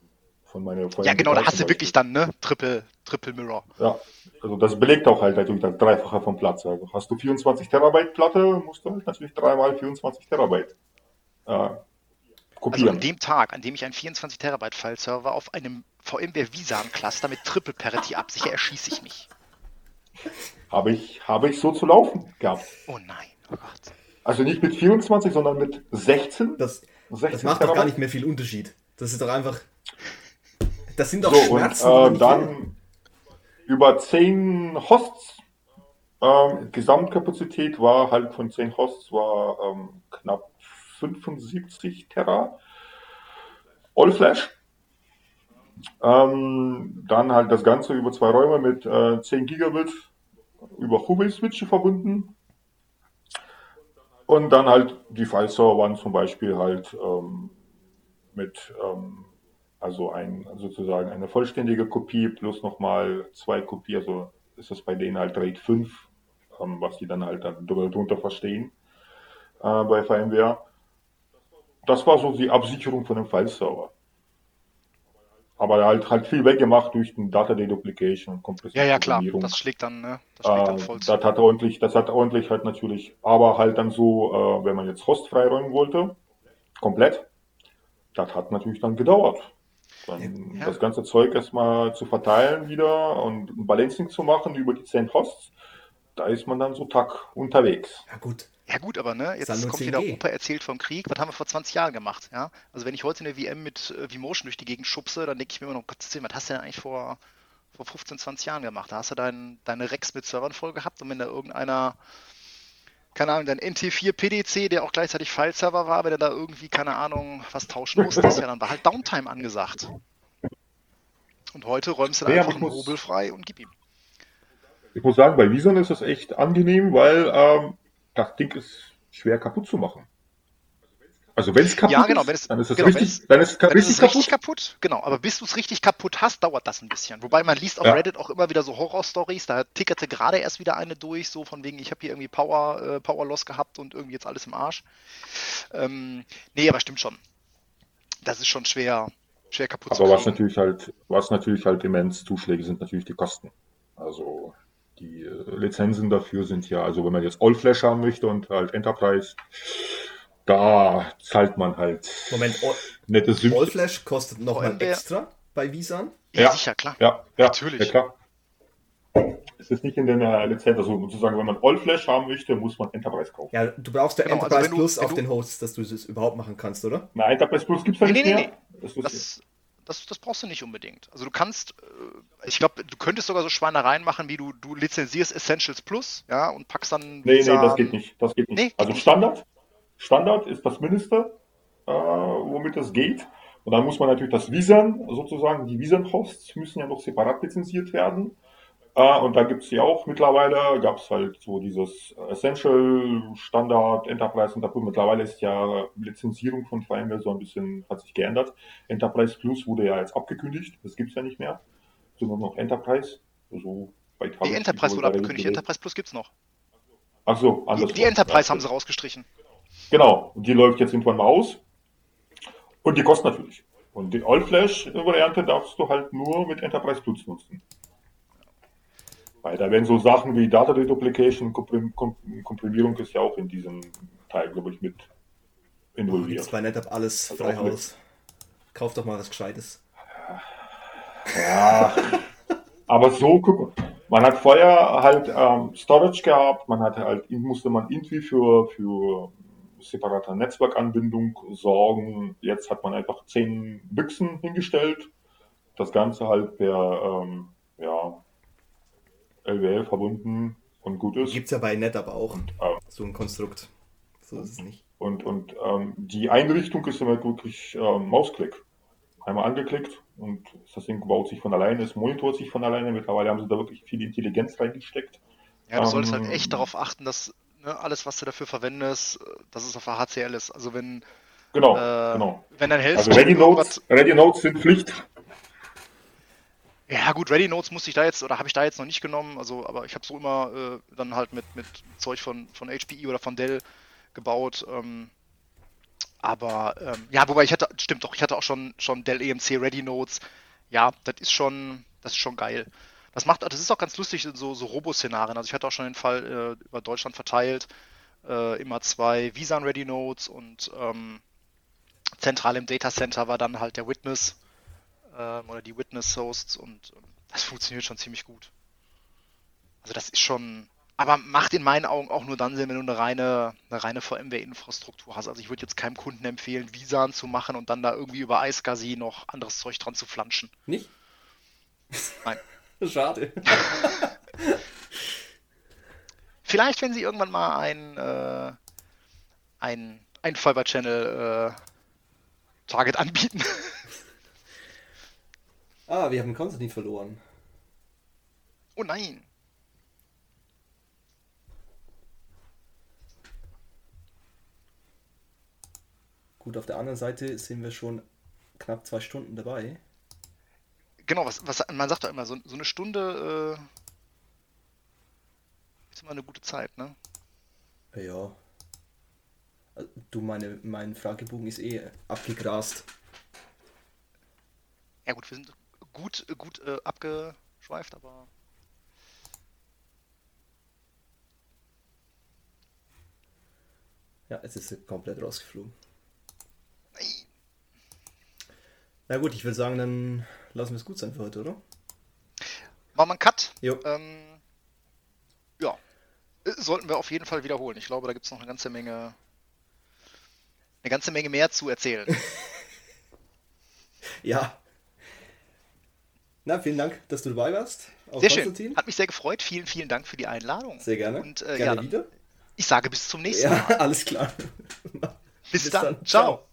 von meiner von Ja, genau, da hast du wirklich dann, ne? Triple, Triple Mirror. Ja, also das belegt auch halt natürlich das Dreifache vom Platz. Also hast du 24 Terabyte Platte, musst du halt natürlich dreimal 24 Terabyte äh, Also an dem Tag, an dem ich einen 24 Terabyte File-Server auf einem VMware Visan Cluster mit Triple Parity absichere, erschieße ich mich. Habe ich, habe ich so zu laufen gehabt. Oh nein, oh Gott. Also nicht mit 24, sondern mit 16. Das, 16 das macht doch gar nicht mehr viel Unterschied. Das ist doch einfach. Das sind doch So, Schmerzen. und äh, dann über 10 Hosts. Ähm, Gesamtkapazität war halt von 10 Hosts war ähm, knapp 75 Terra. All Flash. Ähm, dann halt das Ganze über zwei Räume mit äh, 10 Gigabit über Huawei-Switche verbunden. Und dann halt die File-Server waren zum Beispiel halt ähm, mit ähm, also ein sozusagen eine vollständige Kopie plus nochmal zwei Kopien, also ist das bei denen halt RAID 5, ähm, was die dann halt dann darunter verstehen äh, bei VMware. Das war so die Absicherung von dem File-Server. Aber halt halt viel weggemacht durch den Data Deduplication, Kompression. Ja, ja, klar. Das schlägt dann, ne? Das schlägt dann Äh, voll das zu. hat ordentlich, das hat ordentlich halt natürlich, aber halt dann so, äh, wenn man jetzt Host freiräumen wollte, komplett, das hat natürlich dann gedauert. Dann Ja. das ganze Zeug erstmal zu verteilen wieder und ein Balancing zu machen über die 10 Hosts, da ist man dann so Tag unterwegs. Ja, gut. Ja gut, aber ne, jetzt nur kommt 10G. wieder Opa erzählt vom Krieg. Was haben wir vor 20 Jahren gemacht? Ja? Also wenn ich heute eine VM mit äh, vMotion durch die Gegend schubse, dann denke ich mir immer noch, Gottes Willen, was hast du denn eigentlich vor, vor 15, 20 Jahren gemacht? Da hast du dein, deine Racks mit Servern voll gehabt und wenn da irgendeiner, keine Ahnung, dein NT4 PDC, der auch gleichzeitig File-Server war, wenn er da irgendwie, keine Ahnung, was tauschen musste, ja, dann war halt Downtime angesagt. Und heute räumst du da Ja, einfach einen Hobel frei und gib ihm. Ich muss sagen, bei Vision ist das echt angenehm, weil ähm, das Ding ist schwer kaputt zu machen. Also wenn es kaputt Ja, genau, ist, wenn es- dann ist es genau, richtig, dann ist es richtig es kaputt. richtig kaputt, genau. Aber bis du es richtig kaputt hast, dauert das ein bisschen. Wobei man liest auf Ja. Reddit auch immer wieder so Horror-Stories. Da tickerte gerade erst wieder eine durch, so von wegen, ich habe hier irgendwie Power, äh, Power Loss gehabt und irgendwie jetzt alles im Arsch. Ähm, nee, aber stimmt schon. Das ist schon schwer, schwer kaputt Aber was kriegen. natürlich halt, was natürlich halt immens Zuschläge sind natürlich die Kosten. Also die äh, Lizenzen dafür sind ja, also wenn man jetzt All Flash haben möchte und halt Enterprise, da zahlt man halt Moment, All, nette Sümmchen. Allflash kostet nochmal extra bei Visan. Ja, Ja. sicher, klar. Ja, ja, Natürlich. Ja, klar. Es ist nicht in der Lizenz, also sozusagen, wenn man All Flash haben möchte, muss man Enterprise kaufen. Ja, du brauchst ja Genau, also Enterprise du- Plus auf du- den Hosts, dass du es überhaupt machen kannst, oder? Na, Enterprise Plus gibt's ja Nee, nicht nee, mehr. nee, Das ist, Das, das, das brauchst du nicht unbedingt. Also du kannst, äh, ich glaube, du könntest sogar so Schweinereien machen, wie du, du lizenzierst Essentials Plus, ja, und packst dann nee, nee, Visa das an- geht nicht. Das geht nicht. Nee, geht also nicht. Standard, Standard ist das Mindeste, äh, womit das geht. Und dann muss man natürlich das Visan, sozusagen, die Visan-Hosts müssen ja noch separat lizenziert werden. Äh, und da gibt's ja auch mittlerweile, gab's halt so dieses Essential, Standard, Enterprise und Enterprise. Mittlerweile ist ja Lizenzierung von VMware so ein bisschen, hat sich geändert. Enterprise Plus wurde ja jetzt abgekündigt, das gibt's ja nicht mehr, sondern noch Enterprise. So bei Die Enterprise wurde abgekündigt. Enterprise Plus gibt's noch. Ach so, Die, andersrum. die Enterprise haben sie rausgestrichen. Genau, und die läuft jetzt irgendwann mal aus. Und die kostet natürlich. Und die All-Flash-Variante darfst du halt nur mit Enterprise Plus nutzen. Weil da werden so Sachen wie Data Deduplication, Komprim Kom Komprimierung ist ja auch in diesem Teil, glaube ich, mit involviert. bei NetApp alles Also frei auch mit- Haus. Kauf doch mal was Gescheites. Ja, aber so, guck mal. Man hat vorher halt ähm, Storage gehabt, man hatte halt, musste man irgendwie für, für separate Netzwerkanbindung sorgen. Jetzt hat man einfach zehn Büchsen hingestellt. Das Ganze halt per ähm, ja, LWL verbunden und gut ist. Gibt's ja bei NetApp auch. ähm, So ein Konstrukt. So ist es nicht. Und, und ähm, die Einrichtung ist immer wirklich ähm, Mausklick. Einmal angeklickt und das Ding baut sich von alleine, es monitort sich von alleine. Mittlerweile haben sie da wirklich viel Intelligenz reingesteckt. Ja, du solltest halt Ähm, echt darauf achten, dass ne, alles, was du dafür verwendest, äh, dass es auf der HCL ist. Also wenn, Genau, äh, genau. wenn dein Health Also Ready Notes, Ready Notes sind Pflicht. Ja, gut, Ready Notes musste ich da jetzt, oder habe ich da jetzt noch nicht genommen, also, aber ich habe so immer äh, dann halt mit, mit Zeug von, von HPE oder von Dell gebaut. Ähm, aber ähm, ja, wobei ich hatte, stimmt doch, ich hatte auch schon, schon Dell EMC Ready Notes. Ja, das ist schon, das ist schon geil. Das macht, das ist auch ganz lustig in so, so Robo-Szenarien. Also ich hatte auch schon den Fall äh, über Deutschland verteilt, äh, immer zwei Visan Ready Notes und ähm, zentral im Datacenter war dann halt der Witness ähm, oder die Witness Hosts und ähm, das funktioniert schon ziemlich gut. Also das ist schon, aber macht in meinen Augen auch nur dann Sinn, wenn du eine reine, eine reine VMware-Infrastruktur hast. Also ich würde jetzt keinem Kunden empfehlen, Visan zu machen und dann da irgendwie über iSCSI noch anderes Zeug dran zu flanschen. Nicht? Nein. Schade. Vielleicht, wenn sie irgendwann mal ein, äh, ein, ein Fiber Channel äh, Target anbieten. ah, wir haben Konstantin verloren. Oh nein. Gut, auf der anderen Seite sind wir schon knapp zwei Stunden dabei. Genau, was, was man sagt doch immer, so, so eine Stunde äh, ist immer eine gute Zeit, ne? Ja. Also, Du, meine, mein Fragebogen ist eh abgegrast. Ja gut, wir sind gut, gut äh, abgeschweift, aber Ja, es ist komplett rausgeflogen. nein. Na gut, ich würde sagen, dann lassen wir es gut sein für heute, oder? Machen wir einen Cut. Ähm, ja, Äh, sollten wir auf jeden Fall wiederholen. Ich glaube, da gibt es noch eine ganze Menge, eine ganze Menge mehr zu erzählen. Ja. Na, vielen Dank, dass du dabei warst. Sehr schön. Hat mich sehr gefreut. Vielen, vielen Dank für die Einladung. Sehr gerne. Und äh, ja, gerne dann, wieder. ich sage bis zum nächsten Ja, Mal. alles klar. Bis, dann. Ciao.